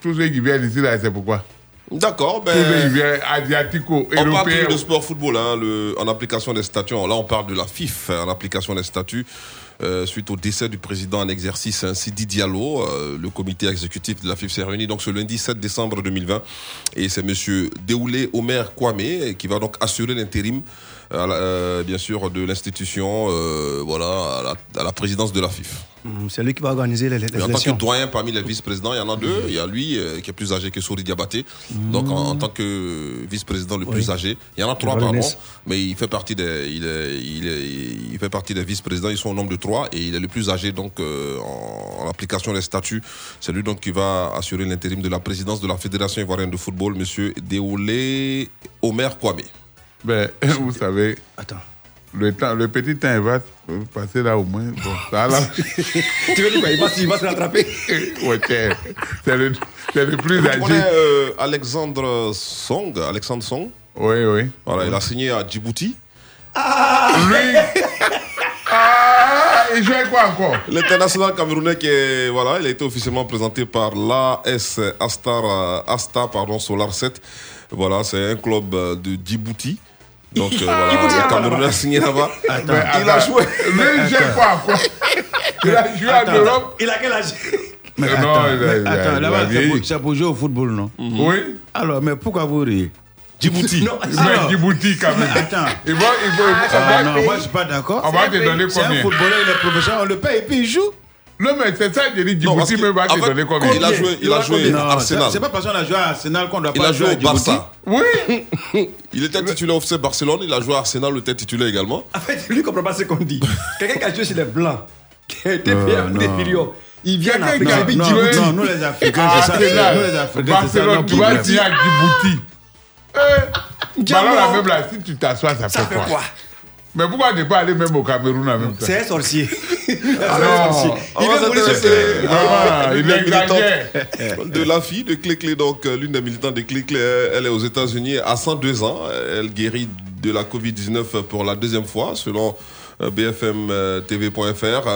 tous ceux qui viennent ici, là, c'est pourquoi? D'accord, ben. Qui viennent asiatico, On parle de sport football, hein, le- en application des statuts. Là, on parle de la FIF, en application des statuts. euh, suite au décès du président en exercice hein, Sidi Diallo, euh, le comité exécutif de la FIF s'est réuni donc ce lundi 7 décembre 2020 et c'est monsieur Déoulé Omer Kwame qui va donc assurer l'intérim à la- euh, bien sûr de l'institution euh, voilà à la, à la présidence de la FIF. Hum, C'est lui qui va organiser les, les Mais en tant que élections. doyen parmi les vice-présidents, il y en a deux. Il y a lui euh, qui est plus âgé que Souri Diabaté. Donc en, en tant que vice-président le plus âgé, il y en a trois pardon. Mais il fait partie des, il est, il est- il fait partie des vice-présidents. Ils sont au nombre de trois et il est le plus âgé donc en, en application des statuts. C'est lui donc qui va assurer l'intérim de la présidence de la fédération ivoirienne de football, Monsieur Déolé Omer Kwame. Ben, vous savez, le, temps, le petit temps, il va passer là au moins. Bon, ça, là. tu veux dire quoi? Il va, il va se rattraper Ouais, tiens, c'est le, le plus âgé. connais euh, Alexandre Song, Alexandre Song. Oui, oui. Voilà, il a signé à Djibouti. Lui Ah, il jouait quoi encore? L'international camerounais qui est, voilà, il a été officiellement présenté par l'AS Astar, Asta, pardon, Solar 7. Voilà, c'est un club de Djibouti. Donc euh, voilà, le là-bas. a signé là-bas. Attends, il a joué. Lui, il joue quoi encore Il a joué en Attends. Europe Il a quel âge? Mais Euh, attends, non, il a- mais il a- attends, là-bas, c'est pour, c'est pour jouer au football, non? Oui. Alors, mais pourquoi vous riez? Djibouti. Non, Mais Djibouti, quand même. Mais attends. Il va, il va, Ah, non, moi je suis pas d'accord. On va te donner C'est un combien? footballeur, il est professionnel, on le paye et puis il joue. Non, mais c'est ça, j'ai dit Djibouti, mais va te fait, donner combien il a joué, il a joué Non, à Arsenal. c'est- pas parce qu'on a joué à Arsenal qu'on doit Il pas a joué jouer au. Barça. Oui. Il était titulaire au FC Barcelone, il a joué à Arsenal, le était titulaire également. En fait, lui, il comprend pas ce qu'on dit. Quelqu'un qui a joué sur les Blancs, qui a été Euh, payé à des millions, il vient en Afrique, il dit Non, Djibouti. non, nous les Africains, c'est ça. Arsenal, Nous les Africains. Barcelone, tu vas signer à Djibouti. Eh, bah alors, la même là, si tu t'assois, ça, Ça fait quoi? Mais pourquoi ne pas aller même au Cameroun en même temps C'est un sorcier. Ah Il voler s'intéresser Ah, il des exagère. militantes de la fille de Clé-Clé, donc euh, l'une des militantes de Clé-Clé, euh, elle est aux États-Unis à 102 ans. Elle guérit de la Covid-19 pour la deuxième fois, selon euh, BFMTV.fr,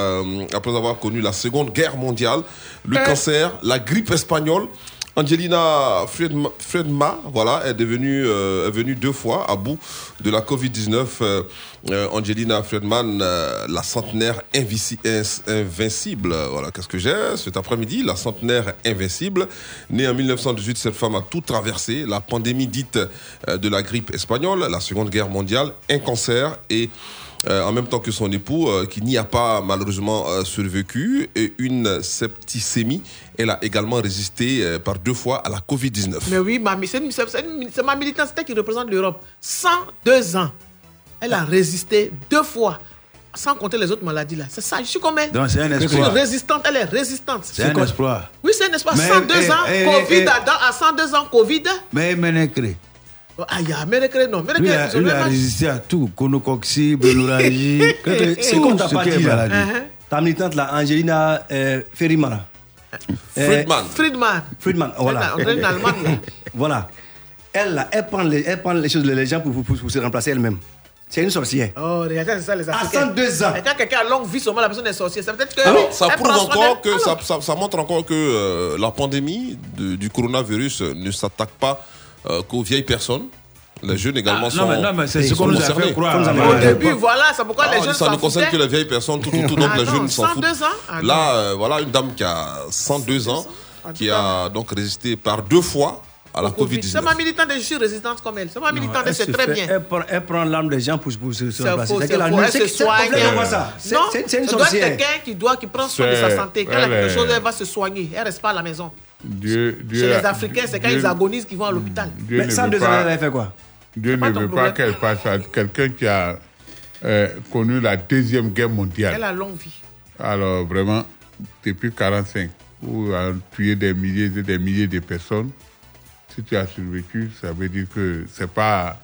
après avoir connu la Seconde Guerre mondiale, le cancer, la grippe espagnole. Angelina Friedma, voilà, est devenue, euh, est venue deux fois à bout de la Covid-19. Euh, euh, Angelina Friedman, la centenaire invincible. Voilà, qu'est-ce que j'ai cet après-midi? La centenaire invincible. Née en 1918, cette femme a tout traversé. La pandémie dite de la grippe espagnole, la Seconde Guerre mondiale, un cancer et en même temps que son époux, euh, qui n'y a pas malheureusement euh, survécu, et une septicémie. Elle a également résisté euh, par deux fois à la Covid-19. Mais oui, mamie, c'est ma militante qui représente l'Europe. 102 ans. Elle a résisté deux fois. Sans compter les autres maladies là. C'est ça, je suis comme elle. Donc, c'est un Je suis espoir. résistante, elle est résistante. C'est un espoir. Oui, c'est un espoir. Mais, 102 eh, ans, eh, Covid, eh, à, à 102 ans, Covid. Mais Ménécré, Ah, il y a Ménécré, non. il a- lui a résisté à tout. Conocoxie, bénorragie. C'est comme t'as pas dit là. Uh-huh. Ta militante là, Angelina euh, Ferryman. Euh, Friedman. Friedman. Friedman, voilà. Allemande. là. Voilà. Elle, là, elle prend les, elle prend les choses, les gens pour, pour, pour se remplacer elle-même. C'est une sorcière. Oh, regardez, c'est ça les À Africains. 102 ans. Et quand quelqu'un a longue vie, seulement la personne est sorcière. Ça veut dire que. Alors, ça prouve encore que ça, ça- ça montre encore que euh, la pandémie de- du coronavirus euh, ne s'attaque pas euh, qu'aux vieilles personnes. Les jeunes également Ah, sont. non, mais- non, mais c'est ce qu'on nous a fait croire. Ah, mais Au ouais. début, voilà, c'est pourquoi Ah, les on jeunes ça ne concerne que les vieilles personnes, tout, tout, tout, donc Ah les non, jeunes s'en 102 foutent. ans Ah. Là, euh, voilà une dame qui a 102 ans, qui a donc résisté par deux fois à la Covid. C'est Covid-19. ma militante je suis résistante comme elle. C'est ma militante c'est très fait- bien. Elle prend, elle prend l'âme des gens pour, pour se, remplacer. faux, C'est c'est que la faux. nuit, Elle c'est se soigne. C'est Non, c'est- quelqu'un qui, doit, qui prend soin de sa santé. Quand elle a quelque chose, elle va se soigner. Elle reste pas à la maison. Dieu, Dieu Chez les Africains, c'est quand Dieu- ils agonisent qu'ils vont à l'hôpital. Dieu Mais ne 102 veut ans, pas- elle fait quoi? Dieu ne veut pas qu'elle passe à quelqu'un qui a euh, connu la Deuxième Guerre mondiale. Elle a longue vie. Alors, vraiment, depuis 45, où a tué des milliers et des milliers de personnes, si tu as survécu, ça veut dire que c'est pas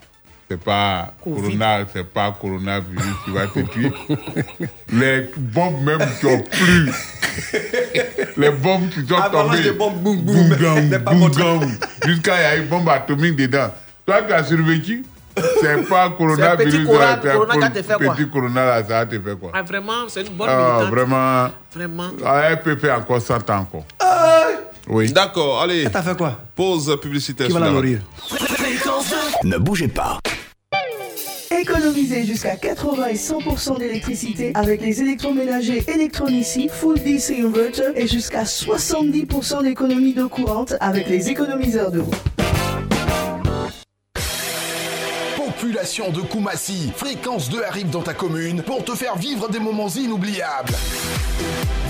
c'est pas Covid. corona, c'est pas coronavirus qui va te tuer. Les bombes même qui ont plu. Les bombes qui sont Avalanche tombées. bombes, boum, boum, Boum. Jusqu'à il y a une bombe atomique dedans. Toi qui as survécu, c'est pas coronavirus. petit corona- corona qui a co- te fait quoi? Petit corona là, ça va te faire quoi? Ah, vraiment, c'est une bonne Ah, militante. Vraiment. Vraiment. Ah, elle peut faire encore 100 ans encore. Oui. D'accord, allez. T'as fait quoi? Pause publicitaire. Qui va la nourrir? Ne bougez pas. Économisez jusqu'à 80 et 100% d'électricité avec les électroménagers Electronici Full DC Inverter et jusqu'à 70% d'économie d'eau courante avec les économiseurs d'eau. Population de Koumassi, Fréquence 2 arrive dans ta commune pour te faire vivre des moments inoubliables.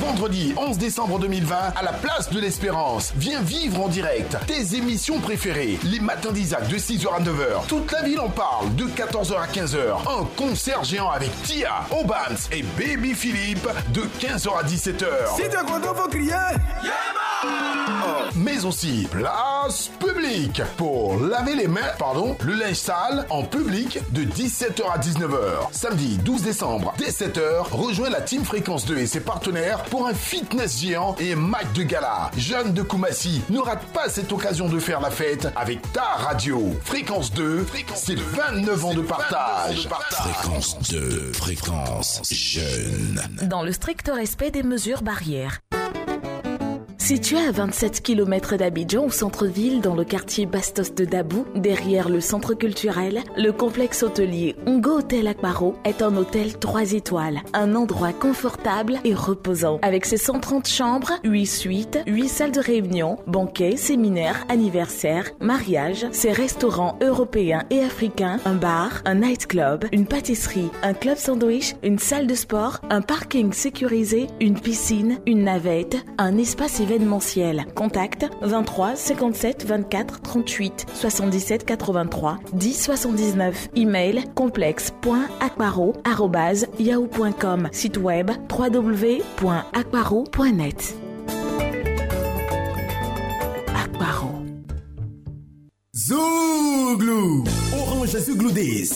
Vendredi 11 décembre 2020, à la place de l'Espérance, viens vivre en direct tes émissions préférées. Les matins d'Isaac de 6h à 9h. Toute la ville en parle de 14h à 15h. Un concert géant avec Tia, Obams et Baby Philippe de 15h à 17h. Si t'es content, faut crier. Mais aussi place publique pour laver les mains, pardon, le linge sale en public de 17h à 19h. Samedi 12 décembre, dès 7h, rejoins la Team Fréquence 2 et ses partenaires pour un fitness géant et match de gala. Jeanne de Koumassi, ne rate pas cette occasion de faire la fête avec ta radio. Fréquence 2, c'est 29 ans de partage. Fréquence 2, fréquence jeune. Dans le strict respect des mesures barrières. Situé à 27 km d'Abidjan au centre-ville dans le quartier Bastos de Dabou, derrière le centre culturel, le complexe hôtelier Ongo Hotel Akbaro est un hôtel 3 étoiles, un endroit confortable et reposant avec ses 130 chambres, 8 suites, 8 salles de réunion, banquets, séminaires, anniversaires, mariages, ses restaurants européens et africains, un bar, un nightclub, une pâtisserie, un club sandwich, une salle de sport, un parking sécurisé, une piscine, une navette, un espace événementiel. Contact 23 57 24 38 77 83 10 79. Email complexe.aquaro@yahoo.com. Site web www.aquaro.net. Aquaro. Zouglou Orange Zouglou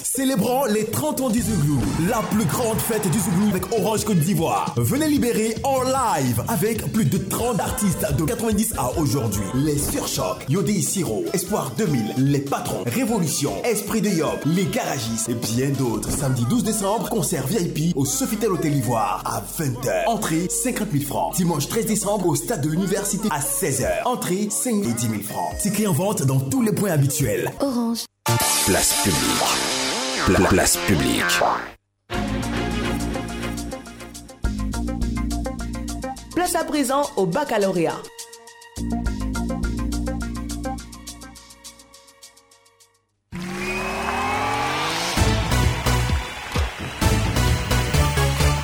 célébrant les 30 ans du Zouglou, la plus grande fête du Zouglou avec Orange Côte d'Ivoire. Venez libérer en live avec plus de 30 artistes de 90 à aujourd'hui. Les Surchocs, Yodé Siro, Espoir 2000, Les Patrons, Révolution, Esprit de Yop, Les Garagistes et bien d'autres. Samedi 12 décembre, concert VIP au Sofitel Hôtel Ivoire à 20h. Entrée 50 000 francs. Dimanche 13 décembre au stade de l'université à 16h. Entrée 5 000 et 10 000 francs. Ticket en vente dans tous les points habituels. Orange. Place publique. Pla- place publique. Place à présent au baccalauréat.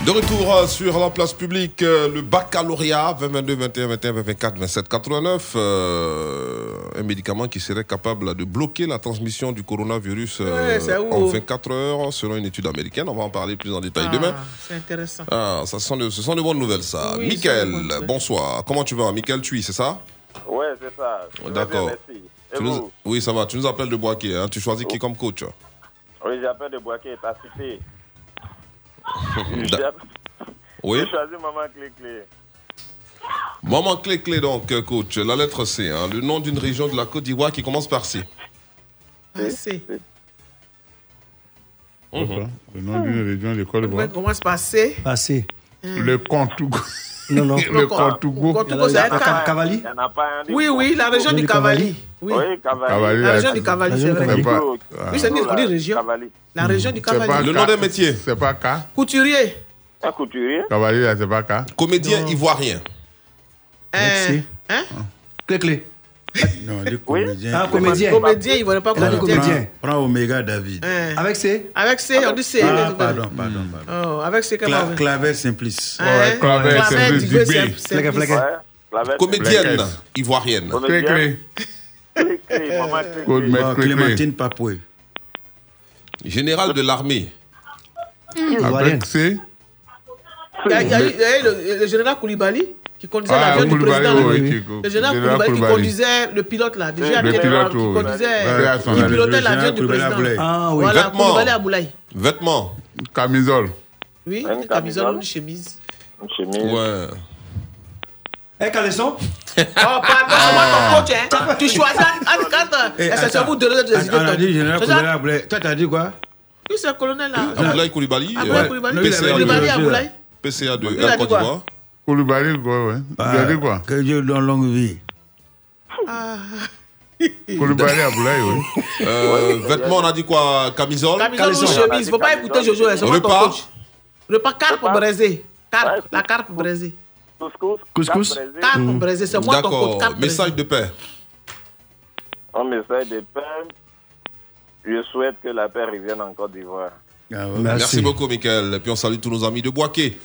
De retour euh, sur la place publique, euh, le baccalauréat 2022, 21, 21, 24, 27, 89. euh, un médicament qui serait capable de bloquer la transmission du coronavirus euh, Ouais, en 24 heures, selon une étude américaine. On va en parler plus en détail Ah, demain. C'est intéressant. Ah, ça sent de- ce sont de bonnes nouvelles, ça. Oui, Michael, bonsoir. Comment tu vas? Michael Tui, c'est ça? Ouais, c'est ça. D'accord. nous- Oui, ça va. Tu nous appelles de Boaké. Hein. Tu choisis qui comme coach? Oui, j'appelle de Boaké, t'as cité. Da- Oui. J'ai choisi Maman Clé Clé. Moment clé clé donc, euh, coach. La lettre C. hein. Le nom d'une région de la Côte d'Ivoire qui commence par C. Ah, c'est. Mhm. Le nom d'une région de Côte Ouais, d'Ivoire. comment se passer Passé. Le Contougo. Non, non. Le Contougo. Contougo, c'est un cas. Cavali des Oui, oui, la région du Cavali. Oui. Cavali. Cavali, La région du Cavali, La c'est vrai. Oui, c'est dit région. La région du Cavali. Le nom d'un métier. C'est pas K. Couturier. Un couturier. Cavalier, c'est pas K. Comédien ivoirien. Hein? Hein? Clé clé. Non, les comédiens. Ah, comédien. Comédien, il ne voulait pas comédien. comédien. Prends Omega David. Hein. Avec C Avec C, on dit C. Ah, pardon, pardon, pardon. Oh, avec C, Cla- claver simplice. Hein? Ouais, Claver, Claver, c'est plus Digo, du c'est- B. c'est Fleque, plus- fleque. Ouais. La veste. Comédienne ivoirienne. Clé, Comédien. clé. Clémentine Papoué. Général de l'armée. Avec C. Il y a, eu- il y a eu le, le général Koulibaly. Qui conduisait Ah, l'avion du président. oui, Le général Koulibaly qui conduisait le pilote là, déjà Le qui, pilote, qui oui. conduisait, à qui pilotait Le l'avion du président. Ah oui. Voilà, Vêtements. Koulibaly Aboulaye. Vêtements. Camisole. Oui, une camisole ou une chemise. Une chemise. Ouais. Un caleçon Oh, pardon, moi ton coach, hein. Tu choisis entre quatre. Eh, Et c'est attends. vous donner des idées. On a dit général Koulibaly Ablay. Toi, t'as dit quoi? Oui, c'est le colonel là. Abdoulaye Koulibaly. Abdoulaye euh, Koulibaly. PCA Koulibaly de, Aboulaye. PCA de la Côte quoi? d'Ivoire. Koulibaly, quoi, ouais. Il a dit quoi Que Dieu donne longue vie. Ah. Koulibaly Aboulaye, oui. Euh, vêtements, on a dit quoi? Camisole? Camisole ou chemise. Faut pas écouter Jojo, c'est moi ton coach. Repas carpe braisée. Carpe, la carpe braisée. Couscous? Couscous. braisé. Carpe braisée, c'est moi ton coach. D'accord. Message de paix. Un message de paix. Je souhaite que la paix revienne en Côte d'Ivoire. Merci. beaucoup, Michael. Et puis on salue tous nos amis de Boaké.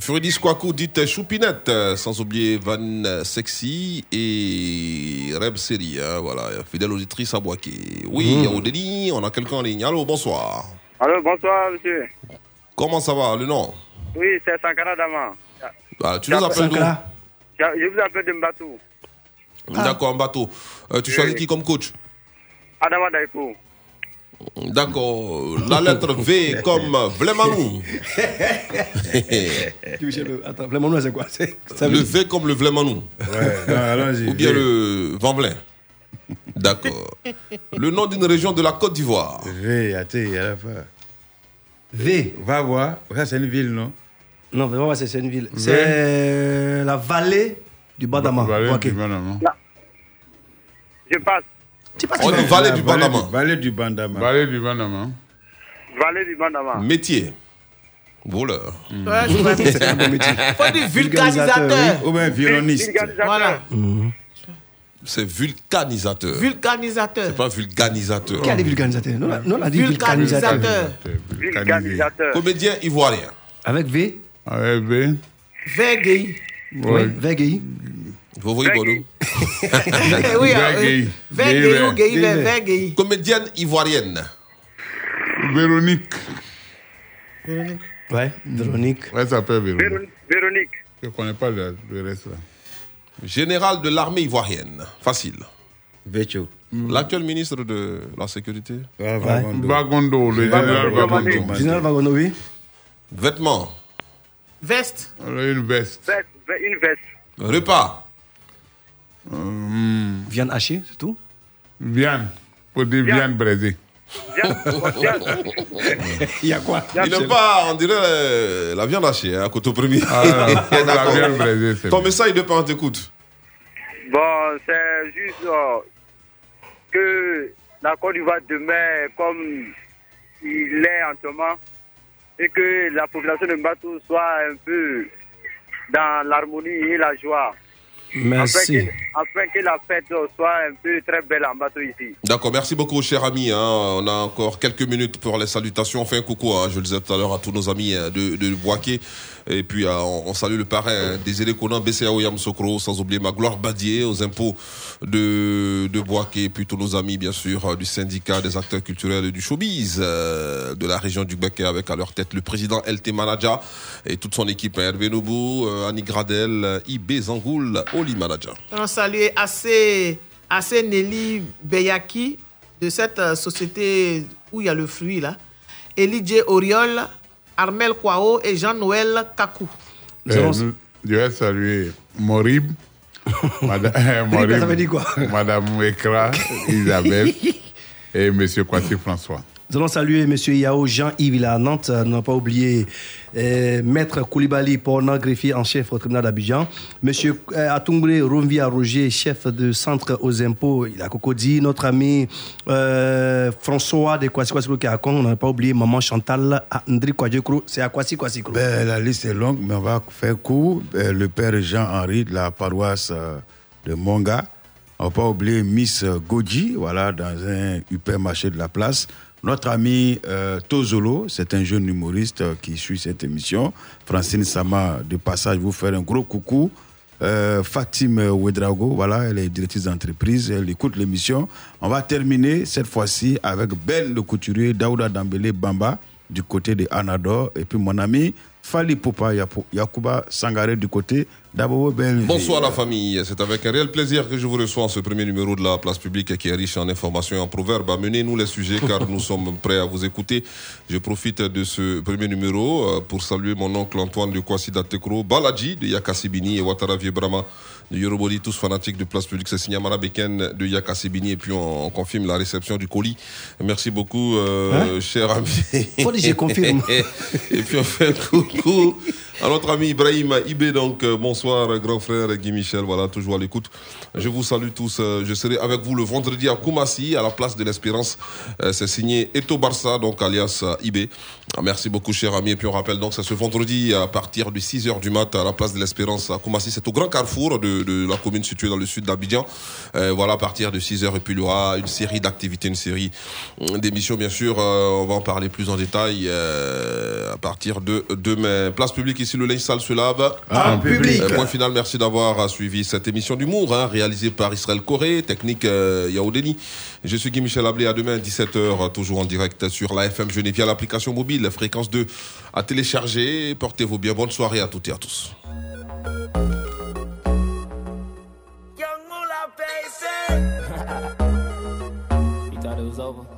Furidis Kwaku dit Choupinette, euh, sans oublier Van Sexy et Reb Seri. hein, voilà, fidèle auditrice à Boaké. Oui, Mhm. Odeni, on a quelqu'un en ligne. Allô, bonsoir. Alors, bonsoir, monsieur. Comment ça va, le nom Oui, c'est Sankara Dama. Ah, Tu nous appelles d'où Je vous appelle de Mbatou. D'accord, en bateau. Euh, tu choisis qui comme coach Adama Daiko. D'accord. La lettre V comme Vlemanou. Attends, nous, c'est quoi? Ça Le V comme le Vlemanou. Ou bien V. le Vanvelin. D'accord. Le nom d'une région de la Côte d'Ivoire. V, attends, à la fin. V. Va voir. Ça, c'est une ville, non? Non, vraiment, c'est une ville. C'est la vallée du Badama. Vallée du Badama. Je passe. On dit vallée du Bandama. Vallée du Bandama. Vallée du Bandama. Vallée du Bandama. Métier. Voleur. Ouais, je vois. C'est un bon métier. Faut dire vulcanisateur. Ou bien violoniste. Voilà. C'est vulcanisateur. Vulcanisateur. C'est pas vulganisateur. Qui a dit vulcanisateur Nous, on a dit vulcanisateur. Vulcanisateur. Comédien ivoirien. Avec V? Avec V. Vegei. Oui, Vegei. Vous voyez Bono Oui, euh, Gei, Vegei. Comédienne ivoirienne. Véronique. Véronique. Ouais, Véronique. Elle s'appelle Véronique. Véronique. Je ne connais pas le, le reste là. Général de l'armée ivoirienne. Facile. Vecho. L'actuel ministre de la Sécurité. Bagondo, le général Bagondo. Général Vagono, oui. Vêtements. Veste. Une veste. Veste, Une veste. Repas. Viande hachée, c'est tout? Viande. Pour dire viande braisée. Il y a quoi? Il n'aime pas, on dirait, euh, la viande hachée, hein, à côté premier. Ah, la viande braisée, c'est Ton message de on t'écoute. Bon, c'est juste euh, que la Côte d'Ivoire demeure comme il est en ce moment et que la population de Mbatou soit un peu dans l'harmonie et la joie. Merci. Afin que, afin que la fête soit un peu très belle en Mbatou ici. D'accord, merci beaucoup, cher ami. hein. On a encore quelques minutes pour les salutations. On fait un coucou, hein, je le disais tout à l'heure, à tous nos amis hein, de, de Boaké. Et puis, euh, on, salue le parrain, hein, Désiré Conan, BCAO Yamsokro, sans oublier ma gloire Badier aux impôts de, de Boaké. Et puis tous nos amis, bien sûr, euh, du syndicat des acteurs culturels et du showbiz euh, de la région du Béquet, avec à leur tête le président LT Manaja et toute son équipe, hein, Hervé Nobou, euh, Annie Gradel, Ibé Zangoul, Oli Manaja. On salue assez, assez Nelly Beyaki de cette société où il y a le fruit là. Elie J. Oriol, Armel Kwao et Jean-Noël Kakou. Euh, nous- je vais saluer Morib. Madame, Morib, ça veut dire quoi? Madame Ekra, Isabelle et Monsieur Kwasi François. Nous allons saluer M. Yao Jean-Yves à Nantes. N'a pas oublié euh, Maître Koulibaly, pornant greffier en chef au tribunal d'Abidjan. M. Euh, Atungbre Ronvia Roger, chef de centre aux impôts. Il a cocody. Notre ami euh, François de Kwasi Kwasi Kong. On n'a pas oublié Maman Chantal à Ndri Kwadjekro. C'est à Kwasi. Ben, la liste est longue, mais on va faire court. Le père Jean-Henri de la paroisse de Monga. On va pas oublier Miss Goji, voilà, dans un hypermarché de la place. Notre ami euh, Tozolo, c'est un jeune humoriste euh, qui suit cette émission. Francine Sama, de passage, vous faire un gros coucou. Euh, Fatim Ouedrago, voilà, elle est directrice d'entreprise, elle écoute l'émission. On va terminer cette fois-ci avec Ben le couturier, Daouda Dambélé Bamba, du côté de Anador, et puis mon ami Fali Yapo- Yakuba Sangaré du côté d'Abobo. Bonsoir la famille, c'est avec un réel plaisir que je vous reçois en ce premier numéro de la place publique qui est riche en informations et en proverbes. Amenez-nous les sujets car nous sommes prêts à vous écouter. Je profite de ce premier numéro euh, pour saluer mon oncle Antoine de Kwasida Tekro, Baladji de Yakasibini et Ouattara Viebrama de Yoroboli, tous fanatiques de place publique. C'est Signamara Beken de Yakasibini et puis on, on confirme la réception du colis. Merci beaucoup, euh, Hein cher ami. Dire, je confirme. et puis on fait un coucou à notre ami Ibrahim Ibé. Donc euh, bonsoir, grand frère Guy Michel. Voilà, toujours à l'écoute. Je vous salue tous. Euh, Je serai avec vous le vendredi à Koumassi, à la place de l'Espérance. Euh, C'est signé Eto Barça, donc alias Ibé. Ah, Merci beaucoup, cher ami. Et puis on rappelle donc, c'est ce vendredi à partir de 6h du mat à la place de l'Espérance à Koumassi. C'est au grand carrefour de, la commune située dans le sud d'Abidjan. Voilà, à partir de 6h. Et puis il y aura une série d'activités, une série euh, d'émissions, bien sûr. On va en parler plus en détail à partir de demain. Place publique ici, ici le linge sale se lave. En public. Point final, merci d'avoir euh, suivi cette émission d'humour, hein, réalisée par Israël Coré, technique euh, Je suis Guy Michel Ablé, à demain à 17h, toujours en direct sur la FM Genève via l'application mobile, fréquence 2 à télécharger. Portez-vous bien, bonne soirée à toutes et à tous.